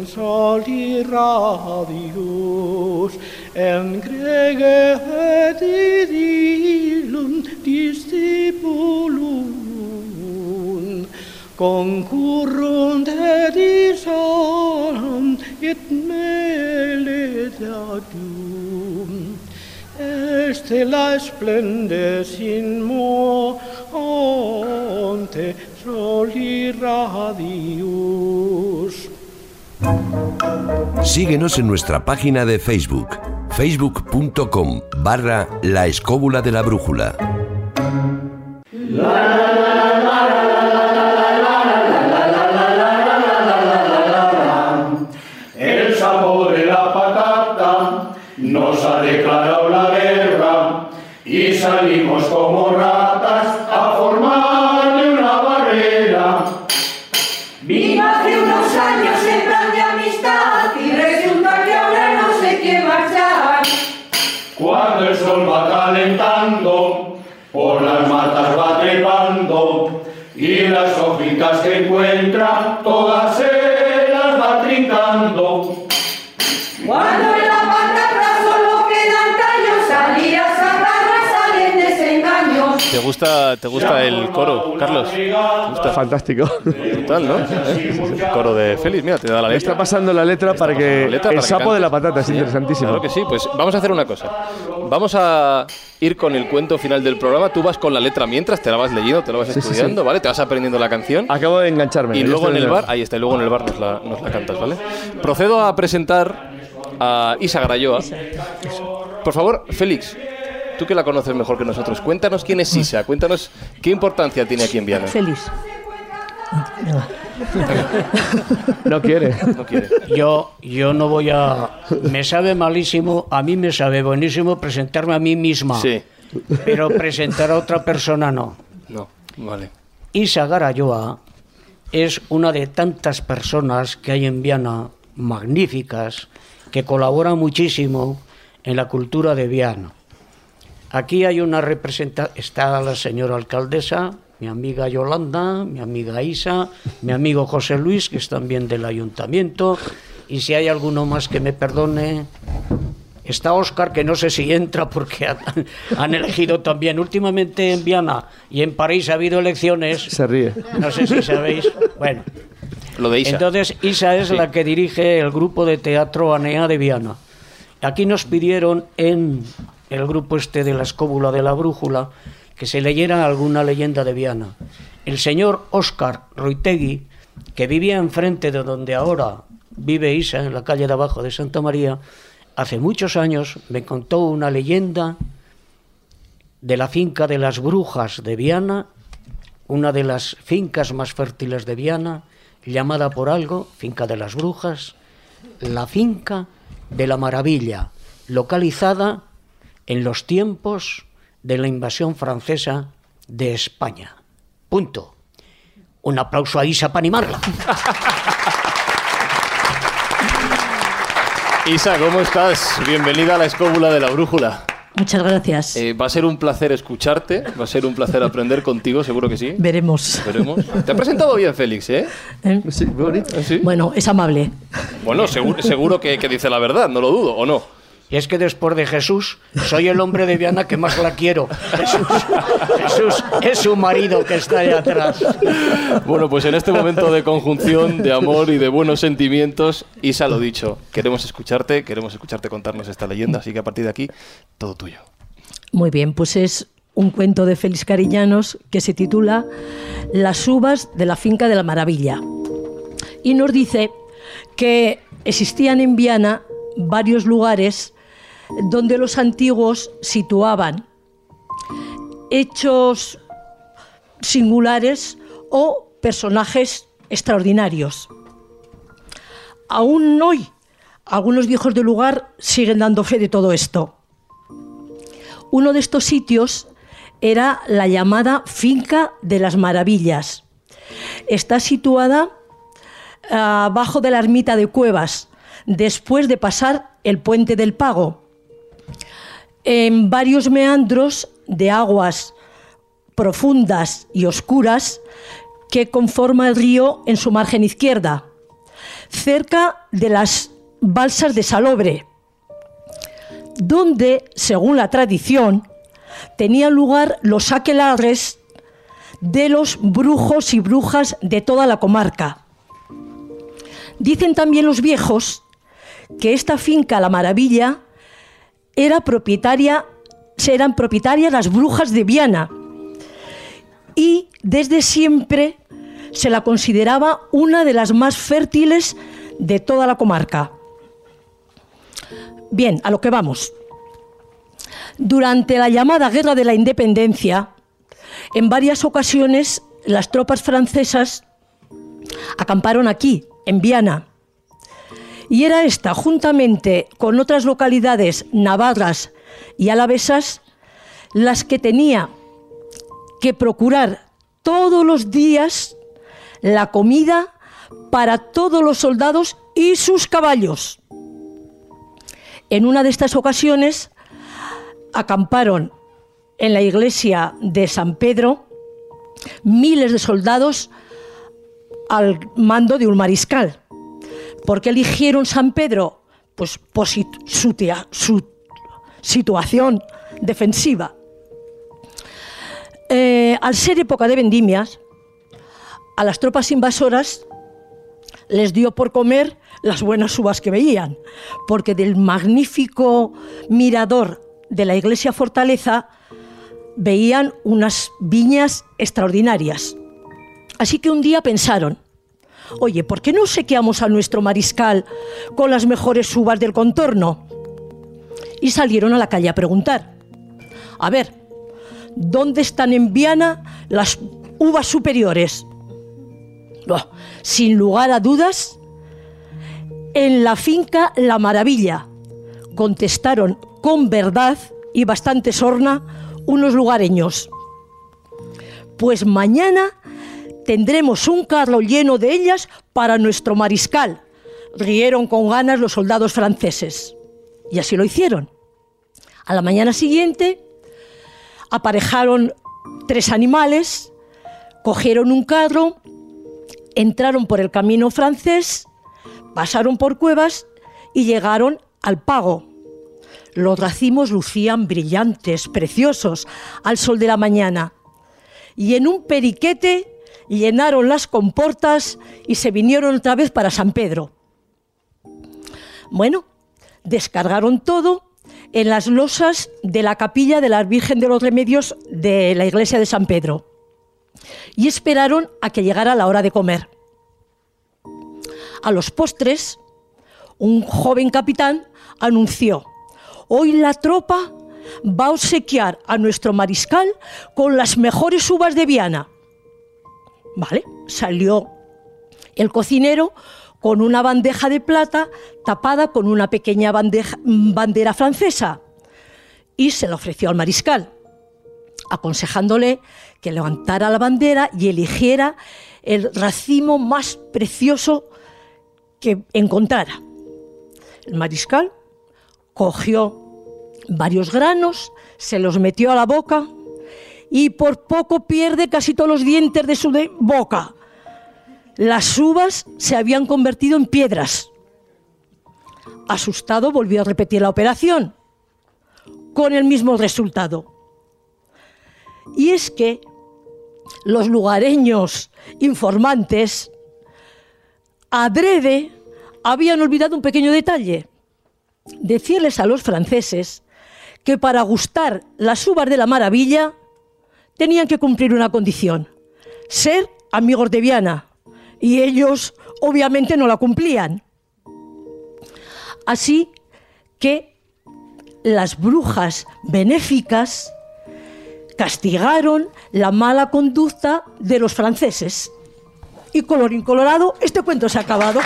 soli radius, en grege et idilum discipulum. Concurrunt et isolum et mele Estela splendes in monte soli radius. Síguenos en nuestra página de Facebook, facebook.com barra la escóbula de la brújula. El todas gusta, te gusta el coro, Carlos? ¿Te gusta? Fantástico. Brutal, ¿no? ¿Eh? El coro de Félix, mira, te da la Me letra. está pasando la letra para que La letra el para sapo de la patata es interesantísimo. Claro que sí, pues vamos a hacer una cosa. Vamos a ir con el cuento final del programa. Tú vas con la letra mientras, te la vas leyendo, te la vas Sí, sí, estudiando, ¿vale? Te vas aprendiendo la canción. Acabo de engancharme. Y luego en el bar, ahí está, y luego en el bar nos la, nos la cantas, ¿vale? Procedo a presentar a Isa Garayoa. Por favor, Félix, tú que la conoces mejor que nosotros, cuéntanos quién es Isa, cuéntanos qué importancia tiene aquí en Viana. Feliz. No quiere. No quiere. Yo, yo no voy a... Me sabe malísimo, a mí me sabe buenísimo presentarme a mí misma. Sí. Pero presentar a otra persona no. No, vale. Isa Garayoa es una de tantas personas que hay en Viana, magníficas, que colaboran muchísimo en la cultura de Viana. Aquí hay una representación, está la señora alcaldesa, mi amiga Yolanda, mi amiga Isa, mi amigo José Luis, que es también del ayuntamiento, y si hay alguno más que me perdone, Está Óscar, que no sé si entra porque han, han elegido también. Últimamente en Viana y en París ha habido elecciones. Se ríe. No sé si sabéis. Bueno. Lo de Isa. Entonces, Isa es Sí. la que dirige el grupo de teatro ANEA de Viana. Aquí nos pidieron en el grupo este de la escóbula de la brújula que se leyera alguna leyenda de Viana. El señor Óscar Roitegui, que vivía enfrente de donde ahora vive Isa, en la calle de abajo de Santa María, hace muchos años me contó una leyenda de la finca de las brujas de Viana, una de las fincas más fértiles de Viana, llamada por algo, finca de las brujas, la finca de la maravilla, localizada en los tiempos de la invasión francesa de España. Punto. Un aplauso a Isa para animarla. Isa, ¿cómo estás? Bienvenida a la escóbula de la brújula. Muchas gracias. Eh, va a ser un placer escucharte, va a ser un placer aprender contigo, seguro que sí. Veremos. Veremos. Te ha presentado bien, Félix, ¿eh? Sí, bonito. Bueno, es amable. Bueno, seguro, seguro que, que dice la verdad, no lo dudo, ¿o no? Y es que después de Jesús, soy el hombre de Viana que más la quiero. Jesús, Jesús es su marido que está ahí atrás. Bueno, pues en este momento de conjunción, de amor y de buenos sentimientos, Isa, lo dicho, queremos escucharte, queremos escucharte contarnos esta leyenda, así que a partir de aquí, todo tuyo. Muy bien, pues es un cuento de Félix Cariñanos que se titula Las uvas de la finca de la maravilla. Y nos dice que existían en Viana varios lugares donde los antiguos situaban hechos singulares o personajes extraordinarios. Aún hoy, algunos viejos del lugar siguen dando fe de todo esto. Uno de estos sitios era la llamada Finca de las Maravillas. Está situada abajo de la ermita de Cuevas, después de pasar el puente del Pago en varios meandros de aguas profundas y oscuras que conforma el río en su margen izquierda, cerca de las balsas de Salobre, donde, según la tradición, tenían lugar los aquelarres de los brujos y brujas de toda la comarca. Dicen también los viejos que esta finca La Maravilla era propietaria, eran propietarias las brujas de Viana y desde siempre se la consideraba una de las más fértiles de toda la comarca. Bien, a lo que vamos. Durante la llamada Guerra de la Independencia, en varias ocasiones las tropas francesas acamparon aquí, en Viana, y era esta, juntamente con otras localidades navarras y alavesas, las que tenía que procurar todos los días la comida para todos los soldados y sus caballos. En una de estas ocasiones acamparon en la iglesia de San Pedro miles de soldados al mando de un mariscal. ¿Por qué eligieron San Pedro? Pues por su, situación defensiva. Eh, al ser época de vendimias, a las tropas invasoras les dio por comer las buenas uvas que veían, porque del magnífico mirador de la iglesia fortaleza veían unas viñas extraordinarias. Así que un día pensaron, Oye, ¿por qué no sequeamos a nuestro mariscal con las mejores uvas del contorno? Y salieron a la calle a preguntar. A ver, ¿dónde están en Viana las uvas superiores? sin lugar a dudas, en la finca La Maravilla, contestaron con verdad y bastante sorna unos lugareños. Pues mañana tendremos un carro lleno de ellas para nuestro mariscal. Rieron con ganas los soldados franceses. Y así lo hicieron. A la mañana siguiente aparejaron tres animales, cogieron un carro, entraron por el camino francés, pasaron por cuevas y llegaron al pago. Los racimos lucían brillantes, preciosos, al sol de la mañana. Y en un periquete llenaron las comportas y se vinieron otra vez para San Pedro. Bueno, descargaron todo en las losas de la capilla de la Virgen de los Remedios de la iglesia de San Pedro y esperaron a que llegara la hora de comer. A los postres, un joven capitán anunció, hoy la tropa va a obsequiar a nuestro mariscal con las mejores uvas de Viana. ¿Vale? Salió el cocinero con una bandeja de plata tapada con una pequeña bandera francesa. y se la ofreció al mariscal, aconsejándole que levantara la bandera y eligiera el racimo más precioso que encontrara. El mariscal cogió varios granos, se los metió a la boca y por poco pierde casi todos los dientes de su boca. Las uvas se habían convertido en piedras. Asustado volvió a repetir la operación, con el mismo resultado. Y es que los lugareños informantes, adrede, habían olvidado un pequeño detalle. Decirles a los franceses que para gustar las uvas de la maravilla tenían que cumplir una condición, ser amigos de Viana. Y ellos obviamente no la cumplían. Así que las brujas benéficas castigaron la mala conducta de los franceses. Y colorín colorado, este cuento se ha acabado.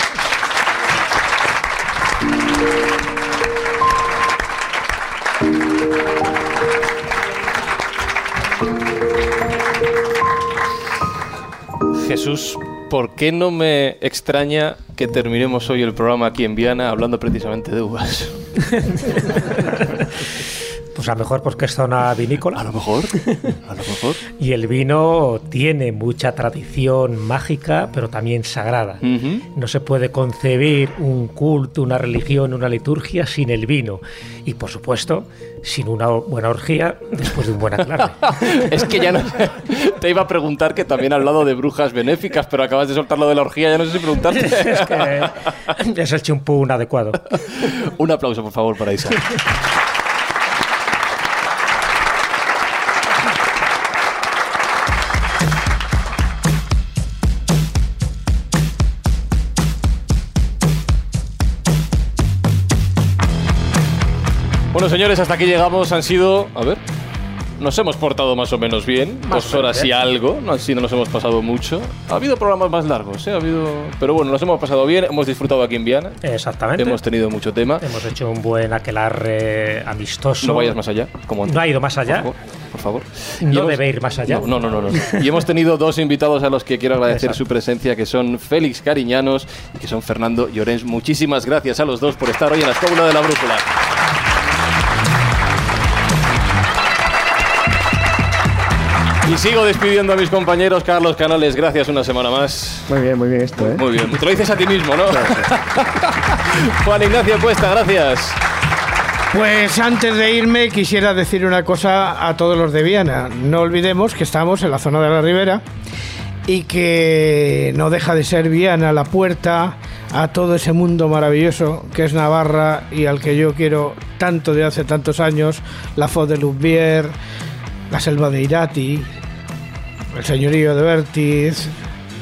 Jesús, ¿por qué no me extraña que terminemos hoy el programa aquí en Viana hablando precisamente de uvas? Pues a lo mejor porque es zona vinícola. A lo mejor. A lo mejor. Y el vino tiene mucha tradición mágica, pero también sagrada. No se puede concebir un culto, una religión, una liturgia sin el vino. Y por supuesto, sin una buena orgía después de un buen aclarre. es que ya no. Te iba a preguntar que también has hablado de brujas benéficas, pero acabas de soltar lo de la orgía, ya no sé si preguntarte. es que es el chimpún adecuado. Un aplauso, por favor, para Isa. Bueno, señores, hasta aquí llegamos. Han sido. A ver. Nos hemos portado más o menos bien. Más dos horas y bien. algo. No, así no nos hemos pasado mucho. Ha habido programas más largos, ¿eh? Ha habido. Pero bueno, nos hemos pasado bien. Hemos disfrutado aquí en Viana. Exactamente. Hemos tenido mucho tema. Hemos hecho un buen aquelarre amistoso. No vayas más allá. Como antes. No ha ido más allá. Por favor. Por favor. No Y hemos- debe ir más allá. No, no, no, no, no. Y hemos tenido dos invitados a los que quiero agradecer su presencia, que son Félix Cariñanos y que son Fernando Llorens. Muchísimas gracias a los dos por estar hoy en la Escóbula de la Brújula. Y sigo despidiendo a mis compañeros. Carlos Canales, gracias una semana más. Muy bien, muy bien esto, ¿eh? Muy bien. Te lo dices a ti mismo, ¿no? Juan Ignacio Cuesta, gracias. Pues antes de irme quisiera decir una cosa a todos los de Viana. No olvidemos que estamos en la zona de la Ribera y que no deja de ser Viana la puerta a todo ese mundo maravilloso que es Navarra y al que yo quiero tanto de hace tantos años, la Foz de Lubier, la selva de Irati, el señorío de Bertiz,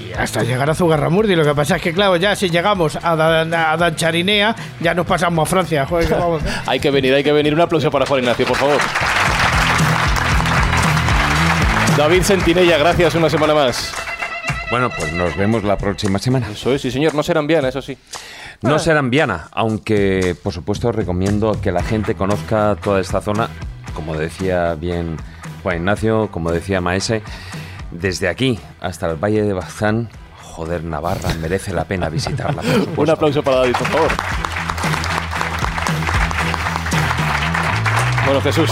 y hasta llegar a Zugarramurdi. Lo que pasa es que, claro, ya si llegamos a, Dan- a Dancharinea, ya nos pasamos a Francia. Joder, ¿qué vamos? Hay que venir, hay que venir. Un aplauso para Juan Ignacio, por favor. David Sentinella, gracias una semana más. Bueno, pues nos vemos la próxima semana. Eso es, sí, señor. No serán Viana, eso sí. No Ah. serán Viana, aunque por supuesto recomiendo que la gente conozca toda esta zona, como decía bien Juan Ignacio, como decía Maese, desde aquí hasta el Valle de Bazán, joder, Navarra, merece la pena visitarla. Un aplauso para David, por favor. Bueno, Jesús,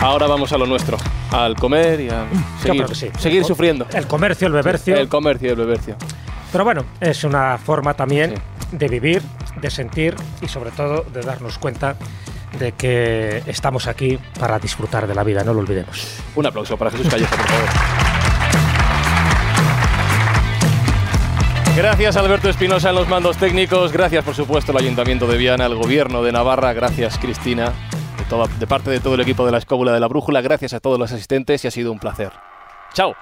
ahora vamos a lo nuestro. Al comer y a seguir, creo que sí. seguir sufriendo. El comercio, el bebercio. El comercio y el bebercio. Pero bueno, es una forma también de vivir, de sentir y sobre todo de darnos cuenta de que estamos aquí para disfrutar de la vida, no lo olvidemos. Un aplauso para Jesús Calleja, por favor. Gracias Alberto Espinosa en los mandos técnicos, gracias por supuesto al Ayuntamiento de Viana, al Gobierno de Navarra, gracias Cristina, de, de parte de todo el equipo de la Escóbula de la Brújula, gracias a todos los asistentes y ha sido un placer. Chao.